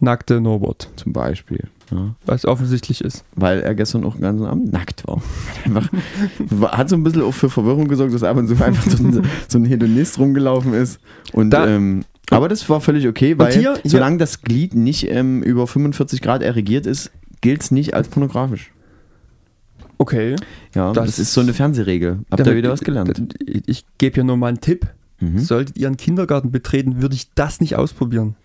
[SPEAKER 1] Nackte Norbert,
[SPEAKER 2] zum Beispiel. Ja.
[SPEAKER 1] was offensichtlich ist.
[SPEAKER 2] weil er gestern auch den ganzen Abend nackt war. Hat Einfach, hat so ein bisschen auch für Verwirrung gesorgt, dass ab und zu einfach so ein, so ein Hedonist rumgelaufen ist. Und,
[SPEAKER 1] Da-
[SPEAKER 2] ähm, aber das war völlig okay, weil
[SPEAKER 1] hier- hier-
[SPEAKER 2] solange das Glied nicht ähm, über 45 Grad erregiert ist, gilt es nicht als pornografisch.
[SPEAKER 1] Okay.
[SPEAKER 2] Ja, das,
[SPEAKER 1] Das-
[SPEAKER 2] ist so eine Fernsehregel. Habt ihr wieder was gelernt?
[SPEAKER 1] Ich, ich gebe hier nur mal einen Tipp.
[SPEAKER 2] Mhm.
[SPEAKER 1] Solltet ihr einen Kindergarten betreten, würde ich das nicht ausprobieren.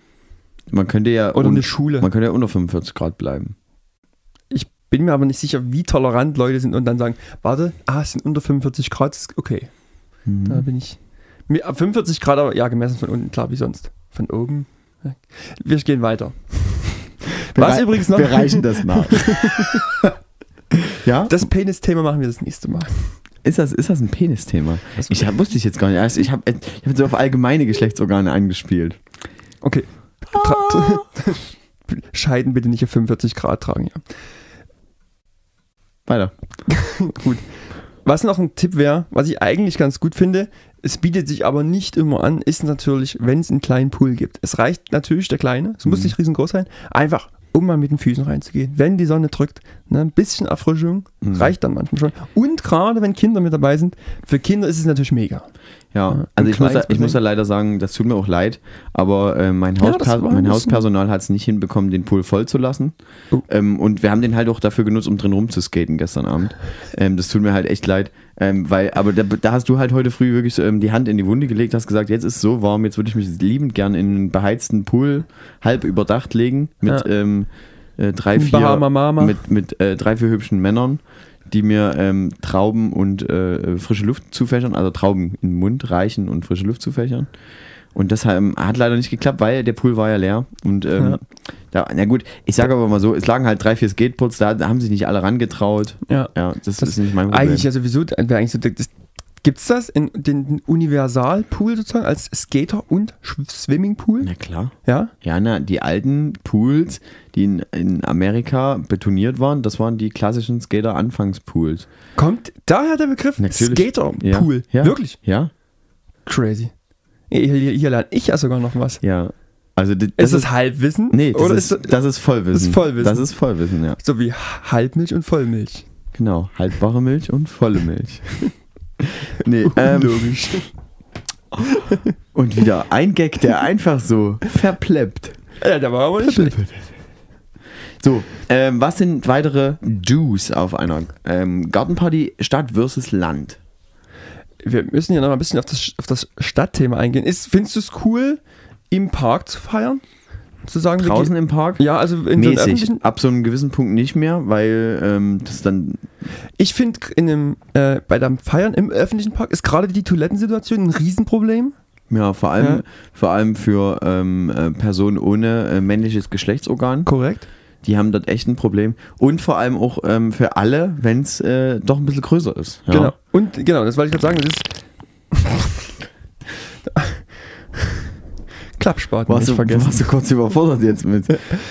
[SPEAKER 2] Man könnte ja
[SPEAKER 1] Oder eine Schule.
[SPEAKER 2] man könnte ja unter 45 Grad bleiben.
[SPEAKER 1] Ich bin mir aber nicht sicher, wie tolerant Leute sind und dann sagen, warte, ah, es sind unter 45 Grad, ist okay.
[SPEAKER 2] Mhm.
[SPEAKER 1] Da bin ich. Mir- ab 45 Grad, aber ja, gemessen von unten, klar, wie sonst. Von oben. Wir gehen weiter. Was übrigens noch.
[SPEAKER 2] Wir reichen das nach. ja?
[SPEAKER 1] Das Penis-Thema machen wir das nächste Mal.
[SPEAKER 2] Ist das, ist das ein Penis-Thema? Ich hab, wusste ich jetzt gar nicht. Also ich habe ich hab so auf allgemeine Geschlechtsorgane angespielt.
[SPEAKER 1] Okay. Tra Scheiden bitte nicht auf 45 Grad tragen, ja.
[SPEAKER 2] Weiter.
[SPEAKER 1] Was noch ein Tipp wäre, was ich eigentlich ganz gut finde, es bietet sich aber nicht immer an, ist natürlich, wenn es einen kleinen Pool gibt. Es reicht natürlich der kleine, es muss
[SPEAKER 2] Mhm.
[SPEAKER 1] nicht riesengroß sein, einfach um mal mit den Füßen reinzugehen. Wenn die Sonne drückt, ne, ein bisschen Erfrischung
[SPEAKER 2] Mhm.
[SPEAKER 1] reicht dann manchmal schon. Und gerade wenn Kinder mit dabei sind, für Kinder ist es natürlich mega.
[SPEAKER 2] Ja,
[SPEAKER 1] Ja,
[SPEAKER 2] also ich muss, da, ich muss
[SPEAKER 1] Besenken.
[SPEAKER 2] leider sagen, das tut mir auch leid, aber äh, mein,
[SPEAKER 1] Ja,
[SPEAKER 2] Hausper
[SPEAKER 1] ein
[SPEAKER 2] mein Hauspersonal hat es nicht hinbekommen, den Pool voll zu lassen.
[SPEAKER 1] Oh.
[SPEAKER 2] Ähm, und wir haben den halt auch dafür genutzt, um drin rumzuskaten gestern Abend. Ähm, das tut mir halt echt leid, ähm, weil, aber da, da hast du halt heute früh wirklich ähm, die Hand in die Wunde gelegt, hast gesagt, jetzt ist es so warm, jetzt würde ich mich liebend gern in einen beheizten Pool halb überdacht legen mit
[SPEAKER 1] Ja.
[SPEAKER 2] ähm, äh, drei, vier,
[SPEAKER 1] Bahama Mama.
[SPEAKER 2] mit, mit äh, drei, vier hübschen Männern, die mir ähm, Trauben und äh, frische Luft zufächern, also Trauben in den Mund reichen und frische Luft zufächern. Und das ähm, hat leider nicht geklappt, weil der Pool war ja leer. Und ähm,
[SPEAKER 1] Ja.
[SPEAKER 2] da, na gut, ich sage aber mal so, es lagen halt drei, vier Skateboards da, da haben sich nicht alle rangetraut.
[SPEAKER 1] Ja.
[SPEAKER 2] Ja, das,
[SPEAKER 1] Das
[SPEAKER 2] ist nicht mein Problem.
[SPEAKER 1] Eigentlich ja sowieso, wäre eigentlich so, das, gibt's das in den Universalpool sozusagen als Skater und Swimmingpool?
[SPEAKER 2] na klar.
[SPEAKER 1] Ja?
[SPEAKER 2] Ja, na, die alten Pools, die in, in Amerika betoniert waren, das waren die klassischen Skater-Anfangspools.
[SPEAKER 1] Kommt daher der Begriff. Skaterpool?
[SPEAKER 2] Ja. Ja.
[SPEAKER 1] Wirklich?
[SPEAKER 2] Ja?
[SPEAKER 1] Crazy. Hier, hier, hier lerne ich ja sogar noch was.
[SPEAKER 2] Ja. Also d-
[SPEAKER 1] ist das Halbwissen?
[SPEAKER 2] Nee, das,
[SPEAKER 1] Oder
[SPEAKER 2] ist,
[SPEAKER 1] ist das
[SPEAKER 2] das ist Vollwissen.
[SPEAKER 1] das ist Vollwissen.
[SPEAKER 2] Das ist Vollwissen, ja.
[SPEAKER 1] so wie Halbmilch und Vollmilch?
[SPEAKER 2] Genau. Haltbare Milch und volle Milch. nee, ähm,
[SPEAKER 1] Logisch.
[SPEAKER 2] und wieder ein Gag, der einfach so verpleppt.
[SPEAKER 1] Ja, der war aber nicht schlecht.
[SPEAKER 2] So, ähm, was sind weitere Do's auf einer ähm, Gartenparty Stadt versus Land?
[SPEAKER 1] Wir müssen ja noch mal ein bisschen auf das, auf das Stadtthema eingehen. Ist, findest du es cool, im Park zu feiern? Zu sagen,
[SPEAKER 2] Draußen im Park?
[SPEAKER 1] Ja, also in so
[SPEAKER 2] Mäßig.
[SPEAKER 1] öffentlichen.
[SPEAKER 2] Ab so einem gewissen Punkt nicht mehr, weil ähm, das dann.
[SPEAKER 1] Ich finde, äh, bei dem Feiern im öffentlichen Park ist gerade die Toilettensituation ein Riesenproblem.
[SPEAKER 2] Ja, vor allem,
[SPEAKER 1] Ja.
[SPEAKER 2] Vor allem für ähm, äh, Personen ohne äh, männliches Geschlechtsorgan.
[SPEAKER 1] Korrekt.
[SPEAKER 2] Die haben dort echt ein Problem. Und vor allem auch ähm, für alle, wenn es äh, doch ein bisschen größer ist. Ja.
[SPEAKER 1] Genau. Und genau, das wollte ich gerade sagen. Das ist Klappspaten
[SPEAKER 2] Warst
[SPEAKER 1] nicht
[SPEAKER 2] du,
[SPEAKER 1] vergessen.
[SPEAKER 2] warst du kurz überfordert jetzt mit,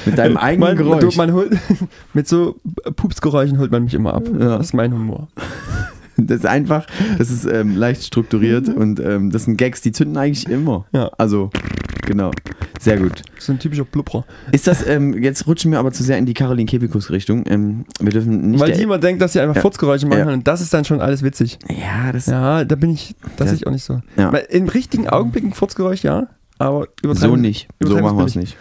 [SPEAKER 2] mit deinem eigenen
[SPEAKER 1] man,
[SPEAKER 2] Geräusch?
[SPEAKER 1] Du, man holt, mit so Pupsgeräuschen holt man mich immer ab.
[SPEAKER 2] Ja.
[SPEAKER 1] Das ist mein Humor.
[SPEAKER 2] Das ist einfach, das ist ähm, leicht strukturiert und ähm, das sind Gags, die zünden eigentlich immer.
[SPEAKER 1] Ja.
[SPEAKER 2] Also, genau. Sehr gut.
[SPEAKER 1] Das ist ein typischer Blubber.
[SPEAKER 2] Ist das, ähm, jetzt rutschen wir aber zu sehr in die Caroline Kebekus Richtung. Ähm, wir dürfen nicht.
[SPEAKER 1] Weil die immer denkt, dass sie einfach
[SPEAKER 2] Ja.
[SPEAKER 1] Furzgeräusche machen
[SPEAKER 2] Ja.
[SPEAKER 1] und das ist dann schon alles witzig.
[SPEAKER 2] ja, das
[SPEAKER 1] Ja, da bin ich, das sehe ich auch nicht so.
[SPEAKER 2] Ja.
[SPEAKER 1] Weil Im richtigen Augenblick ein Furzgeräusch, ja, aber
[SPEAKER 2] so nicht. So machen wir es
[SPEAKER 1] ich.
[SPEAKER 2] nicht.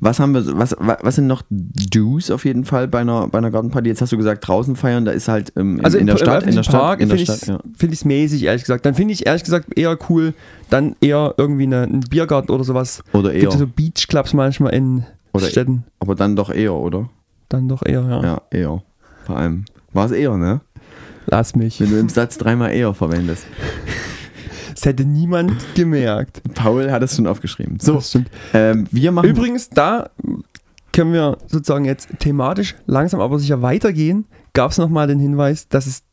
[SPEAKER 2] Was haben wir, was, wa- was sind noch Do's auf jeden Fall bei einer, bei einer Gartenparty? Jetzt hast du gesagt, draußen feiern, da ist halt ähm, in,
[SPEAKER 1] Also
[SPEAKER 2] in der
[SPEAKER 1] im
[SPEAKER 2] Stadt, in der
[SPEAKER 1] öffentlichen
[SPEAKER 2] Stadt,
[SPEAKER 1] Park
[SPEAKER 2] in der
[SPEAKER 1] finde ich
[SPEAKER 2] Stadt, ja.
[SPEAKER 1] es mäßig, ehrlich gesagt. Dann finde ich ehrlich gesagt eher cool, dann eher irgendwie eine, ein Biergarten oder sowas.
[SPEAKER 2] Oder
[SPEAKER 1] Gibt
[SPEAKER 2] eher.
[SPEAKER 1] es so Beachclubs manchmal in
[SPEAKER 2] Oder-
[SPEAKER 1] Städten.
[SPEAKER 2] Aber dann doch eher, oder?
[SPEAKER 1] Dann doch eher, ja.
[SPEAKER 2] Ja, eher. Vor allem. War es eher, ne?
[SPEAKER 1] Lass mich.
[SPEAKER 2] Wenn du im Satz dreimal eher verwendest.
[SPEAKER 1] Das hätte niemand gemerkt.
[SPEAKER 2] Paul hat es schon aufgeschrieben. So,
[SPEAKER 1] Das stimmt.
[SPEAKER 2] ähm, wir machen.
[SPEAKER 1] Übrigens, da können wir sozusagen jetzt thematisch langsam aber sicher weitergehen. Gab es nochmal den Hinweis, dass es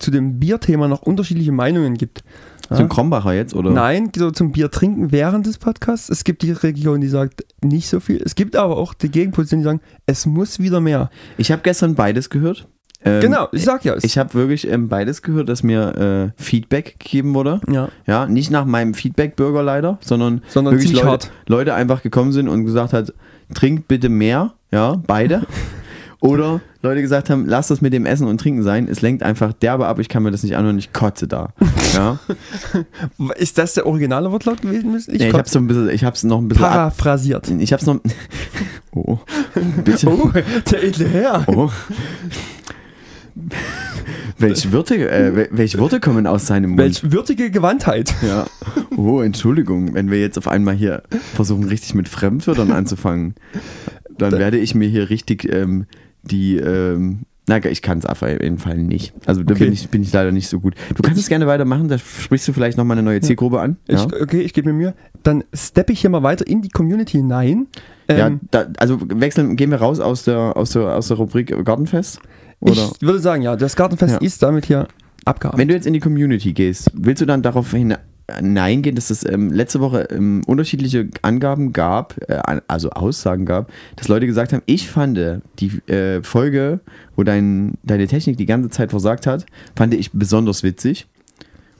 [SPEAKER 1] zu dem Bierthema noch unterschiedliche Meinungen gibt.
[SPEAKER 2] so ein Krombacher jetzt, oder?
[SPEAKER 1] Nein, so zum Bier trinken während des Podcasts. Es gibt die Region, die sagt nicht so viel. Es gibt aber auch die Gegenposition, die sagen, es muss wieder mehr.
[SPEAKER 2] Ich habe gestern beides gehört. Ähm,
[SPEAKER 1] genau, ich sag ja. Es,
[SPEAKER 2] Ich habe wirklich ähm, beides gehört, dass mir äh, Feedback gegeben wurde.
[SPEAKER 1] ja.
[SPEAKER 2] Ja, nicht nach meinem Feedback-Bürger leider, sondern,
[SPEAKER 1] Sondern
[SPEAKER 2] wirklich Leute,
[SPEAKER 1] hart.
[SPEAKER 2] Leute einfach gekommen sind und gesagt hat, trinkt bitte mehr, ja, beide. Oder Leute gesagt haben, lass das mit dem Essen und Trinken sein, es lenkt einfach derbe ab, ich kann mir das nicht anhören, ich kotze da. Ja,
[SPEAKER 1] Ist das der originale Wortlaut gewesen?
[SPEAKER 2] ich, ich
[SPEAKER 1] konnte-
[SPEAKER 2] hab's so ein bisschen, ich hab's noch ein bisschen
[SPEAKER 1] paraphrasiert.
[SPEAKER 2] ich hab's noch, oh, bitte,
[SPEAKER 1] Oh, der edle Herr.
[SPEAKER 2] oh. Welche Wörter, äh, wel- welche Worte kommen aus seinem Mund?
[SPEAKER 1] Welch würdige Gewandtheit.
[SPEAKER 2] Ja. Oh, Entschuldigung, wenn wir jetzt auf einmal hier versuchen, richtig mit Fremdwörtern anzufangen, dann werde ich mir hier richtig ähm, die. Ähm, na, ich kann es auf jeden Fall nicht. Also da
[SPEAKER 1] Okay.
[SPEAKER 2] bin, ich, bin ich leider nicht so gut. Du kannst es gerne weitermachen, da sprichst du vielleicht nochmal eine neue Zielgruppe an.
[SPEAKER 1] Ich,
[SPEAKER 2] Ja,
[SPEAKER 1] okay, ich gebe mir Mühe. Dann steppe ich hier mal weiter in die Community hinein.
[SPEAKER 2] ja
[SPEAKER 1] Ähm,
[SPEAKER 2] da, also wechseln, gehen wir raus aus der, aus der, aus der Rubrik Gartenfest? Oder?
[SPEAKER 1] ich würde sagen, ja, das Gartenfest
[SPEAKER 2] Ja.
[SPEAKER 1] ist damit hier abgehakt.
[SPEAKER 2] Wenn du jetzt in die Community gehst, willst du dann darauf hineingehen, dass es ähm, letzte Woche ähm, unterschiedliche Angaben gab, äh, also Aussagen gab, dass Leute gesagt haben, ich fand die äh, Folge, wo dein, deine Technik die ganze Zeit versagt hat, fand ich besonders witzig.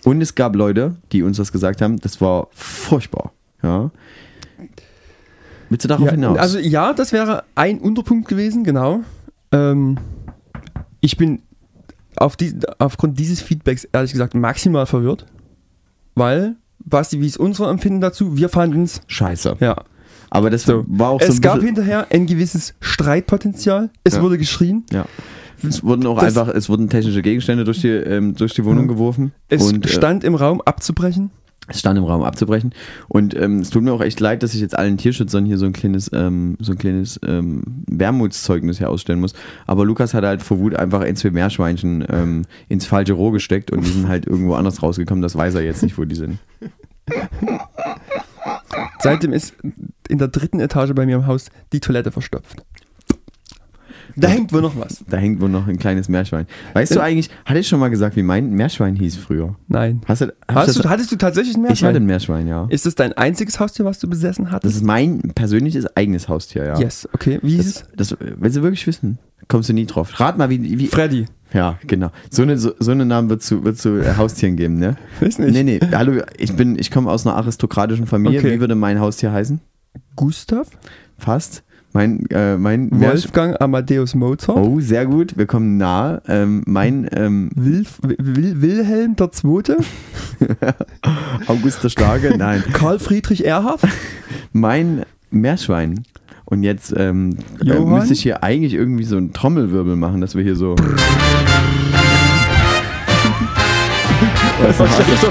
[SPEAKER 2] Und es gab Leute, die uns das gesagt haben, das war furchtbar. Ja. Willst du darauf
[SPEAKER 1] ja,
[SPEAKER 2] hinaus?
[SPEAKER 1] Also ja, das wäre ein Unterpunkt gewesen, genau. Ähm, ich bin auf die, aufgrund dieses Feedbacks ehrlich gesagt maximal verwirrt, weil, Basti, wie ist unser Empfinden dazu? Wir fanden es,
[SPEAKER 2] Scheiße.
[SPEAKER 1] ja.
[SPEAKER 2] Aber das
[SPEAKER 1] So.
[SPEAKER 2] war auch so
[SPEAKER 1] es gab hinterher ein gewisses Streitpotenzial. Es
[SPEAKER 2] Ja.
[SPEAKER 1] wurde geschrien.
[SPEAKER 2] Ja. Es wurden auch
[SPEAKER 1] Das-
[SPEAKER 2] einfach, es wurden technische Gegenstände durch die, ähm, durch die Wohnung geworfen.
[SPEAKER 1] Es
[SPEAKER 2] und, äh,
[SPEAKER 1] stand im Raum abzubrechen.
[SPEAKER 2] Es stand im Raum abzubrechen. Und ähm, es tut mir auch echt leid, dass ich jetzt allen Tierschützern hier so ein kleines, ähm, so ein kleines ähm, Wermutszeugnis hier ausstellen muss. Aber Lukas hat halt vor Wut einfach ein, zwei Meerschweinchen ähm, ins falsche Rohr gesteckt und die sind halt irgendwo anders rausgekommen. Das weiß er jetzt nicht, wo die sind.
[SPEAKER 1] Seitdem ist in der dritten Etage bei mir im Haus die Toilette verstopft. Da hängt wohl noch was.
[SPEAKER 2] Da hängt wohl noch ein kleines Meerschwein. Weißt du eigentlich, hatte ich schon mal gesagt, wie mein Meerschwein hieß früher?
[SPEAKER 1] Nein.
[SPEAKER 2] Hast du, ich
[SPEAKER 1] Hast du, hattest du tatsächlich ein
[SPEAKER 2] ich
[SPEAKER 1] Meerschwein?
[SPEAKER 2] hatte ein Meerschwein, ja.
[SPEAKER 1] Ist das dein einziges Haustier, was du besessen hattest?
[SPEAKER 2] Das ist mein persönliches eigenes Haustier, ja.
[SPEAKER 1] Yes, okay. Wie hieß
[SPEAKER 2] Das,
[SPEAKER 1] es?
[SPEAKER 2] das, willst du wirklich wissen? Kommst du nie drauf. Rat mal, wie. wie
[SPEAKER 1] Freddy.
[SPEAKER 2] ja, genau. So eine, so, so eine Namen wird zu, wird zu äh, Haustieren geben, ne?
[SPEAKER 1] Weiß nicht.
[SPEAKER 2] Nee, nee. Hallo, ich bin, ich komme aus einer aristokratischen Familie.
[SPEAKER 1] Okay.
[SPEAKER 2] Wie würde mein Haustier heißen?
[SPEAKER 1] Gustav?
[SPEAKER 2] Fast. Mein, äh, mein
[SPEAKER 1] Wolfgang Amadeus Mozart?
[SPEAKER 2] Oh, sehr gut. Wir kommen nah. Ähm, mein ähm,
[SPEAKER 1] Wilf, Wil, Wilhelm II.?
[SPEAKER 2] August der Starke, nein.
[SPEAKER 1] Karl Friedrich Erhard?
[SPEAKER 2] Mein Meerschwein. Und jetzt ähm, äh, müsste ich hier eigentlich irgendwie so einen Trommelwirbel machen, dass wir hier so. ist noch aus, ist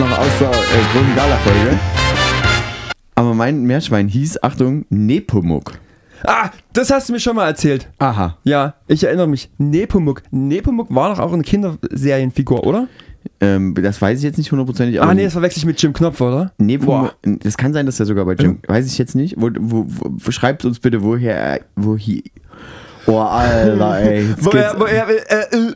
[SPEAKER 2] noch, ist noch Aber mein Meerschwein hieß, Achtung, Nepomuk.
[SPEAKER 1] Ah, das hast du mir schon mal erzählt.
[SPEAKER 2] Aha.
[SPEAKER 1] Ja, ich erinnere mich. Nepomuk. Nepomuk war doch auch eine Kinderserienfigur, oder?
[SPEAKER 2] Ähm, das weiß ich jetzt nicht hundertprozentig.
[SPEAKER 1] Ah, nee, das verwechsel ich mit Jim Knopf, oder?
[SPEAKER 2] Nepomuk, das kann sein, dass er sogar bei Jim, weiß ich jetzt nicht. Wo, wo, wo, schreibt uns bitte, woher, er- wo hier. Oh, Alter, ey. Jetzt
[SPEAKER 1] Wo
[SPEAKER 2] geht's-
[SPEAKER 1] er, wo er, äh, äh,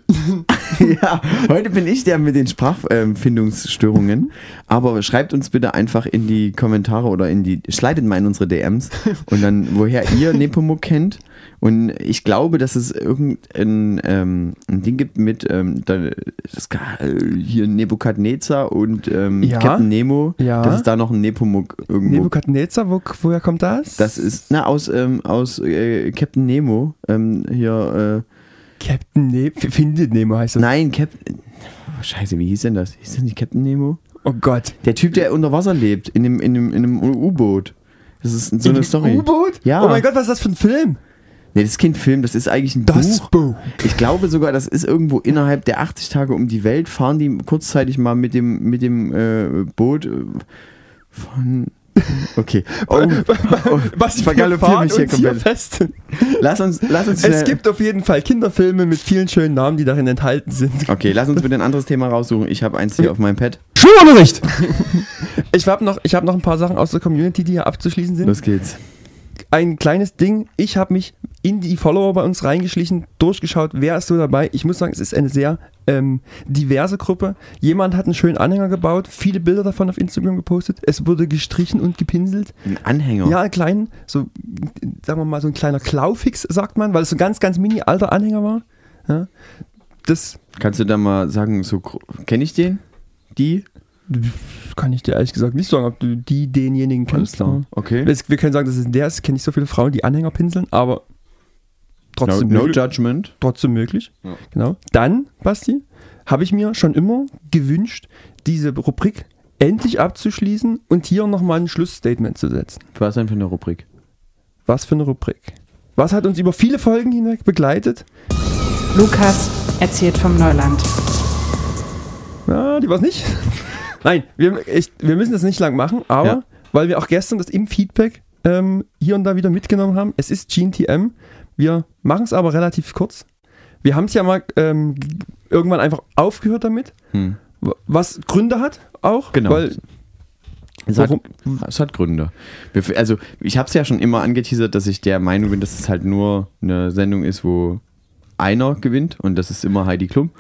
[SPEAKER 2] ja, heute bin ich der mit den Sprachfindungsstörungen. Aber schreibt uns bitte einfach in die Kommentare oder in die, slidet mal in unsere DMs und dann, woher ihr Nepomuk kennt. Und ich glaube, dass es irgendein ähm, ein Ding gibt mit ähm, da, das, äh, hier Nebukadnezar und ähm,
[SPEAKER 1] Ja.
[SPEAKER 2] Captain Nemo,
[SPEAKER 1] Ja.
[SPEAKER 2] dass es da noch ein Nepomuk irgendwo
[SPEAKER 1] Nebukadnezar, wo, woher kommt das?
[SPEAKER 2] Das ist, na, aus, ähm, aus äh, Captain Nemo. Ähm, hier,
[SPEAKER 1] Captain Nemo. Findet Nemo heißt das.
[SPEAKER 2] nein, Captain. Oh, scheiße, wie hieß denn das? Hieß das nicht Captain Nemo?
[SPEAKER 1] Oh Gott.
[SPEAKER 2] Der Typ, der unter Wasser lebt, in einem, in einem, in einem U-Boot. Das ist so eine
[SPEAKER 1] Im
[SPEAKER 2] Story.
[SPEAKER 1] U-Boot?
[SPEAKER 2] Ja.
[SPEAKER 1] Oh mein Gott, was ist das für ein Film?
[SPEAKER 2] Nee, das ist kein Film, das ist eigentlich ein
[SPEAKER 1] Das
[SPEAKER 2] Buch.
[SPEAKER 1] Buch.
[SPEAKER 2] Ich glaube sogar, das ist irgendwo innerhalb der 80 Tage um die Welt, fahren die kurzzeitig mal mit dem, mit dem äh, Boot äh, von. Okay. Oh, oh,
[SPEAKER 1] Was
[SPEAKER 2] ich vergaloppiere mich hier komplett.
[SPEAKER 1] fest.
[SPEAKER 2] Lass uns, lass uns
[SPEAKER 1] Es gibt auf jeden Fall Kinderfilme mit vielen schönen Namen, die darin enthalten sind.
[SPEAKER 2] Okay, lass uns bitte ein anderes Thema raussuchen. Ich habe eins hier auf meinem Pad.
[SPEAKER 1] Schulunterricht! Ich habe noch, ich hab noch ein paar Sachen aus der Community, die hier abzuschließen sind.
[SPEAKER 2] Los geht's.
[SPEAKER 1] Ein kleines Ding. Ich habe mich in die Follower bei uns reingeschlichen, durchgeschaut, wer ist so dabei. Ich muss sagen, es ist eine sehr ähm, diverse Gruppe. Jemand hat einen schönen Anhänger gebaut, viele Bilder davon auf Instagram gepostet. Es wurde gestrichen und gepinselt.
[SPEAKER 2] Ein Anhänger.
[SPEAKER 1] Ja, einen kleinen, so, sagen wir mal, so ein kleiner Klaufix, sagt man, weil es so ein ganz, ganz mini alter Anhänger war. Ja, das
[SPEAKER 2] Kannst du da mal sagen, so kenne ich den? Die?
[SPEAKER 1] Kann ich dir ehrlich gesagt nicht sagen, ob du die, denjenigen kennst. Ja.
[SPEAKER 2] Okay.
[SPEAKER 1] Es- Wir können sagen, dass es der ist. Ich kenne nicht so viele Frauen, die Anhänger pinseln, aber
[SPEAKER 2] No,
[SPEAKER 1] trotzdem
[SPEAKER 2] no
[SPEAKER 1] möglich.
[SPEAKER 2] judgment.
[SPEAKER 1] trotzdem möglich.
[SPEAKER 2] Ja.
[SPEAKER 1] Genau. Dann, Basti, habe ich mir schon immer gewünscht, diese Rubrik endlich abzuschließen und hier nochmal ein Schlussstatement zu setzen.
[SPEAKER 2] Was denn für eine Rubrik?
[SPEAKER 1] Was für eine Rubrik? Was hat uns über viele Folgen hinweg begleitet?
[SPEAKER 8] Lukas erzählt vom Neuland.
[SPEAKER 1] Ja, die war es nicht. Nein, wir, ich, wir müssen das nicht lang machen, aber
[SPEAKER 2] Ja.
[SPEAKER 1] weil wir auch gestern das im Feedback ähm, hier und da wieder mitgenommen haben, es ist GNTM. Wir machen es aber relativ kurz. Wir haben es ja mal ähm, irgendwann einfach aufgehört damit,
[SPEAKER 2] Hm.
[SPEAKER 1] was Gründe hat auch.
[SPEAKER 2] Genau.
[SPEAKER 1] Weil,
[SPEAKER 2] Es hat, es hat Gründe. Wir- Also, ich habe es ja schon immer angeteasert, dass ich der Meinung bin, dass es halt nur eine Sendung ist, wo einer gewinnt und das ist immer Heidi Klum.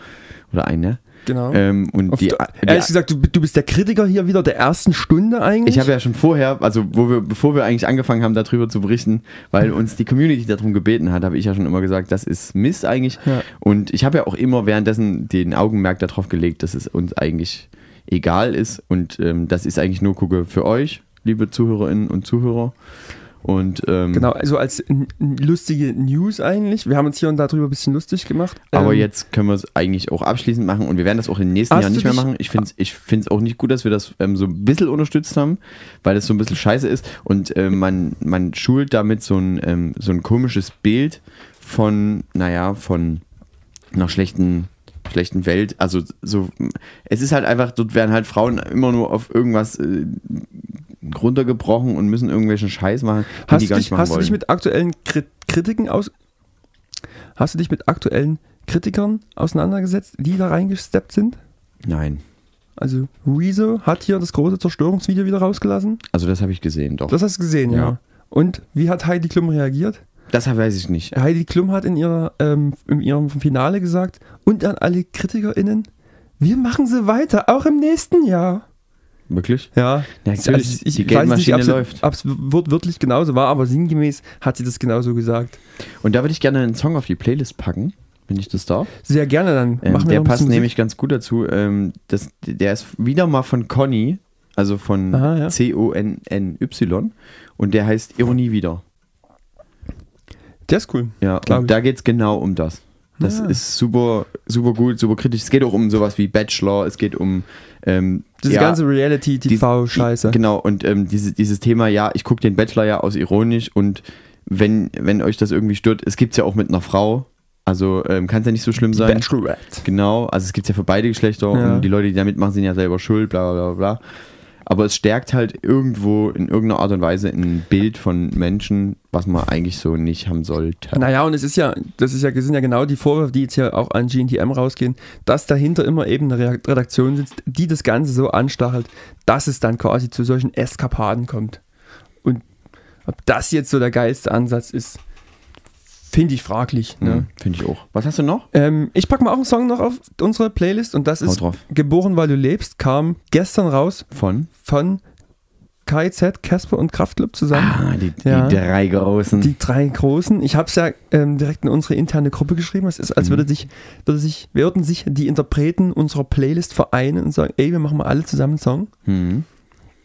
[SPEAKER 2] Oder eine.
[SPEAKER 1] Genau.
[SPEAKER 2] Ähm, und die,
[SPEAKER 1] der-
[SPEAKER 2] die,
[SPEAKER 1] ehrlich gesagt, du, du bist der Kritiker hier wieder der ersten Stunde eigentlich.
[SPEAKER 2] Ich habe ja schon vorher, also wo wir, bevor wir eigentlich angefangen haben, darüber zu berichten, weil uns die Community darum gebeten hat, habe ich ja schon immer gesagt, das ist Mist eigentlich.
[SPEAKER 1] Ja.
[SPEAKER 2] Und ich habe ja auch immer währenddessen den Augenmerk darauf gelegt, dass es uns eigentlich egal ist und ähm, dass ich eigentlich nur gucke für euch, liebe Zuhörerinnen und Zuhörer. Und ähm,
[SPEAKER 1] Genau, also als lustige News eigentlich. Wir haben uns hier und da drüber ein bisschen lustig gemacht.
[SPEAKER 2] aber
[SPEAKER 1] Ähm,
[SPEAKER 2] jetzt können wir es eigentlich auch abschließend machen und wir werden das auch in den nächsten Jahren nicht mehr machen. Ich finde es ich find's auch nicht gut, dass wir das ähm, so ein bisschen unterstützt haben, weil das so ein bisschen scheiße ist und äh, man, man schult damit so ein, ähm, so ein komisches Bild von, naja, von einer schlechten, schlechten Welt. Also so, es ist halt einfach, dort werden halt Frauen immer nur auf irgendwas äh, runtergebrochen und müssen irgendwelchen Scheiß machen,
[SPEAKER 1] Hast,
[SPEAKER 2] die
[SPEAKER 1] du
[SPEAKER 2] gar
[SPEAKER 1] dich,
[SPEAKER 2] nicht machen
[SPEAKER 1] hast du
[SPEAKER 2] wollen.
[SPEAKER 1] dich mit aktuellen Krit Kritiken aus. Hast du dich mit aktuellen Kritikern auseinandergesetzt, die da reingesteppt sind?
[SPEAKER 2] Nein,
[SPEAKER 1] Also Rezo hat hier das große Zerstörungsvideo wieder rausgelassen.
[SPEAKER 2] also das habe ich gesehen, doch. Das,
[SPEAKER 1] Das hast du gesehen, ja.
[SPEAKER 2] Ja.
[SPEAKER 1] Und wie hat Heidi Klum reagiert?
[SPEAKER 2] Weiß ich nicht.
[SPEAKER 1] Heidi Klum hat in, ihrer, ähm, in ihrem Finale gesagt, und an alle KritikerInnen, wir machen sie weiter, auch im nächsten Jahr.
[SPEAKER 2] Wirklich?
[SPEAKER 1] Ja,
[SPEAKER 2] Ja,
[SPEAKER 1] also ich,
[SPEAKER 2] die
[SPEAKER 1] ich nicht,
[SPEAKER 2] Geldmaschine
[SPEAKER 1] es
[SPEAKER 2] läuft.
[SPEAKER 1] ob es wort- wörtlich genauso war, aber sinngemäß hat sie das genauso gesagt.
[SPEAKER 2] Und da würde ich gerne einen Song auf die Playlist packen, wenn ich das darf.
[SPEAKER 1] Sehr gerne, dann
[SPEAKER 2] Ähm,
[SPEAKER 1] machen wir
[SPEAKER 2] der passt nämlich ganz gut dazu. Ähm, das, der ist wieder mal von Conny, also von
[SPEAKER 1] ja.
[SPEAKER 2] C-O-N-N-Y. Und der heißt Ironie wieder.
[SPEAKER 1] Der ist cool.
[SPEAKER 2] Ja, und da geht es genau um das. Das
[SPEAKER 1] Ah.
[SPEAKER 2] ist super, super gut, super kritisch. Es geht auch um sowas wie Bachelor, es geht um ähm,
[SPEAKER 1] Diese
[SPEAKER 2] ja,
[SPEAKER 1] ganze Reality-TV-Scheiße.
[SPEAKER 2] Genau, und ähm, diese, dieses Thema, ja, ich gucke den Bachelor ja aus ironisch und wenn, wenn euch das irgendwie stört, es gibt es ja auch mit einer Frau. Also ähm, kann es ja nicht so schlimm sein.
[SPEAKER 1] Bachelorette.
[SPEAKER 2] Genau, also es gibt ja für beide Geschlechter
[SPEAKER 1] Ja.
[SPEAKER 2] und die Leute, die da mitmachen, sind ja selber schuld, bla bla bla bla. Aber es stärkt halt irgendwo in irgendeiner Art und Weise ein Bild von Menschen, was man eigentlich so nicht haben sollte.
[SPEAKER 1] Naja, und es ist ja, das ist ja, sind ja genau die Vorwürfe, die jetzt hier auch an GNTM rausgehen, dass dahinter immer eben eine Re- Redaktion sitzt, die das Ganze so anstachelt, dass es dann quasi zu solchen Eskapaden kommt. Und ob das jetzt so der geilste Ansatz ist, finde ich fraglich. Ne?
[SPEAKER 2] Mhm, Finde ich auch. Was hast du noch?
[SPEAKER 1] Ähm, ich packe mal auch einen Song noch auf unsere Playlist und das
[SPEAKER 2] Hau
[SPEAKER 1] ist
[SPEAKER 2] drauf.
[SPEAKER 1] Geboren, weil du lebst, kam gestern raus
[SPEAKER 2] Von?
[SPEAKER 1] von KIZ, Casper und Kraftclub zusammen.
[SPEAKER 2] Ah, die,
[SPEAKER 1] Ja.
[SPEAKER 2] die drei großen.
[SPEAKER 1] Die drei großen. Ich habe es ja ähm, direkt in unsere interne Gruppe geschrieben. Es ist, als
[SPEAKER 2] Mhm.
[SPEAKER 1] würde sich, würde sich, würden sich die Interpreten unserer Playlist vereinen und sagen, ey, wir machen mal alle zusammen einen Song.
[SPEAKER 2] mhm.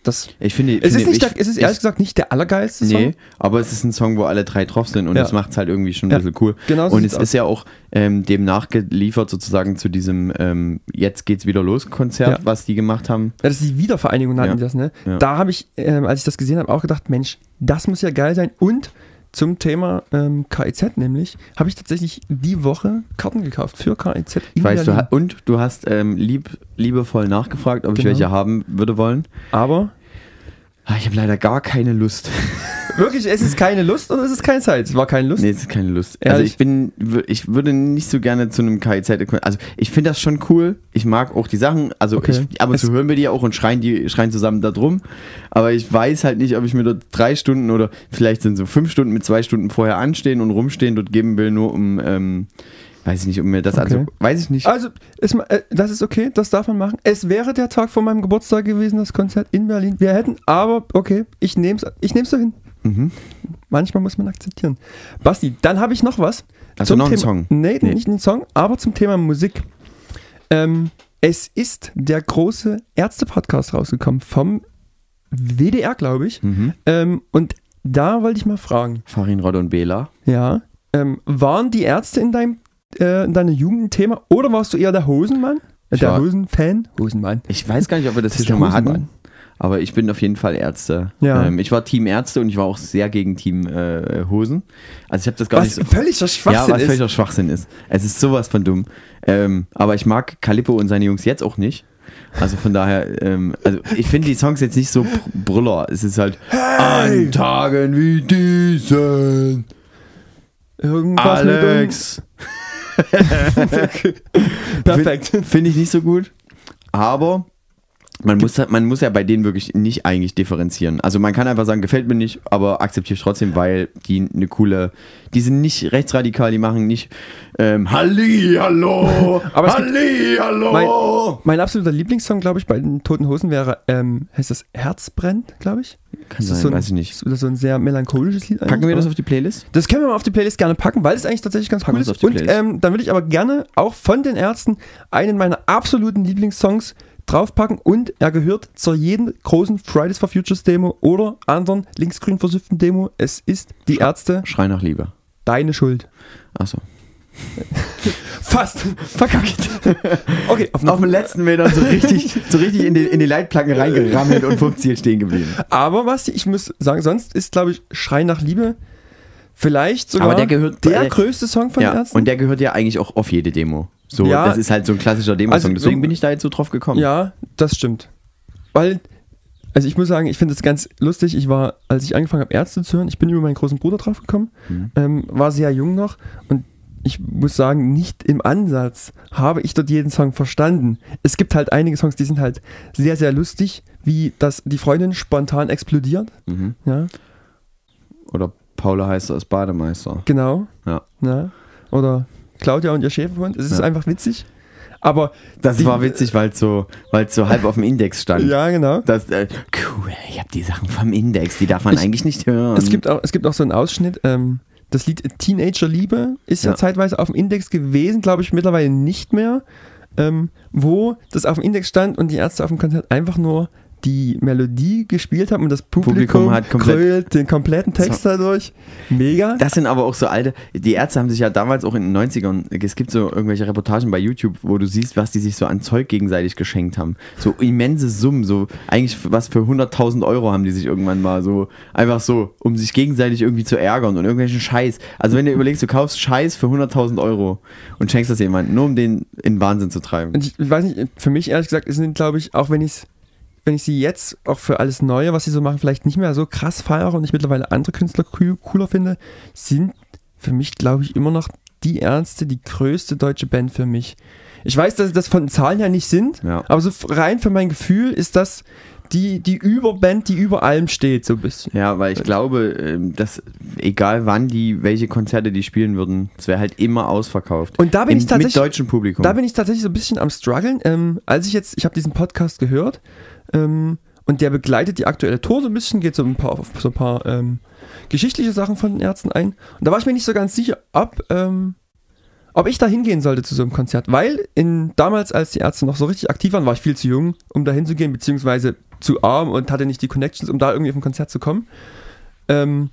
[SPEAKER 1] Das,
[SPEAKER 2] Ich finde,
[SPEAKER 1] es,
[SPEAKER 2] finde,
[SPEAKER 1] ist nicht
[SPEAKER 2] ich,
[SPEAKER 1] der, es ist ehrlich gesagt nicht der allergeilste
[SPEAKER 2] Nee,
[SPEAKER 1] Song.
[SPEAKER 2] aber es ist ein Song, wo alle drei drauf sind und
[SPEAKER 1] Ja.
[SPEAKER 2] das macht es halt irgendwie schon ein
[SPEAKER 1] Ja,
[SPEAKER 2] bisschen cool.
[SPEAKER 1] genau so
[SPEAKER 2] und es
[SPEAKER 1] aus.
[SPEAKER 2] ist ja auch ähm, dem nachgeliefert sozusagen zu diesem ähm, Jetzt geht's wieder los Konzert,
[SPEAKER 1] Ja.
[SPEAKER 2] was die gemacht haben.
[SPEAKER 1] Ja, das ist die Wiedervereinigung, nannten die das, ne? Da habe ich, ähm, als ich das gesehen habe, auch gedacht, Mensch, das muss ja geil sein. Und zum Thema ähm, KIZ nämlich, habe ich tatsächlich die Woche Karten gekauft für KIZ.
[SPEAKER 2] Ich weiß, du
[SPEAKER 1] Berlin.
[SPEAKER 2] und du hast ähm, lieb, liebevoll nachgefragt, ob ich
[SPEAKER 1] Genau.
[SPEAKER 2] welche haben würde wollen.
[SPEAKER 1] Aber
[SPEAKER 2] Ah, Ich habe leider gar keine Lust.
[SPEAKER 1] wirklich, es ist keine Lust oder es ist keine Zeit? Es war keine Lust.
[SPEAKER 2] Nee, es ist keine Lust. Also
[SPEAKER 1] Ehrlich?
[SPEAKER 2] ich bin, ich würde nicht so gerne zu einem KIZ. Also ich finde das schon cool. Ich mag auch die Sachen. Also
[SPEAKER 1] Okay.
[SPEAKER 2] ich, ab und zu hören wir die ja auch und schreien die schreien zusammen da drum. Aber ich weiß halt nicht, ob ich mir dort drei Stunden oder vielleicht sind so fünf Stunden mit zwei Stunden vorher anstehen und rumstehen dort geben will, nur um, ähm, weiß ich nicht, um mir das, also
[SPEAKER 1] Okay.
[SPEAKER 2] weiß ich nicht.
[SPEAKER 1] Also, ist, äh, das ist okay, das darf man machen. Es wäre der Tag vor meinem Geburtstag gewesen, das Konzert in Berlin. Wir hätten, aber okay, ich nehme es ich nehm's so hin.
[SPEAKER 2] Mhm.
[SPEAKER 1] Manchmal muss man akzeptieren. Basti, dann habe ich noch was.
[SPEAKER 2] Du noch einen
[SPEAKER 1] Thema,
[SPEAKER 2] Song?
[SPEAKER 1] Nee,
[SPEAKER 2] Nee.
[SPEAKER 1] nicht einen Song, aber zum Thema Musik. Ähm, es ist der große Ärzte-Podcast rausgekommen vom WDR, glaube ich.
[SPEAKER 2] Mhm.
[SPEAKER 1] Ähm, und da wollte ich mal fragen,
[SPEAKER 2] Farin Rod und Bela.
[SPEAKER 1] ja, ähm, waren die Ärzte in, deinem, äh, in deiner Jugend ein Thema oder warst du eher der Hosenmann? Äh,
[SPEAKER 2] Ich
[SPEAKER 1] der Hosenfan? Hosenmann.
[SPEAKER 2] Ich weiß gar nicht, ob wir das,
[SPEAKER 1] Das
[SPEAKER 2] hier schon mal hatten. Aber ich bin auf jeden Fall Ärzte.
[SPEAKER 1] Ja.
[SPEAKER 2] Ähm, ich war Team Ärzte und ich war auch sehr gegen Team äh, Hosen. Also ich habe das gar
[SPEAKER 1] Was
[SPEAKER 2] nicht so.
[SPEAKER 1] völliger
[SPEAKER 2] Ja,
[SPEAKER 1] Schwachsinn
[SPEAKER 2] was
[SPEAKER 1] ist.
[SPEAKER 2] völliger Schwachsinn ist. Es ist sowas von dumm. Ähm, aber ich mag Calippo und seine Jungs jetzt auch nicht. Also von daher, ähm, also ich finde die Songs jetzt nicht so br- Brüller. Es ist halt an Tagen wie diesen,
[SPEAKER 1] Irgendwas
[SPEAKER 2] Alex.
[SPEAKER 1] Perfekt.
[SPEAKER 2] Finde find ich nicht so gut. Aber man muss, man muss ja bei denen wirklich nicht eigentlich differenzieren. Also man kann einfach sagen, gefällt mir nicht, aber akzeptiere ich trotzdem, weil die eine coole, die sind nicht rechtsradikal, die machen nicht ähm, Halli, hallo,
[SPEAKER 1] Aber
[SPEAKER 2] Halli, hallo.
[SPEAKER 1] Mein, mein absoluter Lieblingssong, glaube ich, bei den Toten Hosen wäre, ähm, heißt das Herz brennt, glaube ich.
[SPEAKER 2] Kann sein,
[SPEAKER 1] so ein,
[SPEAKER 2] weiß ich nicht.
[SPEAKER 1] So, so ein sehr melancholisches Lied.
[SPEAKER 2] Packen wir das auf die Playlist?
[SPEAKER 1] Das können wir mal auf die Playlist gerne packen, weil es eigentlich tatsächlich ganz
[SPEAKER 2] Packen
[SPEAKER 1] cool ist. Und ähm, dann würde ich aber gerne auch von den Ärzten einen meiner absoluten Lieblingssongs draufpacken und er gehört zur jeden großen Fridays for Futures Demo oder anderen linksgrün versüfften Demo. Es ist die Ärzte,
[SPEAKER 2] Schrei nach Liebe.
[SPEAKER 1] deine Schuld.
[SPEAKER 2] Achso.
[SPEAKER 1] Fast. Verkackt. Okay, auf,
[SPEAKER 2] Auf den letzten Metern so richtig, so richtig in, die, in die Leitplanken reingerammelt und vom Ziel stehen geblieben.
[SPEAKER 1] Aber was ich muss sagen, sonst ist, glaube ich, Schrei nach Liebe vielleicht sogar
[SPEAKER 2] Aber der gehört-
[SPEAKER 1] der
[SPEAKER 2] äh,
[SPEAKER 1] größte Song von
[SPEAKER 2] Ja,
[SPEAKER 1] Ärzten.
[SPEAKER 2] und der gehört ja eigentlich auch auf jede Demo. So,
[SPEAKER 1] Ja.
[SPEAKER 2] das ist halt so ein klassischer Demo-Song.
[SPEAKER 1] Also so-
[SPEAKER 2] Deswegen bin ich da jetzt so drauf gekommen.
[SPEAKER 1] Ja, das stimmt. Weil, also ich muss sagen, ich finde es ganz lustig. Ich war, als ich angefangen habe, Ärzte zu hören, ich bin über meinen großen Bruder drauf gekommen,
[SPEAKER 2] Mhm.
[SPEAKER 1] ähm, war sehr jung noch und ich muss sagen, nicht im Ansatz habe ich dort jeden Song verstanden. Es gibt halt einige Songs, die sind halt sehr, sehr lustig, wie dass die Freundin spontan explodiert.
[SPEAKER 2] Mhm.
[SPEAKER 1] Ja,
[SPEAKER 2] Oder Paula heißt als Bademeister.
[SPEAKER 1] genau.
[SPEAKER 2] Ja.
[SPEAKER 1] Ja. Oder Claudia und ihr Schäferhund. Es ist
[SPEAKER 2] Ja.
[SPEAKER 1] einfach witzig. Aber
[SPEAKER 2] Das
[SPEAKER 1] die-
[SPEAKER 2] war witzig, weil es so, weil's so halb auf dem Index stand.
[SPEAKER 1] Ja, genau.
[SPEAKER 2] Das, äh, cool, ich habe die Sachen vom Index, die darf man
[SPEAKER 1] Ich-
[SPEAKER 2] eigentlich nicht hören.
[SPEAKER 1] Es gibt auch, es gibt auch so einen Ausschnitt. Ähm, das Lied Teenager Liebe ist ja,
[SPEAKER 2] Ja.
[SPEAKER 1] zeitweise auf dem Index gewesen, glaube ich mittlerweile nicht mehr, ähm, wo das auf dem Index stand und die Ärzte auf dem Konzert einfach nur die Melodie gespielt haben und das Publikum,
[SPEAKER 2] Publikum hat
[SPEAKER 1] krölt den kompletten Text dadurch. Mega.
[SPEAKER 2] Das sind aber auch so alte, die Ärzte haben sich ja damals auch in den 90ern, es gibt so irgendwelche Reportagen bei YouTube, wo du siehst, was die sich so an Zeug gegenseitig geschenkt haben. So immense Summen, so eigentlich was für 100.000 Euro haben die sich irgendwann mal so, einfach so, um sich gegenseitig irgendwie zu ärgern und irgendwelchen Scheiß. Also wenn du überlegst, du kaufst Scheiß für 100.000 Euro und schenkst das jemandem, nur um den in Wahnsinn zu treiben.
[SPEAKER 1] Und ich, weiß nicht, für mich ehrlich gesagt, es sind, glaube ich, auch wenn ich wenn ich sie jetzt auch für alles Neue, was sie so machen, vielleicht nicht mehr so krass feiere und ich mittlerweile andere Künstler cool, cooler finde, sind für mich, glaube ich, immer noch die Ärzte, die größte deutsche Band für mich. Ich weiß, dass das von Zahlen her nicht sind,
[SPEAKER 2] Ja.
[SPEAKER 1] aber so rein für mein Gefühl ist das die, die Überband, die über allem steht, so ein bisschen.
[SPEAKER 2] Ja, weil ich glaube, ähm, dass egal wann die, welche Konzerte die spielen würden, es wäre halt immer ausverkauft.
[SPEAKER 1] Und da bin
[SPEAKER 2] Im,
[SPEAKER 1] ich tatsächlich-
[SPEAKER 2] Mit deutschem Publikum.
[SPEAKER 1] Da bin ich tatsächlich so ein bisschen am struggeln. Ähm, als ich jetzt, ich habe diesen Podcast gehört ähm, und der begleitet die aktuelle Tour so ein bisschen, geht so ein paar, auf so ein paar ähm, geschichtliche Sachen von den Ärzten ein. Und da war ich mir nicht so ganz sicher, ob, ähm, ob ich da hingehen sollte zu so einem Konzert. Weil in, damals, als die Ärzte noch so richtig aktiv waren, war ich viel zu jung, um da hinzugehen, beziehungsweise zu arm und hatte nicht die Connections, um da irgendwie auf ein Konzert zu kommen. Ähm,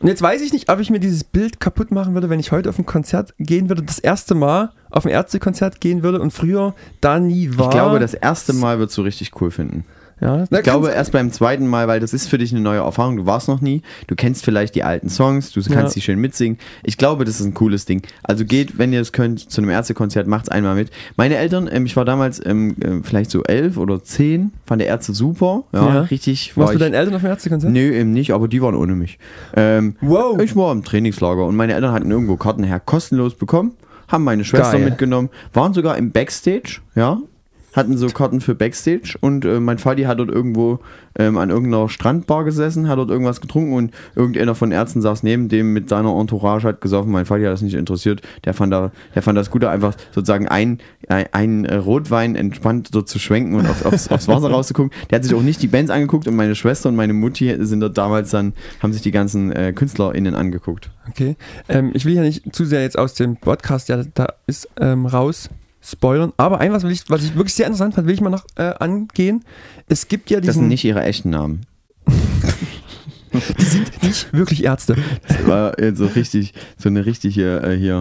[SPEAKER 1] und jetzt weiß ich nicht, ob ich mir dieses Bild kaputt machen würde, wenn ich heute auf ein Konzert gehen würde, das erste Mal auf ein Ärztekonzert gehen würde und früher da nie war.
[SPEAKER 2] ich glaube, das erste Mal würdest du richtig cool finden.
[SPEAKER 1] Ja,
[SPEAKER 2] Ich glaube erst beim zweiten Mal, weil das ist für dich eine neue Erfahrung. Du warst noch nie, du kennst vielleicht die alten Songs, du kannst
[SPEAKER 1] Ja.
[SPEAKER 2] die schön mitsingen. Ich glaube, das ist ein cooles Ding. Also geht, wenn ihr es könnt, zu einem Ärztekonzert, macht's einmal mit. Meine Eltern, ähm, ich war damals ähm, äh, vielleicht so elf oder zehn, fand der Ärzte super. Ja,
[SPEAKER 1] Ja.
[SPEAKER 2] richtig. War
[SPEAKER 1] Warst du
[SPEAKER 2] ich,
[SPEAKER 1] deinen Eltern auf dem Ärztekonzert?
[SPEAKER 2] Nee, eben nicht, aber die waren ohne mich. Ähm,
[SPEAKER 1] Wow.
[SPEAKER 2] Ich war im Trainingslager und meine Eltern hatten irgendwo Karten her kostenlos bekommen, haben meine Schwester
[SPEAKER 1] Geil.
[SPEAKER 2] mitgenommen, waren sogar im Backstage, ja, hatten so Karten für Backstage und äh, mein Vati hat dort irgendwo ähm, an irgendeiner Strandbar gesessen, hat dort irgendwas getrunken und irgendeiner von Ärzten saß neben dem mit seiner Entourage, hat gesoffen, mein Vati hat das nicht interessiert, der fand, da, der fand das gut, einfach sozusagen ein, ein, ein äh, Rotwein entspannt dort zu schwenken und auf, aufs, aufs Wasser rauszugucken. Der hat sich auch nicht die Bands angeguckt und meine Schwester und meine Mutti sind dort damals dann, haben sich die ganzen äh, KünstlerInnen angeguckt.
[SPEAKER 1] Okay. Ähm, ich will ja nicht zu sehr jetzt aus dem Podcast, der da ist, ähm, raus spoilern. Aber ein, was, will ich, was ich wirklich sehr interessant fand, will ich mal noch äh, angehen. Es gibt ja
[SPEAKER 2] Das sind
[SPEAKER 1] diesen.
[SPEAKER 2] nicht ihre echten Namen.
[SPEAKER 1] die sind nicht wirklich Ärzte.
[SPEAKER 2] Das war jetzt so richtig, so eine richtige äh, hier.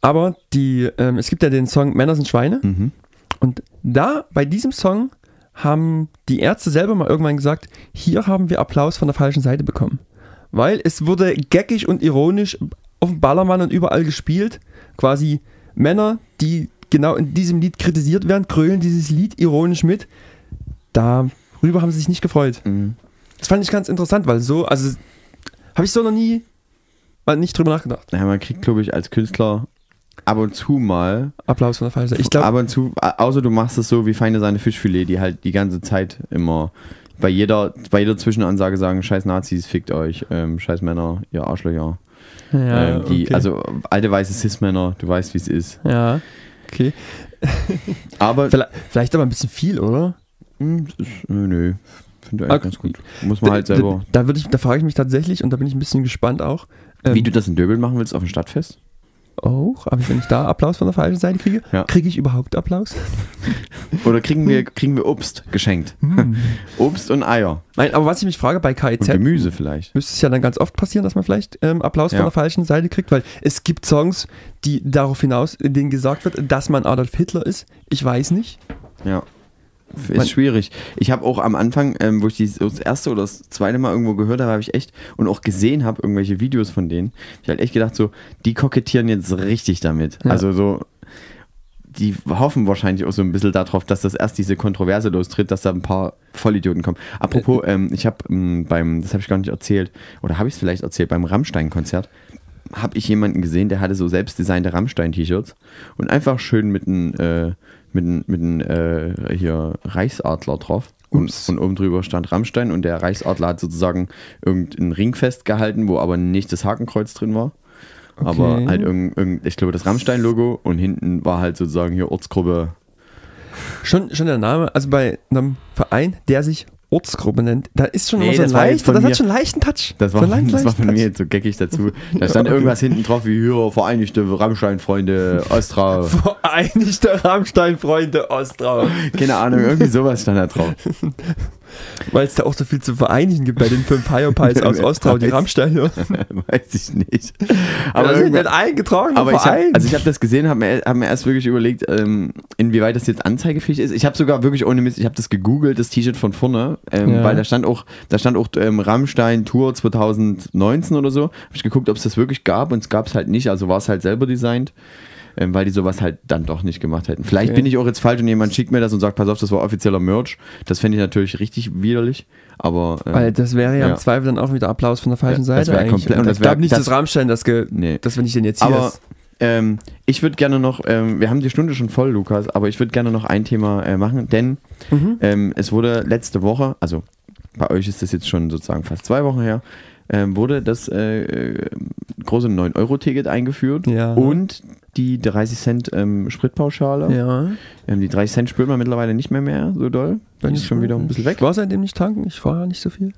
[SPEAKER 1] Aber die, ähm, es gibt ja den Song Männer sind Schweine.
[SPEAKER 2] Mhm.
[SPEAKER 1] Und da, bei diesem Song, haben die Ärzte selber mal irgendwann gesagt, hier haben wir Applaus von der falschen Seite bekommen. Weil es wurde geckig und ironisch auf dem Ballermann und überall gespielt. Quasi Männer, die genau in diesem Lied kritisiert werden, krölen dieses Lied ironisch mit. Darüber haben sie sich nicht gefreut.
[SPEAKER 2] Mhm.
[SPEAKER 1] Das fand ich ganz interessant, weil so, also habe ich so noch nie mal nicht drüber nachgedacht.
[SPEAKER 2] Ja, man kriegt, glaube ich, als Künstler ab und zu mal,
[SPEAKER 1] Applaus von der falschen Seite. Ich glaube,
[SPEAKER 2] ab und zu, au- außer du machst es so wie feine seine Fischfilet, die halt die ganze Zeit immer bei jeder, bei jeder Zwischenansage sagen, scheiß Nazis, fickt euch, ähm, scheiß Männer, ihr Arschlöcher.
[SPEAKER 1] Ja,
[SPEAKER 2] ähm, die,
[SPEAKER 1] okay.
[SPEAKER 2] Also alte weiße Cis-Männer, du weißt, wie es ist.
[SPEAKER 1] ja, okay.
[SPEAKER 2] Aber
[SPEAKER 1] Vielleicht, vielleicht aber ein bisschen viel, oder?
[SPEAKER 2] Hm, nö, nö. Finde ich
[SPEAKER 1] Okay.
[SPEAKER 2] eigentlich ganz gut. Muss man halt selber.
[SPEAKER 1] Da, da, ich, da frage ich mich tatsächlich und da bin ich ein bisschen gespannt auch. ähm,
[SPEAKER 2] Wie du das in Döbel machen willst auf dem Stadtfest?
[SPEAKER 1] Auch, aber wenn ich da Applaus von der falschen Seite kriege,
[SPEAKER 2] Ja.
[SPEAKER 1] kriege ich überhaupt Applaus?
[SPEAKER 2] Oder kriegen wir, kriegen wir Obst geschenkt?
[SPEAKER 1] Hm.
[SPEAKER 2] Obst und Eier.
[SPEAKER 1] Nein, aber was ich mich frage, bei
[SPEAKER 2] Und
[SPEAKER 1] KIZ
[SPEAKER 2] Gemüse vielleicht.
[SPEAKER 1] müsste es ja dann ganz oft passieren, dass man vielleicht ähm, Applaus
[SPEAKER 2] Ja.
[SPEAKER 1] von der falschen Seite kriegt, weil es gibt Songs, die darauf hinaus, in denen gesagt wird, dass man Adolf Hitler ist. Ich weiß nicht.
[SPEAKER 2] Ja. Ist
[SPEAKER 1] Man-
[SPEAKER 2] schwierig. Ich habe auch am Anfang, ähm, wo ich die, das erste oder das zweite Mal irgendwo gehört habe, habe ich echt und auch gesehen habe, irgendwelche Videos von denen, ich halt echt gedacht, so, die kokettieren jetzt richtig damit.
[SPEAKER 1] Ja.
[SPEAKER 2] Also so, die hoffen wahrscheinlich auch so ein bisschen darauf, dass das erst diese Kontroverse lostritt, dass da ein paar Vollidioten kommen. Apropos, ähm, ich habe ähm, beim, das habe ich gar nicht erzählt, oder habe ich es vielleicht erzählt, beim Rammstein-Konzert habe ich jemanden gesehen, der hatte so selbstdesignte Rammstein-T-Shirts und einfach schön mit einem äh, mit einem mit einem, äh, hier Reichsadler drauf. Und, und oben drüber stand Rammstein und der Reichsadler hat sozusagen irgendein Ring festgehalten, wo aber nicht das Hakenkreuz drin war. Aber
[SPEAKER 1] Okay.
[SPEAKER 2] halt irgend, irgend, ich glaube, das Rammstein-Logo und hinten war halt sozusagen hier Ortsgruppe.
[SPEAKER 1] Schon, schon der Name, also bei einem Verein, der sich Ortsgruppe nennt, da ist schon
[SPEAKER 2] Nee,
[SPEAKER 1] immer so leicht, das
[SPEAKER 2] mir.
[SPEAKER 1] hat schon einen leichten Touch.
[SPEAKER 2] Das
[SPEAKER 1] so
[SPEAKER 2] war,
[SPEAKER 1] einen leicht-
[SPEAKER 2] das war von mir
[SPEAKER 1] Touch.
[SPEAKER 2] jetzt so geckig dazu. Da stand
[SPEAKER 1] Okay.
[SPEAKER 2] irgendwas hinten drauf wie hier Vereinigte Rammstein-Freunde Ostra.
[SPEAKER 1] Vereinigte Rammstein-Freunde Ostrau.
[SPEAKER 2] Keine Ahnung, irgendwie sowas stand da drauf.
[SPEAKER 1] Weil es da auch so viel zu vereinigen gibt bei den fünf Hyopies aus Ostrau, die Rammstein.
[SPEAKER 2] Weiß ich nicht.
[SPEAKER 1] Aber
[SPEAKER 2] Aber,
[SPEAKER 1] das ist
[SPEAKER 2] irgendwann-
[SPEAKER 1] ein eingetragener
[SPEAKER 2] aber ich hab, also ich habe das gesehen, habe mir, hab mir erst wirklich überlegt, ähm, inwieweit das jetzt anzeigefähig ist. Ich habe sogar wirklich ohne Mist, ich habe das gegoogelt, das T-Shirt von vorne, ähm,
[SPEAKER 1] Ja.
[SPEAKER 2] weil da stand auch, da stand auch ähm, Rammstein Tour 2019 oder so. Habe ich geguckt, ob es das wirklich gab und es gab es halt nicht, also war es halt selber designt. Ähm, weil die sowas halt dann doch nicht gemacht hätten. Vielleicht
[SPEAKER 1] Okay.
[SPEAKER 2] bin ich auch jetzt falsch und jemand schickt mir das und sagt, pass auf, das war offizieller Merch. Das fände ich natürlich richtig widerlich, aber äh,
[SPEAKER 1] Weil das wäre ja,
[SPEAKER 2] Ja.
[SPEAKER 1] im Zweifel dann auch wieder Applaus von der falschen
[SPEAKER 2] Ja, das
[SPEAKER 1] Seite
[SPEAKER 2] wär
[SPEAKER 1] eigentlich.
[SPEAKER 2] komplett- und das
[SPEAKER 1] ich glaube nicht,
[SPEAKER 2] das-
[SPEAKER 1] dass Rammstein das, ge
[SPEAKER 2] Nee.
[SPEAKER 1] dass wenn ich den jetzt hier
[SPEAKER 2] Aber
[SPEAKER 1] ist.
[SPEAKER 2] Ähm, ich würde gerne noch, ähm, wir haben die Stunde schon voll, Lukas, aber ich würde gerne noch ein Thema äh, machen, denn
[SPEAKER 1] Mhm.
[SPEAKER 2] ähm, es wurde letzte Woche, also bei euch ist das jetzt schon sozusagen fast zwei Wochen her, ähm, wurde das äh, äh, große 9-Euro-Ticket eingeführt
[SPEAKER 1] Ja.
[SPEAKER 2] und die 30 Cent ähm, Spritpauschale.
[SPEAKER 1] Ja.
[SPEAKER 2] Ähm, die 30 Cent spürt man mittlerweile nicht mehr mehr so doll. Die ist schon wieder ein bisschen weg.
[SPEAKER 1] Ich war seitdem nicht tanken, ich fahre nicht so viel.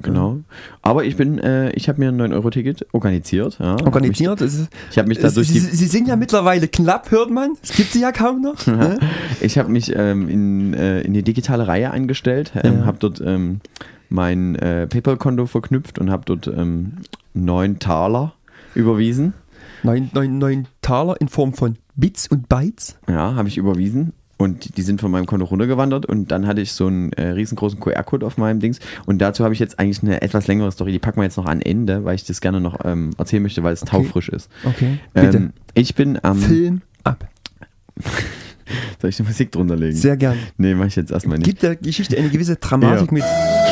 [SPEAKER 2] Genau. Aber ich bin, äh, ich habe mir ein 9-Euro-Ticket organisiert. Ja.
[SPEAKER 1] Organisiert. es ist,
[SPEAKER 2] Ich habe mich da durch
[SPEAKER 1] sie,
[SPEAKER 2] die
[SPEAKER 1] sie sind ja mittlerweile knapp, hört man. Es gibt sie ja kaum noch. ne?
[SPEAKER 2] Ich habe mich ähm, in, äh, in die digitale Reihe eingestellt, ähm,
[SPEAKER 1] Ja.
[SPEAKER 2] habe dort ähm, mein äh, PayPal-Konto verknüpft und habe dort ähm, 9 Taler überwiesen.
[SPEAKER 1] Neun, neun, neun Taler in Form von Bits und Bytes.
[SPEAKER 2] Ja, habe ich überwiesen. Und die- sind von meinem Konto runtergewandert und dann hatte ich so einen äh, riesengroßen QR-Code auf meinem Dings. Und dazu habe ich jetzt eigentlich eine etwas längere Story, die packen wir jetzt noch an Ende, weil ich das gerne noch ähm, erzählen möchte, weil es taufrisch ist.
[SPEAKER 1] Okay. Bitte.
[SPEAKER 2] Ähm, ich bin am.
[SPEAKER 1] Film ab.
[SPEAKER 2] Soll ich eine Musik drunter legen?
[SPEAKER 1] Sehr gern.
[SPEAKER 2] nee, mache ich jetzt erstmal nicht.
[SPEAKER 1] Gibt der Geschichte eine gewisse Dramatik
[SPEAKER 2] Ja.
[SPEAKER 1] mit.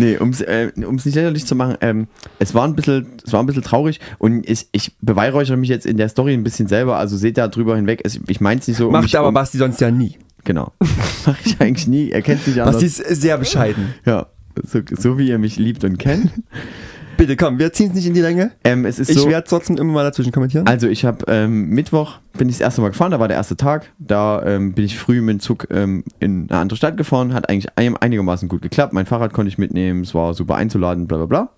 [SPEAKER 2] Nee, um es äh, um's nicht lächerlich zu machen, ähm, es, war ein bisschen, es war ein bisschen traurig und ich, ich beweihräuchere mich jetzt in der Story ein bisschen selber, also seht da drüber hinweg. Es, ich meine es nicht so. um
[SPEAKER 1] Macht aber
[SPEAKER 2] um,
[SPEAKER 1] Basti sonst ja nie.
[SPEAKER 2] Genau. Mache ich eigentlich nie. Er kennt sich anders.
[SPEAKER 1] Basti ist sehr bescheiden.
[SPEAKER 2] Ja, so, so wie ihr mich liebt und kennt.
[SPEAKER 1] Bitte komm, wir ziehen es nicht in die Länge.
[SPEAKER 2] Ähm, es ist
[SPEAKER 1] Ich
[SPEAKER 2] so,
[SPEAKER 1] werde trotzdem immer mal dazwischen kommentieren.
[SPEAKER 2] also ich habe ähm, Mittwoch bin ich das erste Mal gefahren, da war der erste Tag. Da ähm, bin ich früh mit dem Zug ähm, in eine andere Stadt gefahren, hat eigentlich ein- einigermaßen gut geklappt. Mein Fahrrad konnte ich mitnehmen, es war super einzuladen, bla bla bla.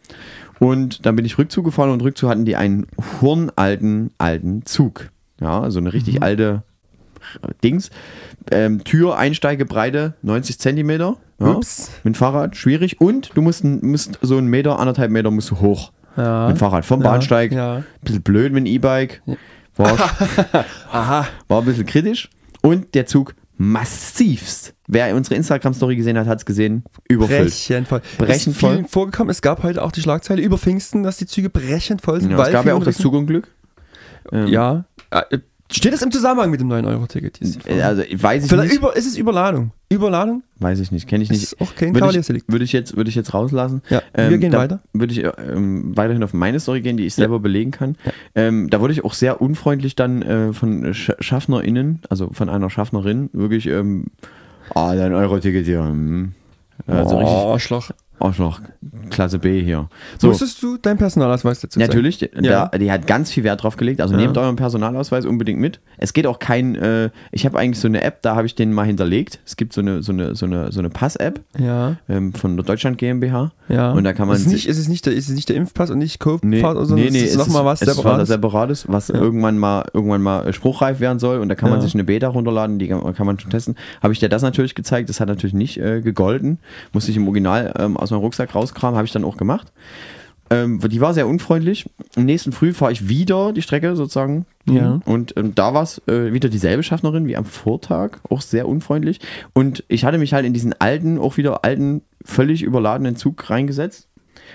[SPEAKER 2] Und dann bin ich Rückzug gefahren und Rückzug hatten die einen hurnalten, alten Zug. Ja, so eine richtig alte Dings. Ähm, Tür, Einsteigebreite 90 Zentimeter. Ja,
[SPEAKER 1] Ups.
[SPEAKER 2] Mit dem Fahrrad, schwierig. Und du musst, musst so einen Meter, anderthalb Meter musst du hoch.
[SPEAKER 1] ja.
[SPEAKER 2] Mit dem Fahrrad vom
[SPEAKER 1] Ja,
[SPEAKER 2] Bahnsteig.
[SPEAKER 1] ja.
[SPEAKER 2] Bisschen blöd mit dem E-Bike. War,
[SPEAKER 1] Aha.
[SPEAKER 2] war ein bisschen kritisch. Und der Zug massivst. Wer unsere Instagram-Story gesehen hat, hat es gesehen. Überfüllt.
[SPEAKER 1] Brechend voll.
[SPEAKER 2] Brechend
[SPEAKER 1] ist
[SPEAKER 2] voll.
[SPEAKER 1] vorgekommen. Es gab heute auch die Schlagzeile über Pfingsten, dass die Züge brechend voll sind.
[SPEAKER 2] Ja,
[SPEAKER 1] weil
[SPEAKER 2] es gab ja auch das Zugunglück. Ähm.
[SPEAKER 1] Ja. Steht das im Zusammenhang mit dem 9-Euro-Ticket?
[SPEAKER 2] äh, Also weiß ich
[SPEAKER 1] Vielleicht
[SPEAKER 2] nicht.
[SPEAKER 1] über, ist es Überladung? Überladung?
[SPEAKER 2] Weiß ich nicht. Kenne ich nicht.
[SPEAKER 1] Ist auch kein
[SPEAKER 2] würde ich, würde ich jetzt würde ich jetzt rauslassen.
[SPEAKER 1] Ja, wir gehen weiter.
[SPEAKER 2] Würde ich ähm, weiterhin auf meine Story gehen, die ich selber belegen kann. Ähm, da wurde ich auch sehr unfreundlich dann äh, von Sch SchaffnerInnen, also von einer Schaffnerin, wirklich, ähm, ah, dein Euro-Ticket hier. hm. Also richtig
[SPEAKER 1] Arschloch.
[SPEAKER 2] Arschloch, Klasse B hier. So,
[SPEAKER 1] Musstest du deinen Personalausweis dazu zeigen?
[SPEAKER 2] Natürlich,
[SPEAKER 1] Ja.
[SPEAKER 2] da, die hat ganz viel Wert drauf gelegt. Also
[SPEAKER 1] Ja.
[SPEAKER 2] nehmt euren Personalausweis unbedingt mit. Es geht auch kein, äh, ich habe eigentlich so eine App, da habe ich den mal hinterlegt. Es gibt so eine, so eine, so eine, so eine Pass-App
[SPEAKER 1] Ja,
[SPEAKER 2] ähm, von der Deutschland GmbH.
[SPEAKER 1] ja.
[SPEAKER 2] Und da kann man
[SPEAKER 1] ist es nicht, ist es nicht der, ist es nicht der Impfpass und nicht Codepass
[SPEAKER 2] Nee,
[SPEAKER 1] oder so?
[SPEAKER 2] nee, nee,
[SPEAKER 1] es ist nochmal was
[SPEAKER 2] es ist was
[SPEAKER 1] separates.
[SPEAKER 2] separates, was irgendwann mal irgendwann mal äh, spruchreif werden soll und da kann man sich eine Beta runterladen, die kann kann man schon testen. Habe ich dir das natürlich gezeigt, das hat natürlich nicht äh, gegolten, musste ich im Original ähm, aus meinem Rucksack rauskramen, habe ich dann auch gemacht. Ähm, die war sehr unfreundlich. Am nächsten Früh fahre ich wieder die Strecke sozusagen.
[SPEAKER 1] Ja.
[SPEAKER 2] Und ähm, da war es äh, wieder dieselbe Schaffnerin wie am Vortag, auch sehr unfreundlich. Und ich hatte mich halt in diesen alten, auch wieder alten, völlig überladenen Zug reingesetzt.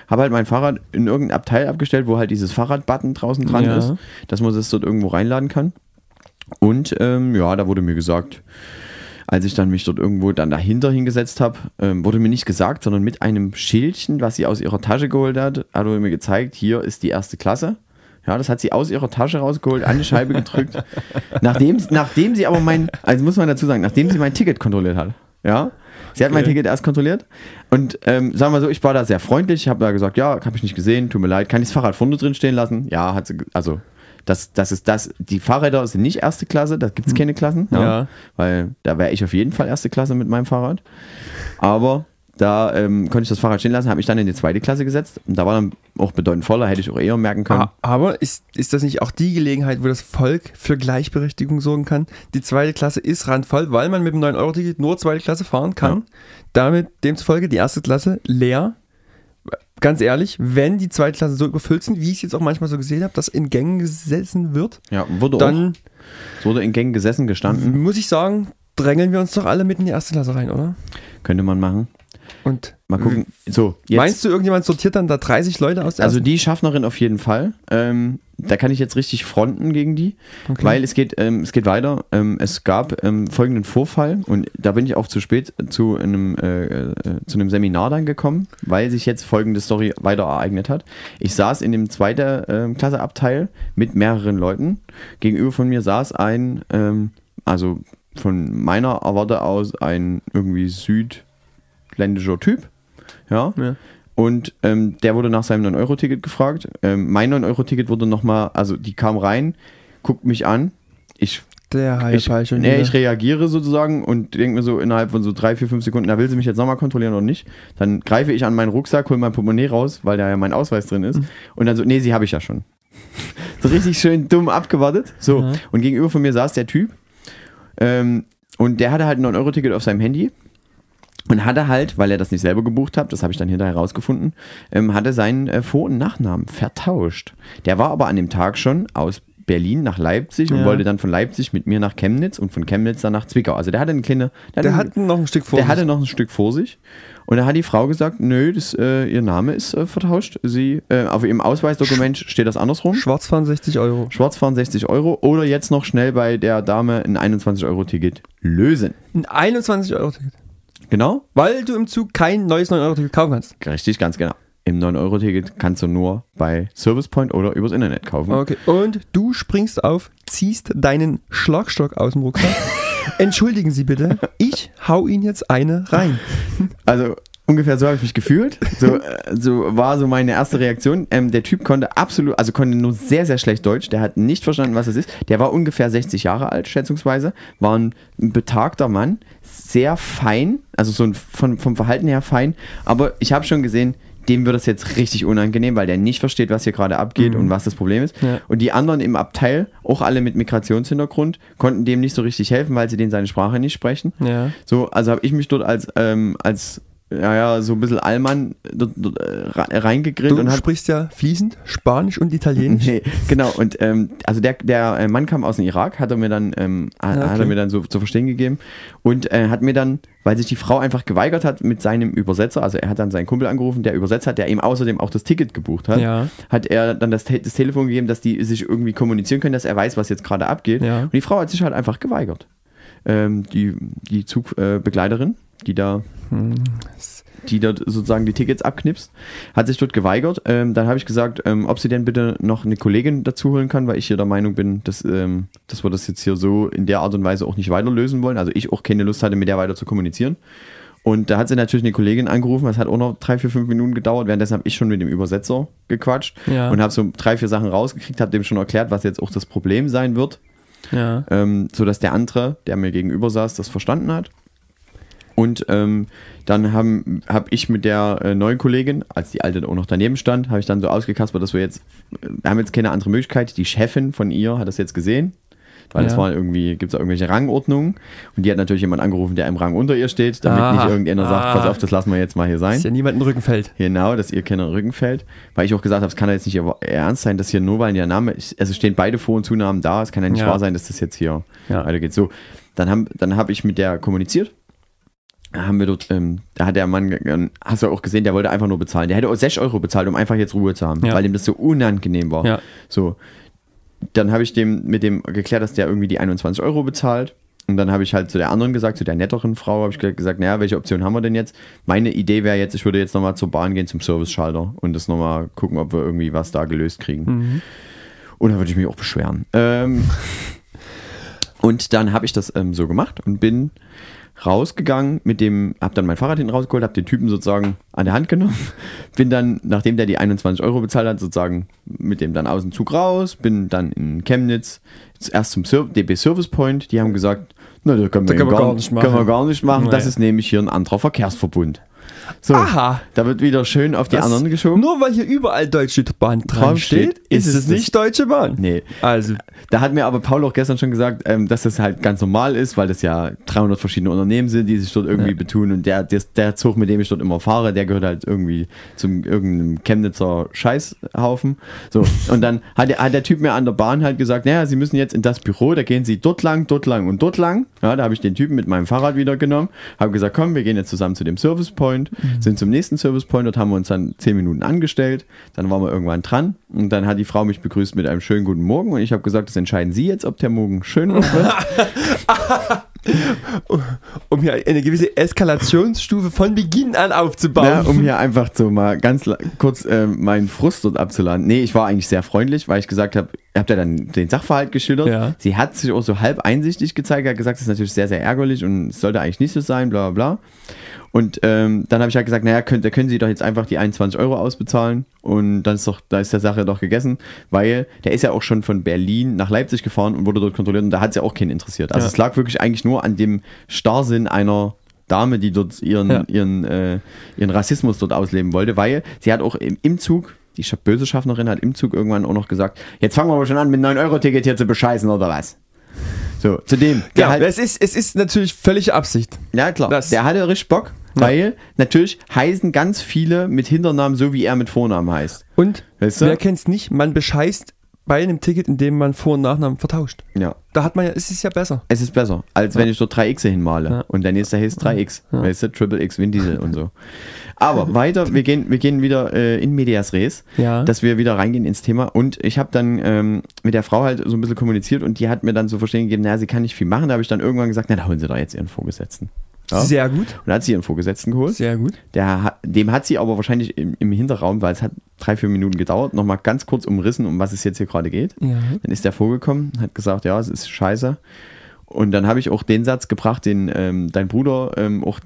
[SPEAKER 2] Habe halt mein Fahrrad in irgendein Abteil abgestellt, wo halt dieses Fahrradbutton draußen dran
[SPEAKER 1] Ja.
[SPEAKER 2] ist, dass man das dort irgendwo reinladen kann. Und ähm, ja, da wurde mir gesagt, als ich dann mich dort irgendwo dann dahinter hingesetzt habe, ähm, wurde mir nicht gesagt, sondern mit einem Schildchen, was sie aus ihrer Tasche geholt hat, hat er mir gezeigt, hier ist die erste Klasse. Ja, das hat sie aus ihrer Tasche rausgeholt, an die Scheibe gedrückt. nachdem, nachdem sie aber mein, also muss man dazu sagen, nachdem sie mein Ticket kontrolliert hat. Ja, sie hat mein Ticket erst kontrolliert. Und ähm, sagen wir so, ich war da sehr freundlich, Ich habe da gesagt, ja, habe ich nicht gesehen, tut mir leid, kann ich das Fahrrad vorne drin stehen lassen? Ja, hat sie, also das, das ist das, die Fahrräder sind nicht erste Klasse, da gibt es keine Klassen.
[SPEAKER 1] Ja.
[SPEAKER 2] Weil da wäre ich auf jeden Fall erste Klasse mit meinem Fahrrad. Aber da ähm, konnte ich das Fahrrad stehen lassen, habe mich dann in die zweite Klasse gesetzt. Und da war dann auch bedeutend voller, hätte ich auch eher merken können.
[SPEAKER 1] Aber ist, ist das nicht auch die Gelegenheit, wo das Volk für Gleichberechtigung sorgen kann? Die zweite Klasse ist randvoll, weil man mit dem 9-Euro-Ticket nur zweite Klasse fahren kann. Damit demzufolge die erste Klasse leer. Ganz ehrlich, wenn die zweite Klasse so überfüllt sind, wie ich es jetzt auch manchmal so gesehen habe, dass in Gängen gesessen wird,
[SPEAKER 2] Ja, wurde auch,
[SPEAKER 1] dann
[SPEAKER 2] es wurde in Gängen gesessen, gestanden.
[SPEAKER 1] muss ich sagen, drängeln wir uns doch alle mit in die erste Klasse rein, oder?
[SPEAKER 2] Könnte man machen.
[SPEAKER 1] Und
[SPEAKER 2] Mal gucken. So, jetzt.
[SPEAKER 1] meinst du, irgendjemand sortiert dann da 30 Leute aus? der
[SPEAKER 2] Also
[SPEAKER 1] ersten?
[SPEAKER 2] die Schaffnerin auf jeden Fall. Ähm, da kann ich jetzt richtig fronten gegen die, weil es geht, ähm, es geht weiter. Ähm, es gab ähm, folgenden Vorfall und da bin ich auch zu spät zu einem, äh, äh, zu einem Seminar dann gekommen, weil sich jetzt folgende Story weiter ereignet hat. Ich saß in dem zweiten ähm, Klasseabteil mit mehreren Leuten. Gegenüber von mir saß ein, ähm, also von meiner Erwarte aus ein irgendwie südländischer Typ. Ja.
[SPEAKER 1] Ja.
[SPEAKER 2] Und ähm, der wurde nach seinem 9-Euro-Ticket gefragt. Ähm, mein 9-Euro-Ticket wurde nochmal, also die kam rein, guckt mich an. Ich,
[SPEAKER 1] Der
[SPEAKER 2] ich,
[SPEAKER 1] Hype schon
[SPEAKER 2] nee,
[SPEAKER 1] wieder.
[SPEAKER 2] ich reagiere sozusagen und denke mir so innerhalb von so drei, vier, fünf Sekunden, da will sie mich jetzt nochmal kontrollieren oder nicht. Dann greife ich an meinen Rucksack, hole mein Portemonnaie raus, weil da ja mein Ausweis drin
[SPEAKER 1] Mhm.
[SPEAKER 2] ist. Und dann so, nee, sie habe ich ja schon. so richtig schön dumm abgewartet. So,
[SPEAKER 1] Mhm.
[SPEAKER 2] und gegenüber von mir saß der Typ. Ähm, und der hatte halt ein 9-Euro-Ticket auf seinem Handy. Und hatte halt, weil er das nicht selber gebucht hat, das habe ich dann hinterher rausgefunden, ähm, hatte seinen äh, Vor- und Nachnamen vertauscht. Der war aber an dem Tag schon aus Berlin nach Leipzig und
[SPEAKER 1] Ja.
[SPEAKER 2] wollte dann von Leipzig mit mir nach Chemnitz und von Chemnitz dann nach Zwickau. Also der hatte eine kleine.
[SPEAKER 1] Der
[SPEAKER 2] eine-
[SPEAKER 1] hat noch ein Stück vor.
[SPEAKER 2] der hatte noch ein Stück vor sich. Und da hat die Frau gesagt, nö, das, äh, ihr Name ist äh, vertauscht. Sie, äh, auf ihrem Ausweisdokument steht das andersrum.
[SPEAKER 1] Schwarzfahren 60 Euro.
[SPEAKER 2] Schwarzfahren 60 Euro oder jetzt noch schnell bei der Dame ein 21-Euro-Ticket lösen.
[SPEAKER 1] Ein 21 Euro Ticket.
[SPEAKER 2] Genau?
[SPEAKER 1] Weil du im Zug kein neues 9 Euro Ticket kaufen kannst.
[SPEAKER 2] Richtig, ganz genau. Im 9-Euro-Ticket kannst du nur bei Service Point oder übers Internet kaufen.
[SPEAKER 1] Okay. Und du springst auf, ziehst deinen Schlagstock aus dem Rucksack. Entschuldigen Sie bitte, ich hau Ihnen jetzt eine rein.
[SPEAKER 2] Also ungefähr so habe ich mich gefühlt. So, äh, so war so meine erste Reaktion. Ähm, der Typ konnte absolut, also konnte nur sehr, sehr schlecht Deutsch. Der hat nicht verstanden, was es ist. Der war ungefähr 60 Jahre alt, schätzungsweise. War ein betagter Mann. Sehr fein, also so ein, von, vom Verhalten her fein. Aber ich habe schon gesehen, dem wird das jetzt richtig unangenehm, weil der nicht versteht, was hier gerade abgeht und was das Problem ist.
[SPEAKER 1] Ja.
[SPEAKER 2] Und die anderen im Abteil, auch alle mit Migrationshintergrund, konnten dem nicht so richtig helfen, weil sie den seine Sprache nicht sprechen.
[SPEAKER 1] Ja.
[SPEAKER 2] So, also habe ich mich dort als, ähm, als ja, ja, so ein bisschen Allmann reingegrillt
[SPEAKER 1] Du
[SPEAKER 2] und hab,
[SPEAKER 1] sprichst ja fließend Spanisch und Italienisch.
[SPEAKER 2] Nee, genau, und ähm, also der, der äh, Mann kam aus dem Irak, hat er mir dann, ähm,
[SPEAKER 1] Ja,
[SPEAKER 2] hat
[SPEAKER 1] okay.
[SPEAKER 2] er mir dann so zu verstehen gegeben und äh, hat mir dann, weil sich die Frau einfach geweigert hat mit seinem Übersetzer, also er hat dann seinen Kumpel angerufen, der übersetzt hat, der ihm außerdem auch das Ticket gebucht hat,
[SPEAKER 1] Ja.
[SPEAKER 2] hat er dann das, das Telefon gegeben, dass die sich irgendwie kommunizieren können, dass er weiß, was jetzt gerade abgeht.
[SPEAKER 1] Ja.
[SPEAKER 2] Und die Frau hat sich halt einfach geweigert. Ähm, die die Zugbegleiterin, äh, die da
[SPEAKER 1] Hm.
[SPEAKER 2] die dort sozusagen die Tickets abknipst, hat sich dort geweigert. Ähm, dann habe ich gesagt, ähm, ob sie denn bitte noch eine Kollegin dazu holen kann, weil ich hier der Meinung bin, dass, ähm, dass wir das jetzt hier so in der Art und Weise auch nicht weiter lösen wollen. Also ich auch keine Lust hatte, mit der weiter zu kommunizieren. Und da hat sie natürlich eine Kollegin angerufen, das hat auch noch drei, vier, fünf Minuten gedauert. Währenddessen habe ich schon mit dem Übersetzer gequatscht
[SPEAKER 1] Ja.
[SPEAKER 2] und habe so drei, vier Sachen rausgekriegt, habe dem schon erklärt, was jetzt auch das Problem sein wird
[SPEAKER 1] Ja.
[SPEAKER 2] ähm, sodass der andere, der mir gegenüber saß, das verstanden hat. Und ähm, dann habe hab ich mit der äh, neuen Kollegin, als die alte auch noch daneben stand, habe ich dann so ausgekaspert, dass wir jetzt, wir haben jetzt keine andere Möglichkeit. Die Chefin von ihr hat das jetzt gesehen. Weil es
[SPEAKER 1] Ja.
[SPEAKER 2] war irgendwie, gibt es irgendwelche Rangordnungen. Und die hat natürlich jemand angerufen, der im Rang unter ihr steht, damit
[SPEAKER 1] Ah.
[SPEAKER 2] nicht irgendjemand sagt,
[SPEAKER 1] Ah.
[SPEAKER 2] pass auf, das lassen wir jetzt mal hier sein.
[SPEAKER 1] Dass ja niemand in den Rücken fällt.
[SPEAKER 2] Genau, dass ihr keiner Rücken fällt. Weil ich auch gesagt habe, es kann ja jetzt nicht ernst sein, dass hier nur weil der Name, also stehen beide Vor- und Zunamen da, es kann ja nicht
[SPEAKER 1] Ja.
[SPEAKER 2] wahr sein, dass das jetzt hier
[SPEAKER 1] Ja.
[SPEAKER 2] weitergeht. So, dann habe dann hab ich mit der kommuniziert. Da haben wir dort, ähm, da hat der Mann, ge- hast du auch gesehen, der wollte einfach nur bezahlen. Der hätte auch 6 Euro bezahlt, um einfach jetzt Ruhe zu haben,
[SPEAKER 1] Ja.
[SPEAKER 2] weil ihm das so unangenehm war.
[SPEAKER 1] Ja.
[SPEAKER 2] So, dann habe ich dem mit dem geklärt, dass der irgendwie die 21 Euro bezahlt. Und dann habe ich halt zu der anderen gesagt, zu der netteren Frau, habe ich ge- gesagt, naja, welche Option haben wir denn jetzt? Meine Idee wäre jetzt, ich würde jetzt nochmal zur Bahn gehen, zum Service-Schalter und das nochmal gucken, ob wir irgendwie was da gelöst kriegen.
[SPEAKER 1] Mhm.
[SPEAKER 2] Und da würde ich mich auch beschweren. Ähm, und dann habe ich das ähm, so gemacht und bin rausgegangen mit dem, habe dann mein Fahrrad hinten rausgeholt, habe den Typen sozusagen an der Hand genommen, bin dann, nachdem der die 21 Euro bezahlt hat, sozusagen mit dem dann aus dem Zug raus, bin dann in Chemnitz erst zum Ser DB Service Point, die haben gesagt, na, das können wir,
[SPEAKER 1] Da können wir
[SPEAKER 2] gar,
[SPEAKER 1] nicht
[SPEAKER 2] können wir
[SPEAKER 1] machen.
[SPEAKER 2] gar nicht machen, das
[SPEAKER 1] Nee.
[SPEAKER 2] ist nämlich hier ein anderer Verkehrsverbund. So,
[SPEAKER 1] Aha.
[SPEAKER 2] da wird wieder schön auf die
[SPEAKER 1] Das-
[SPEAKER 2] anderen geschoben.
[SPEAKER 1] Nur weil hier überall Deutsche Bahn dran steht, ist
[SPEAKER 2] ist
[SPEAKER 1] es nicht Deutsche Bahn.
[SPEAKER 2] Nee,
[SPEAKER 1] Also,
[SPEAKER 2] Da hat mir aber Paul auch gestern schon gesagt, ähm, dass das halt ganz normal ist, weil das ja 300 verschiedene Unternehmen sind, die sich dort irgendwie betun. Und der, der, der Zug, mit dem ich dort immer fahre, der gehört halt irgendwie zum irgendeinem Chemnitzer Scheißhaufen. So, und dann hat der, hat der Typ mir an der Bahn halt gesagt, naja, Sie müssen jetzt in das Büro, da gehen Sie dort lang, dort lang und dort lang. Ja, da habe ich den Typen mit meinem Fahrrad wieder genommen, habe gesagt, komm, wir gehen jetzt zusammen zu dem Service Point, sind zum nächsten Service Point, dort haben wir uns dann zehn Minuten angestellt, dann waren wir irgendwann dran. Und dann hat die Frau mich begrüßt mit einem schönen guten Morgen. Und ich habe gesagt, das entscheiden Sie jetzt, ob der Morgen schön wird.
[SPEAKER 1] Um hier eine gewisse Eskalationsstufe von Beginn an aufzubauen.
[SPEAKER 2] Ja, um hier einfach so mal ganz kurz äh, meinen Frust dort abzuladen. Nee, ich war eigentlich sehr freundlich, weil ich gesagt habe, ihr habt ja dann den Sachverhalt geschildert.
[SPEAKER 1] Ja.
[SPEAKER 2] Sie hat sich auch so halb einsichtig gezeigt, hat gesagt, das ist natürlich sehr, sehr ärgerlich und es sollte eigentlich nicht so sein, bla bla bla. Und ähm, dann habe ich halt gesagt, naja, könnt, da können Sie doch jetzt einfach die 21 Euro ausbezahlen und dann ist doch, da ist der Sache doch gegessen, weil der ist ja auch schon von Berlin nach Leipzig gefahren und wurde dort kontrolliert und da hat es ja auch keinen interessiert. Also
[SPEAKER 1] Ja.
[SPEAKER 2] es lag wirklich eigentlich nur an dem Starrsinn einer Dame, die dort ihren,
[SPEAKER 1] Ja.
[SPEAKER 2] ihren, äh, ihren Rassismus dort ausleben wollte, weil sie hat auch im, im Zug, die böse Schaffnerin hat im Zug irgendwann auch noch gesagt, jetzt fangen wir aber schon an mit 9-Euro-Ticket hier zu bescheißen oder was? So, zudem,
[SPEAKER 1] ja,
[SPEAKER 2] halt,
[SPEAKER 1] es, ist, es ist natürlich völlige Absicht.
[SPEAKER 2] ja klar,
[SPEAKER 1] das-
[SPEAKER 2] der hatte richtig Bock, weil natürlich heißen ganz viele mit Hinternamen so, wie er mit Vornamen heißt.
[SPEAKER 1] Und
[SPEAKER 2] Weißt du?
[SPEAKER 1] wer kennt's nicht? Man bescheißt bei einem Ticket, indem man Vor- und Nachnamen vertauscht.
[SPEAKER 2] Ja.
[SPEAKER 1] Da hat man ja, es ist ja besser.
[SPEAKER 2] Es ist besser, als wenn ich dort 3x hinmale.
[SPEAKER 1] Ja.
[SPEAKER 2] Und der nächste heißt 3x. Weißt du, Triple X, Vin Diesel und so. Aber weiter, wir gehen, wir gehen wieder äh, in Medias Res,
[SPEAKER 1] Ja.
[SPEAKER 2] dass wir wieder reingehen ins Thema. Und ich habe dann ähm, mit der Frau halt so ein bisschen kommuniziert und die hat mir dann so verstehen gegeben, naja, sie kann nicht viel machen. Da habe ich dann irgendwann gesagt, na, da holen sie doch jetzt ihren Vorgesetzten. Ja.
[SPEAKER 1] Sehr gut.
[SPEAKER 2] Und hat sie ihren Vorgesetzten geholt.
[SPEAKER 1] Sehr gut.
[SPEAKER 2] Der, dem hat sie aber wahrscheinlich im, im Hinterraum, weil es hat drei, vier Minuten gedauert, nochmal ganz kurz umrissen, um was es jetzt hier gerade geht.
[SPEAKER 1] Ja.
[SPEAKER 2] Dann ist der vorgekommen, hat gesagt, ja, es ist scheiße. Und dann habe ich auch den Satz gebracht, den ähm, dein Bruder ähm, auch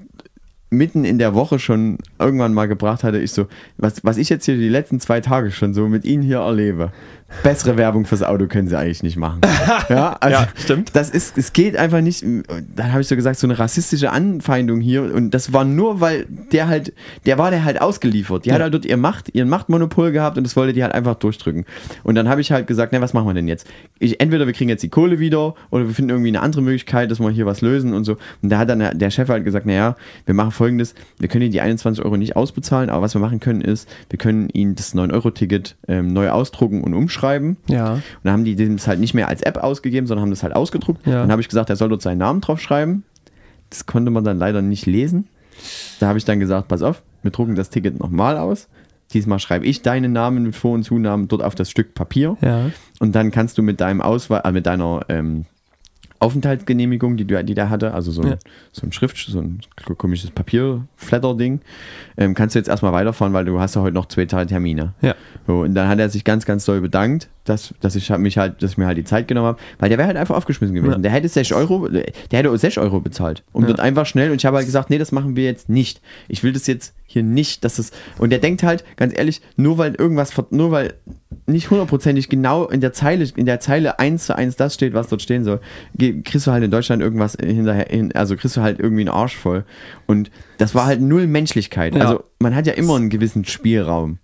[SPEAKER 2] mitten in der Woche schon irgendwann mal gebracht hatte. Ich so, was, was ich jetzt hier die letzten zwei Tage schon so mit Ihnen hier erlebe, bessere Werbung fürs Auto können Sie eigentlich nicht machen. ja, also
[SPEAKER 1] Ja, stimmt.
[SPEAKER 2] Das ist, es geht einfach nicht. Dann habe ich so gesagt, so eine rassistische Anfeindung hier. Und das war nur, weil der halt, der war der halt ausgeliefert. Die hat halt dort ihr Macht, ihren Machtmonopol gehabt und das wollte die halt einfach durchdrücken. Und dann habe ich halt gesagt, na, was machen wir denn jetzt? Ich, entweder wir kriegen jetzt die Kohle wieder oder wir finden irgendwie eine andere Möglichkeit, dass wir hier was lösen und so. Und da hat dann der- der Chef halt gesagt, naja, wir machen folgendes, wir können Ihnen die 21 Euro nicht ausbezahlen, aber was wir machen können ist, wir können Ihnen das 9-Euro-Ticket ähm, neu ausdrucken und umschreiben.
[SPEAKER 1] Ja.
[SPEAKER 2] Und dann haben die das halt nicht mehr als App ausgegeben, sondern haben das halt ausgedruckt.
[SPEAKER 1] Ja.
[SPEAKER 2] Dann habe ich gesagt, er soll dort seinen Namen drauf schreiben. Das konnte man dann leider nicht lesen. Da habe ich dann gesagt, pass auf, wir drucken das Ticket nochmal aus. Diesmal schreibe ich deinen Namen mit Vor- und Zunamen dort auf das Stück Papier.
[SPEAKER 1] Ja.
[SPEAKER 2] Und dann kannst du mit deinem Ausweis, äh, mit deiner ähm, Aufenthaltsgenehmigung, die, du, die der hatte, also so ein,
[SPEAKER 1] Ja.
[SPEAKER 2] so ein Schrift, so ein komisches Papier-Flatter-Ding, ähm, kannst du jetzt erstmal weiterfahren, weil du hast ja heute noch zwei Termine.
[SPEAKER 1] Ja.
[SPEAKER 2] So, und dann hat er sich ganz, ganz doll bedankt, dass, dass ich mich halt, dass ich mir halt die Zeit genommen habe, weil der wäre halt einfach aufgeschmissen gewesen.
[SPEAKER 1] Ja.
[SPEAKER 2] Der hätte 6 Euro, der hätte auch 6 Euro bezahlt. Und
[SPEAKER 1] Ja.
[SPEAKER 2] dort einfach schnell, und ich habe halt gesagt, nee, das machen wir jetzt nicht. Ich will das jetzt hier nicht, dass das, und der denkt halt, ganz ehrlich, nur weil irgendwas, nur weil nicht hundertprozentig genau in der Zeile, in der Zeile eins zu eins das steht, was dort stehen soll, kriegst du halt in Deutschland irgendwas hinterher, hin, also kriegst du halt irgendwie einen Arsch voll. Und das war halt null Menschlichkeit.
[SPEAKER 1] Ja.
[SPEAKER 2] Also man hat ja immer einen gewissen Spielraum.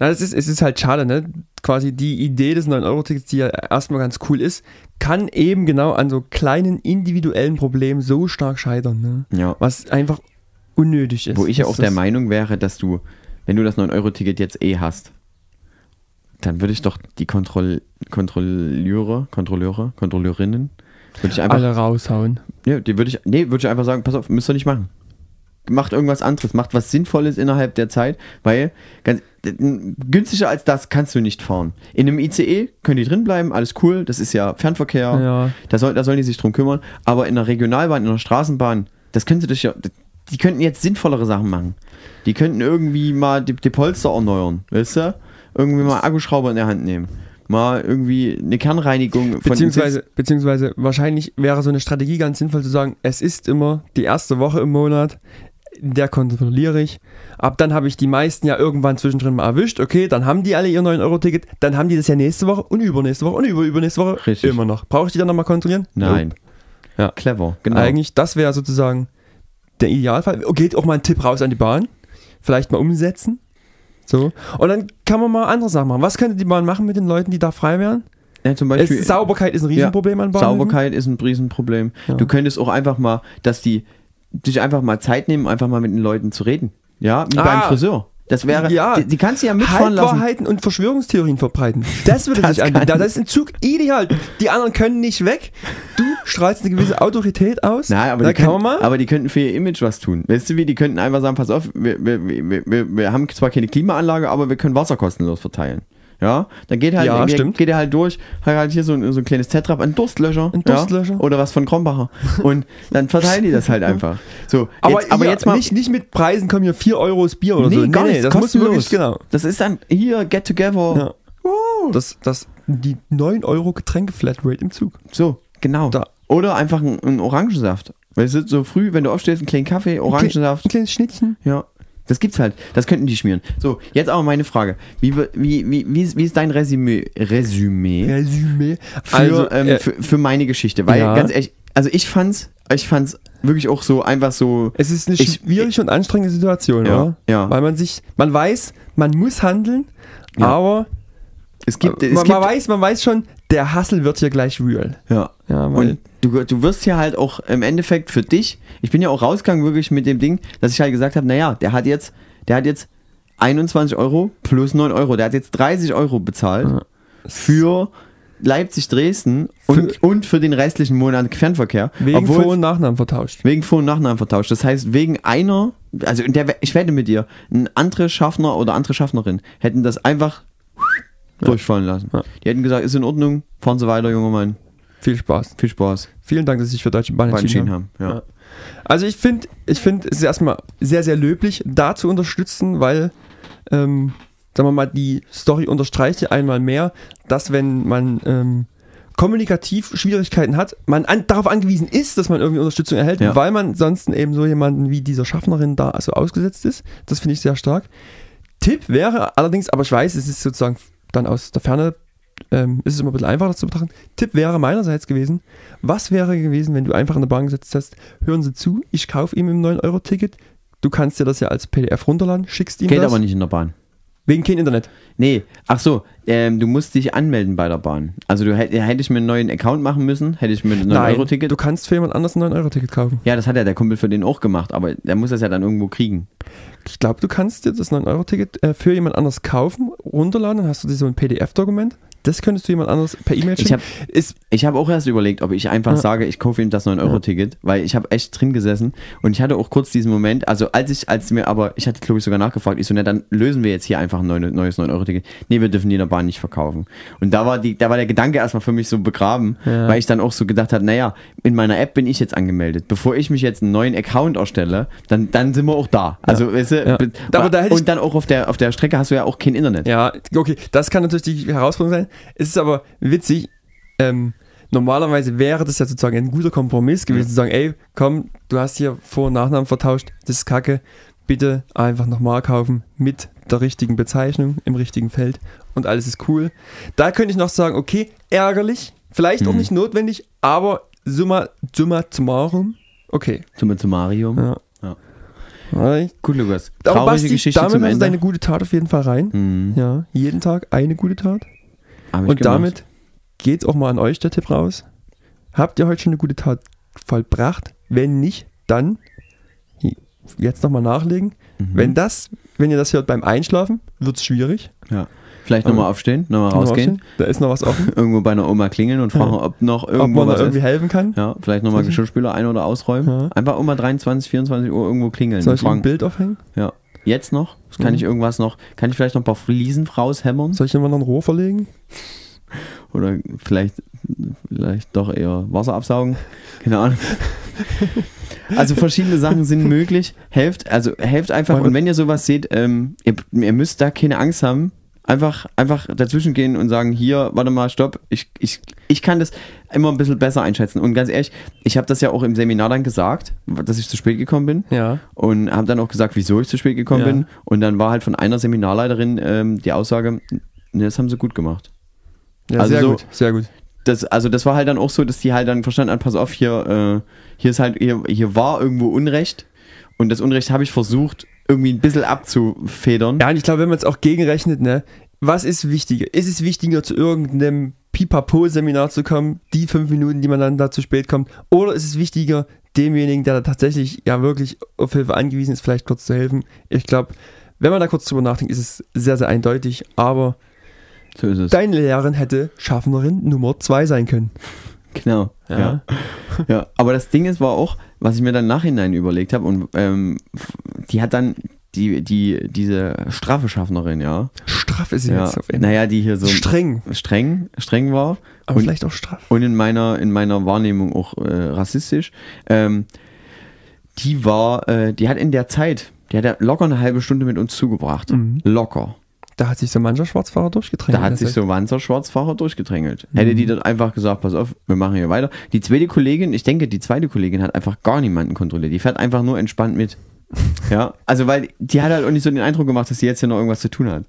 [SPEAKER 1] Na, es ist, es ist halt schade, ne? Quasi die Idee des 9-Euro-Tickets, die ja erstmal ganz cool ist, kann eben genau an so kleinen individuellen Problemen so stark scheitern, ne?
[SPEAKER 2] Ja.
[SPEAKER 1] Was einfach unnötig ist.
[SPEAKER 2] Wo ich ja auch der Meinung wäre, dass du, wenn du das 9-Euro-Ticket jetzt eh hast, dann würde ich doch die Kontroll Kontrolleure, Kontrolleure, Kontrolleurinnen, würde ich einfach,
[SPEAKER 1] alle raushauen.
[SPEAKER 2] ja, die würde ich, nee, würde ich einfach sagen, pass auf, müsst ihr nicht machen. Macht irgendwas anderes, macht was Sinnvolles innerhalb der Zeit, weil ganz, günstiger als das kannst du nicht fahren. In einem ICE können die drin bleiben, alles cool, das ist ja Fernverkehr,
[SPEAKER 1] Ja.
[SPEAKER 2] da, soll, da sollen die sich drum kümmern, aber in einer Regionalbahn, in einer Straßenbahn, das können sie dich ja, die könnten jetzt sinnvollere Sachen machen. Die könnten irgendwie mal die, die Polster erneuern, weißt du? Irgendwie mal Akkuschrauber in der Hand nehmen. Mal irgendwie eine Kernreinigung von
[SPEAKER 1] Beziehungsweise, beziehungsweise wahrscheinlich wäre so eine Strategie ganz sinnvoll zu sagen, es ist immer die erste Woche im Monat, in der kontrolliere ich. Ab dann habe ich die meisten ja irgendwann zwischendrin mal erwischt. Okay, dann haben die alle ihr 9-Euro-Ticket. Dann haben die das ja nächste Woche und übernächste Woche und über übernächste Woche
[SPEAKER 2] Richtig.
[SPEAKER 1] immer noch. Brauche ich die dann nochmal kontrollieren?
[SPEAKER 2] Nein.
[SPEAKER 1] Nope. Ja.
[SPEAKER 2] Clever, genau.
[SPEAKER 1] Eigentlich, das wäre sozusagen der Idealfall. Geht auch mal ein Tipp raus an die Bahn. Vielleicht mal umsetzen. So. Und dann kann man mal andere Sachen machen. Was könnte die Bahn machen mit den Leuten, die da frei wären?
[SPEAKER 2] ja, zum
[SPEAKER 1] Es,
[SPEAKER 2] Beispiel,
[SPEAKER 1] Sauberkeit ist ein Riesenproblem an Bahnhöfen.
[SPEAKER 2] Sauberkeit ist ein Riesenproblem.
[SPEAKER 1] Ja.
[SPEAKER 2] Du könntest auch einfach mal, dass die sich einfach mal Zeit nehmen, einfach mal mit den Leuten zu reden. Ja, wie
[SPEAKER 1] Ah.
[SPEAKER 2] beim Friseur. Das wäre,
[SPEAKER 1] Ja.
[SPEAKER 2] die, die kannst du ja mitfahren lassen.
[SPEAKER 1] Halbwahrheiten und Verschwörungstheorien verbreiten. Das würde
[SPEAKER 2] Das
[SPEAKER 1] sich anbieten. Das ist ein Zug ideal. Die anderen können nicht weg. du strahlst eine gewisse Autorität aus.
[SPEAKER 2] Nein, aber
[SPEAKER 1] da
[SPEAKER 2] die,
[SPEAKER 1] kann
[SPEAKER 2] könnten,
[SPEAKER 1] man mal.
[SPEAKER 2] aber die könnten für ihr Image was tun. Weißt du wie, die könnten einfach sagen, pass auf, wir, wir, wir, wir, wir haben zwar keine Klimaanlage, aber wir können Wasser kostenlos verteilen. Ja, dann geht halt,
[SPEAKER 1] Ja,
[SPEAKER 2] geht,
[SPEAKER 1] stimmt.
[SPEAKER 2] geht er halt durch, hat halt hier so ein, so ein kleines Tetrap, ein Durstlöscher.
[SPEAKER 1] Ein Durstlöscher.
[SPEAKER 2] Ja, oder was von Krombacher. Und dann verteilen die das halt einfach. So,
[SPEAKER 1] aber,
[SPEAKER 2] jetzt, aber
[SPEAKER 1] hier,
[SPEAKER 2] jetzt mal.
[SPEAKER 1] nicht, nicht mit Preisen kommen hier 4 Euro das Bier oder
[SPEAKER 2] nee,
[SPEAKER 1] so.
[SPEAKER 2] gar nicht,
[SPEAKER 1] das muss wirklich, genau.
[SPEAKER 2] Das ist dann hier, get together.
[SPEAKER 1] Ja. Das, das, die 9 Euro Getränke-Flatrate im Zug.
[SPEAKER 2] So, genau.
[SPEAKER 1] Da.
[SPEAKER 2] Oder einfach ein, ein Orangensaft. Weißt du, so früh, wenn du aufstehst, einen kleinen Kaffee, Orangensaft.
[SPEAKER 1] Ein kleines Schnittchen.
[SPEAKER 2] Ja. Das gibt's halt. Das könnten die schmieren. So, jetzt aber meine Frage. Wie, wie, wie, wie, ist, wie ist dein Resümee, Resümee
[SPEAKER 1] Resümee.
[SPEAKER 2] für,
[SPEAKER 1] Also,
[SPEAKER 2] ähm,
[SPEAKER 1] äh,
[SPEAKER 2] für, für meine Geschichte? Weil
[SPEAKER 1] ja.
[SPEAKER 2] ganz ehrlich, also ich fand's, ich fand's wirklich auch so einfach so.
[SPEAKER 1] es ist eine
[SPEAKER 2] ich-
[SPEAKER 1] schwierige und anstrengende Situation,
[SPEAKER 2] Ja,
[SPEAKER 1] oder?
[SPEAKER 2] ja.
[SPEAKER 1] Weil man sich, man weiß, man muss handeln,
[SPEAKER 2] Ja.
[SPEAKER 1] aber
[SPEAKER 2] Es gibt, es
[SPEAKER 1] man,
[SPEAKER 2] gibt
[SPEAKER 1] man, weiß, man weiß schon, der Hassel wird hier gleich real.
[SPEAKER 2] ja.
[SPEAKER 1] Ja, weil,
[SPEAKER 2] Und du, du wirst ja halt auch im Endeffekt für dich, ich bin ja auch rausgegangen wirklich mit dem Ding, dass ich halt gesagt habe, naja, der hat jetzt, der hat jetzt 21 Euro plus 9 Euro, der hat jetzt 30 Euro bezahlt für Leipzig-Dresden und, und für den restlichen Monat Fernverkehr.
[SPEAKER 1] wegen
[SPEAKER 2] obwohl-
[SPEAKER 1] Vor- und Nachnamen vertauscht.
[SPEAKER 2] Wegen Vor- und Nachnamen vertauscht. Das heißt, wegen einer, also der, ich wette mit dir, ein andere Schaffner oder andere Schaffnerin hätten das einfach durchfallen lassen.
[SPEAKER 1] Ja.
[SPEAKER 2] Die hätten gesagt, ist in Ordnung, fahren Sie weiter, junger Mann.
[SPEAKER 1] Viel Spaß.
[SPEAKER 2] Viel Spaß.
[SPEAKER 1] Vielen Dank, dass Sie sich für Deutsche Bahn entschieden haben.
[SPEAKER 2] Ja.
[SPEAKER 1] Also ich finde, ich finde es ist erstmal sehr, sehr löblich, da zu unterstützen, weil, ähm, sagen wir mal, die Story unterstreicht ja einmal mehr, dass wenn man ähm, kommunikativ Schwierigkeiten hat, man an, darauf angewiesen ist, dass man irgendwie Unterstützung erhält,
[SPEAKER 2] Ja.
[SPEAKER 1] weil man sonst eben so jemanden wie dieser Schaffnerin da also ausgesetzt ist. Das finde ich sehr stark. Tipp wäre allerdings, aber ich weiß, es ist sozusagen dann aus der Ferne, ähm, ist es immer ein bisschen einfacher zu betrachten. Tipp wäre meinerseits gewesen, was wäre gewesen, wenn du einfach in der Bahn gesetzt hast, hören Sie zu, ich kaufe ihm im 9-Euro-Ticket, du kannst dir das ja als PDF runterladen, schickst ihm
[SPEAKER 2] Geht
[SPEAKER 1] das.
[SPEAKER 2] aber nicht in der Bahn.
[SPEAKER 1] Wegen kein Internet.
[SPEAKER 2] Nee, ach so, ähm, du musst dich anmelden bei der Bahn. Also du hätt, hätte ich mir einen neuen Account machen müssen, hätte ich mir ein 9-Euro-Ticket.
[SPEAKER 1] du kannst für jemand anders ein 9-Euro-Ticket kaufen.
[SPEAKER 2] Ja, das hat ja der Kumpel für den auch gemacht, aber der muss das ja dann irgendwo kriegen.
[SPEAKER 1] Ich glaube, du kannst dir das 9-Euro-Ticket äh, für jemand anders kaufen, runterladen, dann hast du dir so ein PDF-Dokument. Das könntest du jemand anderes per E-Mail
[SPEAKER 2] Ich
[SPEAKER 1] schicken.
[SPEAKER 2] habe ich hab auch erst überlegt, ob ich einfach
[SPEAKER 1] Ja.
[SPEAKER 2] sage, ich kaufe ihm das 9-Euro-Ticket, weil ich habe echt drin gesessen und ich hatte auch kurz diesen Moment, also als ich, als mir aber, ich hatte glaube ich sogar nachgefragt, ich so, na dann lösen wir jetzt hier einfach ein neue- neues 9-Euro-Ticket. Nee, wir dürfen die in der Bahn nicht verkaufen. Und da war, die, da war der Gedanke erstmal für mich so begraben,
[SPEAKER 1] Ja.
[SPEAKER 2] weil ich dann auch so gedacht habe, naja, in meiner App bin ich jetzt angemeldet. Bevor ich mich jetzt einen neuen Account erstelle, dann, dann sind wir auch da. Also, weißt du,
[SPEAKER 1] Ja. da
[SPEAKER 2] und dann auch auf der, auf der Strecke hast du ja auch kein Internet.
[SPEAKER 1] ja, okay, das kann natürlich die Herausforderung sein. Es ist aber witzig, ähm, normalerweise wäre das ja sozusagen ein guter Kompromiss gewesen, zu sagen, ey, komm, du hast hier Vor- und Nachnamen vertauscht, das ist kacke, bitte einfach nochmal kaufen mit der richtigen Bezeichnung im richtigen Feld und alles ist cool. Da könnte ich noch sagen, okay, ärgerlich, vielleicht auch
[SPEAKER 2] Mhm.
[SPEAKER 1] nicht notwendig, aber summa, summa summarum, okay.
[SPEAKER 2] Zum Mario.
[SPEAKER 1] Ja.
[SPEAKER 2] Ja.
[SPEAKER 1] Ja.
[SPEAKER 2] Gut, Lukas.
[SPEAKER 1] Aber
[SPEAKER 2] Traurige
[SPEAKER 1] Basti,
[SPEAKER 2] Geschichte
[SPEAKER 1] damit
[SPEAKER 2] zum
[SPEAKER 1] hast du deine gute Tat auf jeden Fall rein.
[SPEAKER 2] Mhm.
[SPEAKER 1] Ja, jeden Tag eine gute Tat. Und
[SPEAKER 2] gemacht.
[SPEAKER 1] damit geht's auch mal an euch der Tipp raus. Habt ihr heute schon eine gute Tat vollbracht? Wenn nicht, dann jetzt nochmal nachlegen.
[SPEAKER 2] Mhm.
[SPEAKER 1] Wenn das, wenn ihr das hört beim Einschlafen, wird's schwierig.
[SPEAKER 2] Ja. Vielleicht nochmal aufstehen, nochmal rausgehen,
[SPEAKER 1] Da ist noch was offen.
[SPEAKER 2] irgendwo bei einer Oma klingeln und fragen,
[SPEAKER 1] Ja.
[SPEAKER 2] ob noch
[SPEAKER 1] Ob
[SPEAKER 2] irgendwo
[SPEAKER 1] man da
[SPEAKER 2] was
[SPEAKER 1] irgendwie
[SPEAKER 2] ist.
[SPEAKER 1] helfen kann.
[SPEAKER 2] Ja, vielleicht nochmal Geschirrspüler ein- oder ausräumen.
[SPEAKER 1] Ja.
[SPEAKER 2] Einfach um 23, 24 Uhr irgendwo klingeln
[SPEAKER 1] Soll ich ein. Bild aufhängen?
[SPEAKER 2] Ja. Jetzt noch? Kann
[SPEAKER 1] Mhm.
[SPEAKER 2] ich irgendwas noch? Kann ich vielleicht noch ein paar Fliesen raushämmern?
[SPEAKER 1] Soll ich immer noch ein Rohr verlegen?
[SPEAKER 2] Oder vielleicht, vielleicht doch eher Wasser absaugen? Keine Ahnung. Also verschiedene Sachen sind möglich. Helft, also helft einfach. Und wenn ihr sowas seht, ähm, ihr, ihr müsst da keine Angst haben. Einfach, einfach dazwischen gehen und sagen, hier, warte mal, stopp. Ich, ich, ich kann das immer ein bisschen besser einschätzen. Und ganz ehrlich, ich habe das ja auch im Seminar dann gesagt, dass ich zu spät gekommen bin.
[SPEAKER 1] Ja.
[SPEAKER 2] Und habe dann auch gesagt, wieso ich zu spät gekommen
[SPEAKER 1] Ja.
[SPEAKER 2] bin. Und dann war halt von einer Seminarleiterin ähm, die Aussage, ne, das haben sie gut gemacht.
[SPEAKER 1] Ja,
[SPEAKER 2] Also
[SPEAKER 1] sehr
[SPEAKER 2] so-
[SPEAKER 1] gut, sehr gut.
[SPEAKER 2] Das, also das war halt dann auch so, dass die halt dann verstanden haben, pass auf, hier, äh, hier ist halt, hier, hier war irgendwo Unrecht. Und das Unrecht habe ich versucht, irgendwie ein bisschen abzufedern.
[SPEAKER 1] Ja, und ich glaube, wenn man es auch gegenrechnet, ne, was ist wichtiger? Ist es wichtiger, zu irgendeinem Pipapo-Seminar zu kommen, die fünf Minuten, die man dann da zu spät kommt? Oder ist es wichtiger, demjenigen, der da tatsächlich ja wirklich auf Hilfe angewiesen ist, vielleicht kurz zu helfen? Ich glaube, wenn man da kurz drüber nachdenkt, ist es sehr, sehr eindeutig. Aber
[SPEAKER 2] So ist es.
[SPEAKER 1] deine Lehrerin hätte Schaffnerin Nummer zwei sein können.
[SPEAKER 2] Genau.
[SPEAKER 1] Ja.
[SPEAKER 2] Ja. ja. Aber das Ding ist, war auch, was ich mir dann nachhinein überlegt habe, und ähm, die hat dann die, die, diese straffe Schaffnerin, ja.
[SPEAKER 1] Straff ist sie
[SPEAKER 2] ja.
[SPEAKER 1] jetzt auf jeden Fall.
[SPEAKER 2] Naja, die hier so
[SPEAKER 1] Streng.
[SPEAKER 2] streng, streng war.
[SPEAKER 1] Aber
[SPEAKER 2] und,
[SPEAKER 1] vielleicht auch straff.
[SPEAKER 2] und in meiner, in meiner Wahrnehmung auch äh, rassistisch. Ähm, die war, äh, die hat in der Zeit, die hat ja locker eine halbe Stunde mit uns zugebracht.
[SPEAKER 1] Mhm.
[SPEAKER 2] Locker.
[SPEAKER 1] Da hat sich so mancher Schwarzfahrer durchgedrängt.
[SPEAKER 2] Da hat sich so Wanzer Schwarzfahrer durchgedrängelt. Hätte
[SPEAKER 1] Mhm.
[SPEAKER 2] die dann einfach gesagt, pass auf, wir machen hier weiter. Die zweite Kollegin, ich denke, die zweite Kollegin hat einfach gar niemanden kontrolliert. Die fährt einfach nur entspannt mit. Ja, also weil die hat halt auch nicht so den Eindruck gemacht, dass sie jetzt hier noch irgendwas zu tun hat.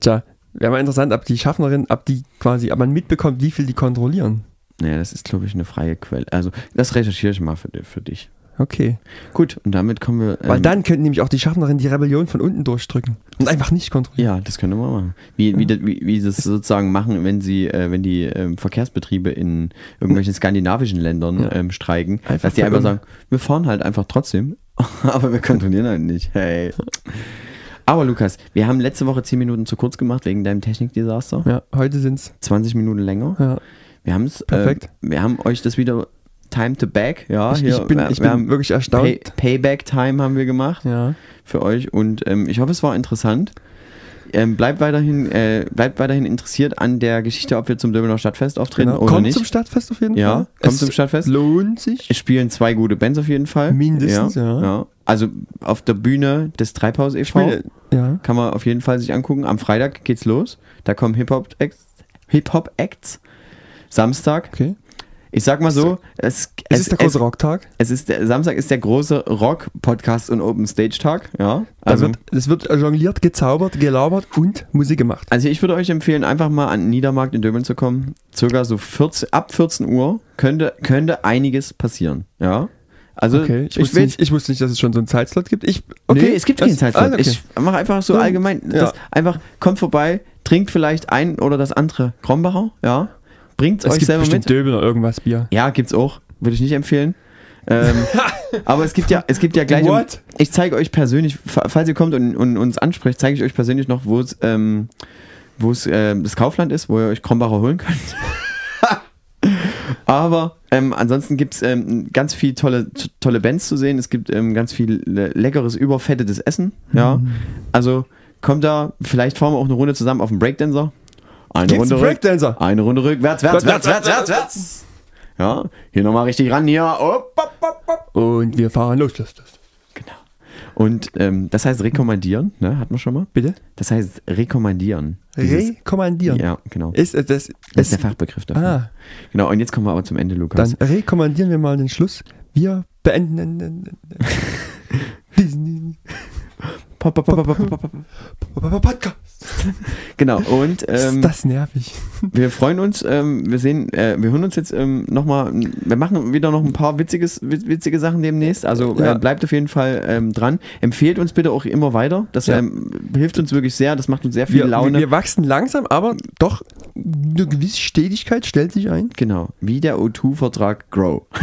[SPEAKER 1] Tja, wäre mal interessant, ob die Schaffnerin, ob die quasi, ob man mitbekommt, wie viel die kontrollieren.
[SPEAKER 2] Naja, das ist, glaube ich, eine freie Quelle. Also, das recherchiere ich mal für, für dich.
[SPEAKER 1] Okay.
[SPEAKER 2] Gut, und damit kommen wir.
[SPEAKER 1] Weil
[SPEAKER 2] ähm,
[SPEAKER 1] dann könnten nämlich auch die Schaffnerin die Rebellion von unten durchdrücken und einfach nicht kontrollieren.
[SPEAKER 2] Ja, das können wir machen. Wie, wie, das- wie, wie sie es sozusagen machen, wenn sie, äh, wenn die ähm, Verkehrsbetriebe in irgendwelchen skandinavischen Ländern
[SPEAKER 1] Ja.
[SPEAKER 2] ähm, streiken,
[SPEAKER 1] Einfach
[SPEAKER 2] dass die einfach sagen, wir fahren halt einfach trotzdem, aber wir kontrollieren halt nicht. Hey. Aber Lukas, wir haben letzte Woche 10 Minuten zu kurz gemacht wegen deinem Technikdesaster.
[SPEAKER 1] Ja, heute sind's.
[SPEAKER 2] 20 Minuten länger.
[SPEAKER 1] Ja.
[SPEAKER 2] Wir haben es.
[SPEAKER 1] Perfekt.
[SPEAKER 2] Äh, wir haben euch das wieder Time to Back. Ja,
[SPEAKER 1] Ich,
[SPEAKER 2] hier,
[SPEAKER 1] ich bin,
[SPEAKER 2] wir,
[SPEAKER 1] ich
[SPEAKER 2] wir
[SPEAKER 1] bin
[SPEAKER 2] haben
[SPEAKER 1] wirklich
[SPEAKER 2] Pay,
[SPEAKER 1] erstaunt.
[SPEAKER 2] Payback Time haben wir gemacht
[SPEAKER 1] Ja.
[SPEAKER 2] für euch und ähm, ich hoffe, es war interessant. Ähm, bleibt, weiterhin, äh, bleibt weiterhin interessiert an der Geschichte, ob wir zum Döbener Stadtfest auftreten
[SPEAKER 1] Genau.
[SPEAKER 2] oder
[SPEAKER 1] Kommt
[SPEAKER 2] nicht.
[SPEAKER 1] zum Stadtfest auf jeden
[SPEAKER 2] Ja,
[SPEAKER 1] Fall.
[SPEAKER 2] kommt
[SPEAKER 1] Es
[SPEAKER 2] zum Stadtfest.
[SPEAKER 1] Lohnt sich.
[SPEAKER 2] Es spielen zwei gute Bands auf jeden Fall.
[SPEAKER 1] Mindestens, ja.
[SPEAKER 2] Also auf der Bühne des Treibhaus e.V.
[SPEAKER 1] Ja.
[SPEAKER 2] kann man auf jeden Fall sich angucken. Am Freitag geht's los. Da kommen Hip-Hop-Acts. Hip-Hop-Acts. Samstag.
[SPEAKER 1] Okay.
[SPEAKER 2] Ich sag mal so, es,
[SPEAKER 1] Es ist der große
[SPEAKER 2] es,
[SPEAKER 1] Rocktag.
[SPEAKER 2] es ist der, Samstag ist der große Rock-Podcast und Open-Stage-Tag. Ja,
[SPEAKER 1] Da
[SPEAKER 2] also,
[SPEAKER 1] wird, es wird jongliert, gezaubert, gelabert und Musik gemacht.
[SPEAKER 2] also ich würde euch empfehlen, einfach mal an den Niedermarkt in Döbeln zu kommen. Circa so 14, ab 14 Uhr könnte, könnte einiges passieren. Ja, also
[SPEAKER 1] Okay. Ich,
[SPEAKER 2] ich,
[SPEAKER 1] wusste nicht, ich wusste nicht, dass es schon so einen Zeitslot gibt. Ich,
[SPEAKER 2] Okay, nee, es gibt
[SPEAKER 1] das-
[SPEAKER 2] keinen Zeitslot.
[SPEAKER 1] Ah, okay.
[SPEAKER 2] Ich mache einfach so
[SPEAKER 1] Ja.
[SPEAKER 2] allgemein.
[SPEAKER 1] Ja.
[SPEAKER 2] Einfach kommt vorbei, trinkt vielleicht ein oder das andere Krombacher, ja. Bringt
[SPEAKER 1] es
[SPEAKER 2] euch
[SPEAKER 1] gibt
[SPEAKER 2] selber mit.
[SPEAKER 1] Döbel oder irgendwas Bier.
[SPEAKER 2] Ja, gibt's auch. Würde ich nicht empfehlen. Ähm, aber es gibt ja, es gibt ja gleich. um-
[SPEAKER 1] What?
[SPEAKER 2] Ich zeige euch persönlich, fa- falls ihr kommt und, und uns anspricht, zeige ich euch persönlich noch, wo es ähm, wo es ähm, das Kaufland ist, wo ihr euch Krombacher holen könnt. Aber ähm, ansonsten gibt es ähm, ganz viel tolle, tolle Bands zu sehen. Es gibt ähm, ganz viel le leckeres, überfettetes Essen. Ja.
[SPEAKER 1] Mhm.
[SPEAKER 2] Also kommt da, vielleicht fahren wir auch eine Runde zusammen auf dem Breakdancer. Eine
[SPEAKER 1] Gibt's
[SPEAKER 2] Runde
[SPEAKER 1] Breakdancer?
[SPEAKER 2] eine Runde rückwärts, wärts, wärts, wärts, wärts, wärts. Ja, hier nochmal richtig ran, hier. Op, op, op.
[SPEAKER 1] Und wir fahren los. los, los.
[SPEAKER 2] Genau. Und ähm, das heißt rekommandieren, ne? Hat man schon mal?
[SPEAKER 1] Bitte?
[SPEAKER 2] Das heißt rekommandieren.
[SPEAKER 1] Rekommandieren.
[SPEAKER 2] Ja, genau.
[SPEAKER 1] Ist äh, das,
[SPEAKER 2] Das ist der Fachbegriff dafür.
[SPEAKER 1] Ah,
[SPEAKER 2] Genau, und jetzt kommen wir aber zum Ende, Lukas.
[SPEAKER 1] dann rekommandieren wir mal den Schluss. Wir beenden diesen. Podcast.
[SPEAKER 2] Genau, und
[SPEAKER 1] Ist
[SPEAKER 2] ähm,
[SPEAKER 1] das nervig?
[SPEAKER 2] Wir freuen uns, ähm, wir sehen, äh, wir hören uns jetzt ähm, nochmal, wir machen wieder noch ein paar witziges, wit- witzige Sachen demnächst, also
[SPEAKER 1] Ja.
[SPEAKER 2] äh, bleibt auf jeden Fall ähm, dran. Empfehlt uns bitte auch immer weiter, das
[SPEAKER 1] Ja.
[SPEAKER 2] ähm, hilft uns wirklich sehr, das macht uns sehr viel
[SPEAKER 1] Wir,
[SPEAKER 2] Laune.
[SPEAKER 1] wir wachsen langsam, aber doch eine gewisse Stetigkeit stellt sich ein.
[SPEAKER 2] genau, wie der O2-Vertrag Grow.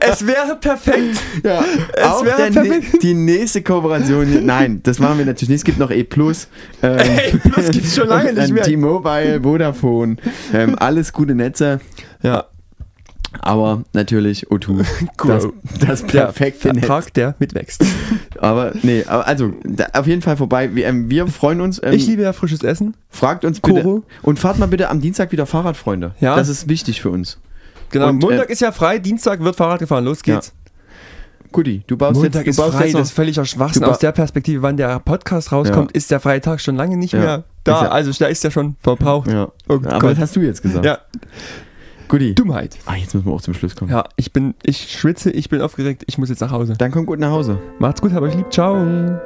[SPEAKER 1] Es wäre perfekt.
[SPEAKER 2] Ja,
[SPEAKER 1] Es
[SPEAKER 2] auch
[SPEAKER 1] wäre perfekt.
[SPEAKER 2] ne- die nächste Kooperation hier. Nein, das machen wir natürlich nicht. Es gibt noch E Plus. Ähm,
[SPEAKER 1] E Plus gibt's schon lange nicht mehr.
[SPEAKER 2] T-Mobile, Vodafone. Ähm, alles gute Netze.
[SPEAKER 1] Ja,
[SPEAKER 2] Aber natürlich O2. das,
[SPEAKER 1] Grow.
[SPEAKER 2] das
[SPEAKER 1] der
[SPEAKER 2] perfekte Netz.
[SPEAKER 1] Vertrag, der mitwächst.
[SPEAKER 2] Aber nee, also da, auf jeden Fall vorbei. Wir, ähm, wir freuen uns. Ähm,
[SPEAKER 1] Ich liebe ja frisches Essen.
[SPEAKER 2] fragt uns bitte.
[SPEAKER 1] Koro.
[SPEAKER 2] Und fahrt mal bitte am Dienstag wieder Fahrrad, Freunde.
[SPEAKER 1] Ja.
[SPEAKER 2] Das ist wichtig für uns.
[SPEAKER 1] Genau,
[SPEAKER 2] Und,
[SPEAKER 1] Montag
[SPEAKER 2] äh,
[SPEAKER 1] ist ja frei, Dienstag wird Fahrrad gefahren. Los geht's.
[SPEAKER 2] Guti, du baust
[SPEAKER 1] Montag
[SPEAKER 2] jetzt, du baust
[SPEAKER 1] frei,
[SPEAKER 2] jetzt
[SPEAKER 1] das
[SPEAKER 2] noch,
[SPEAKER 1] ist völliger Schwachsinn. Aus der Perspektive, wann der Podcast rauskommt, ist der freie Tag schon lange nicht
[SPEAKER 2] Ja.
[SPEAKER 1] mehr da.
[SPEAKER 2] Ja-
[SPEAKER 1] also da ist ja schon verbraucht.
[SPEAKER 2] ja.
[SPEAKER 1] Oh
[SPEAKER 2] aber
[SPEAKER 1] Gott.
[SPEAKER 2] das hast du jetzt gesagt.
[SPEAKER 1] Ja,
[SPEAKER 2] Guti.
[SPEAKER 1] Dummheit.
[SPEAKER 2] Ah, jetzt müssen wir auch zum Schluss kommen.
[SPEAKER 1] Ja, ich bin, ich schwitze, ich bin aufgeregt, ich muss jetzt nach Hause.
[SPEAKER 2] Dann komm gut nach Hause.
[SPEAKER 1] Macht's gut, hab euch lieb, ciao.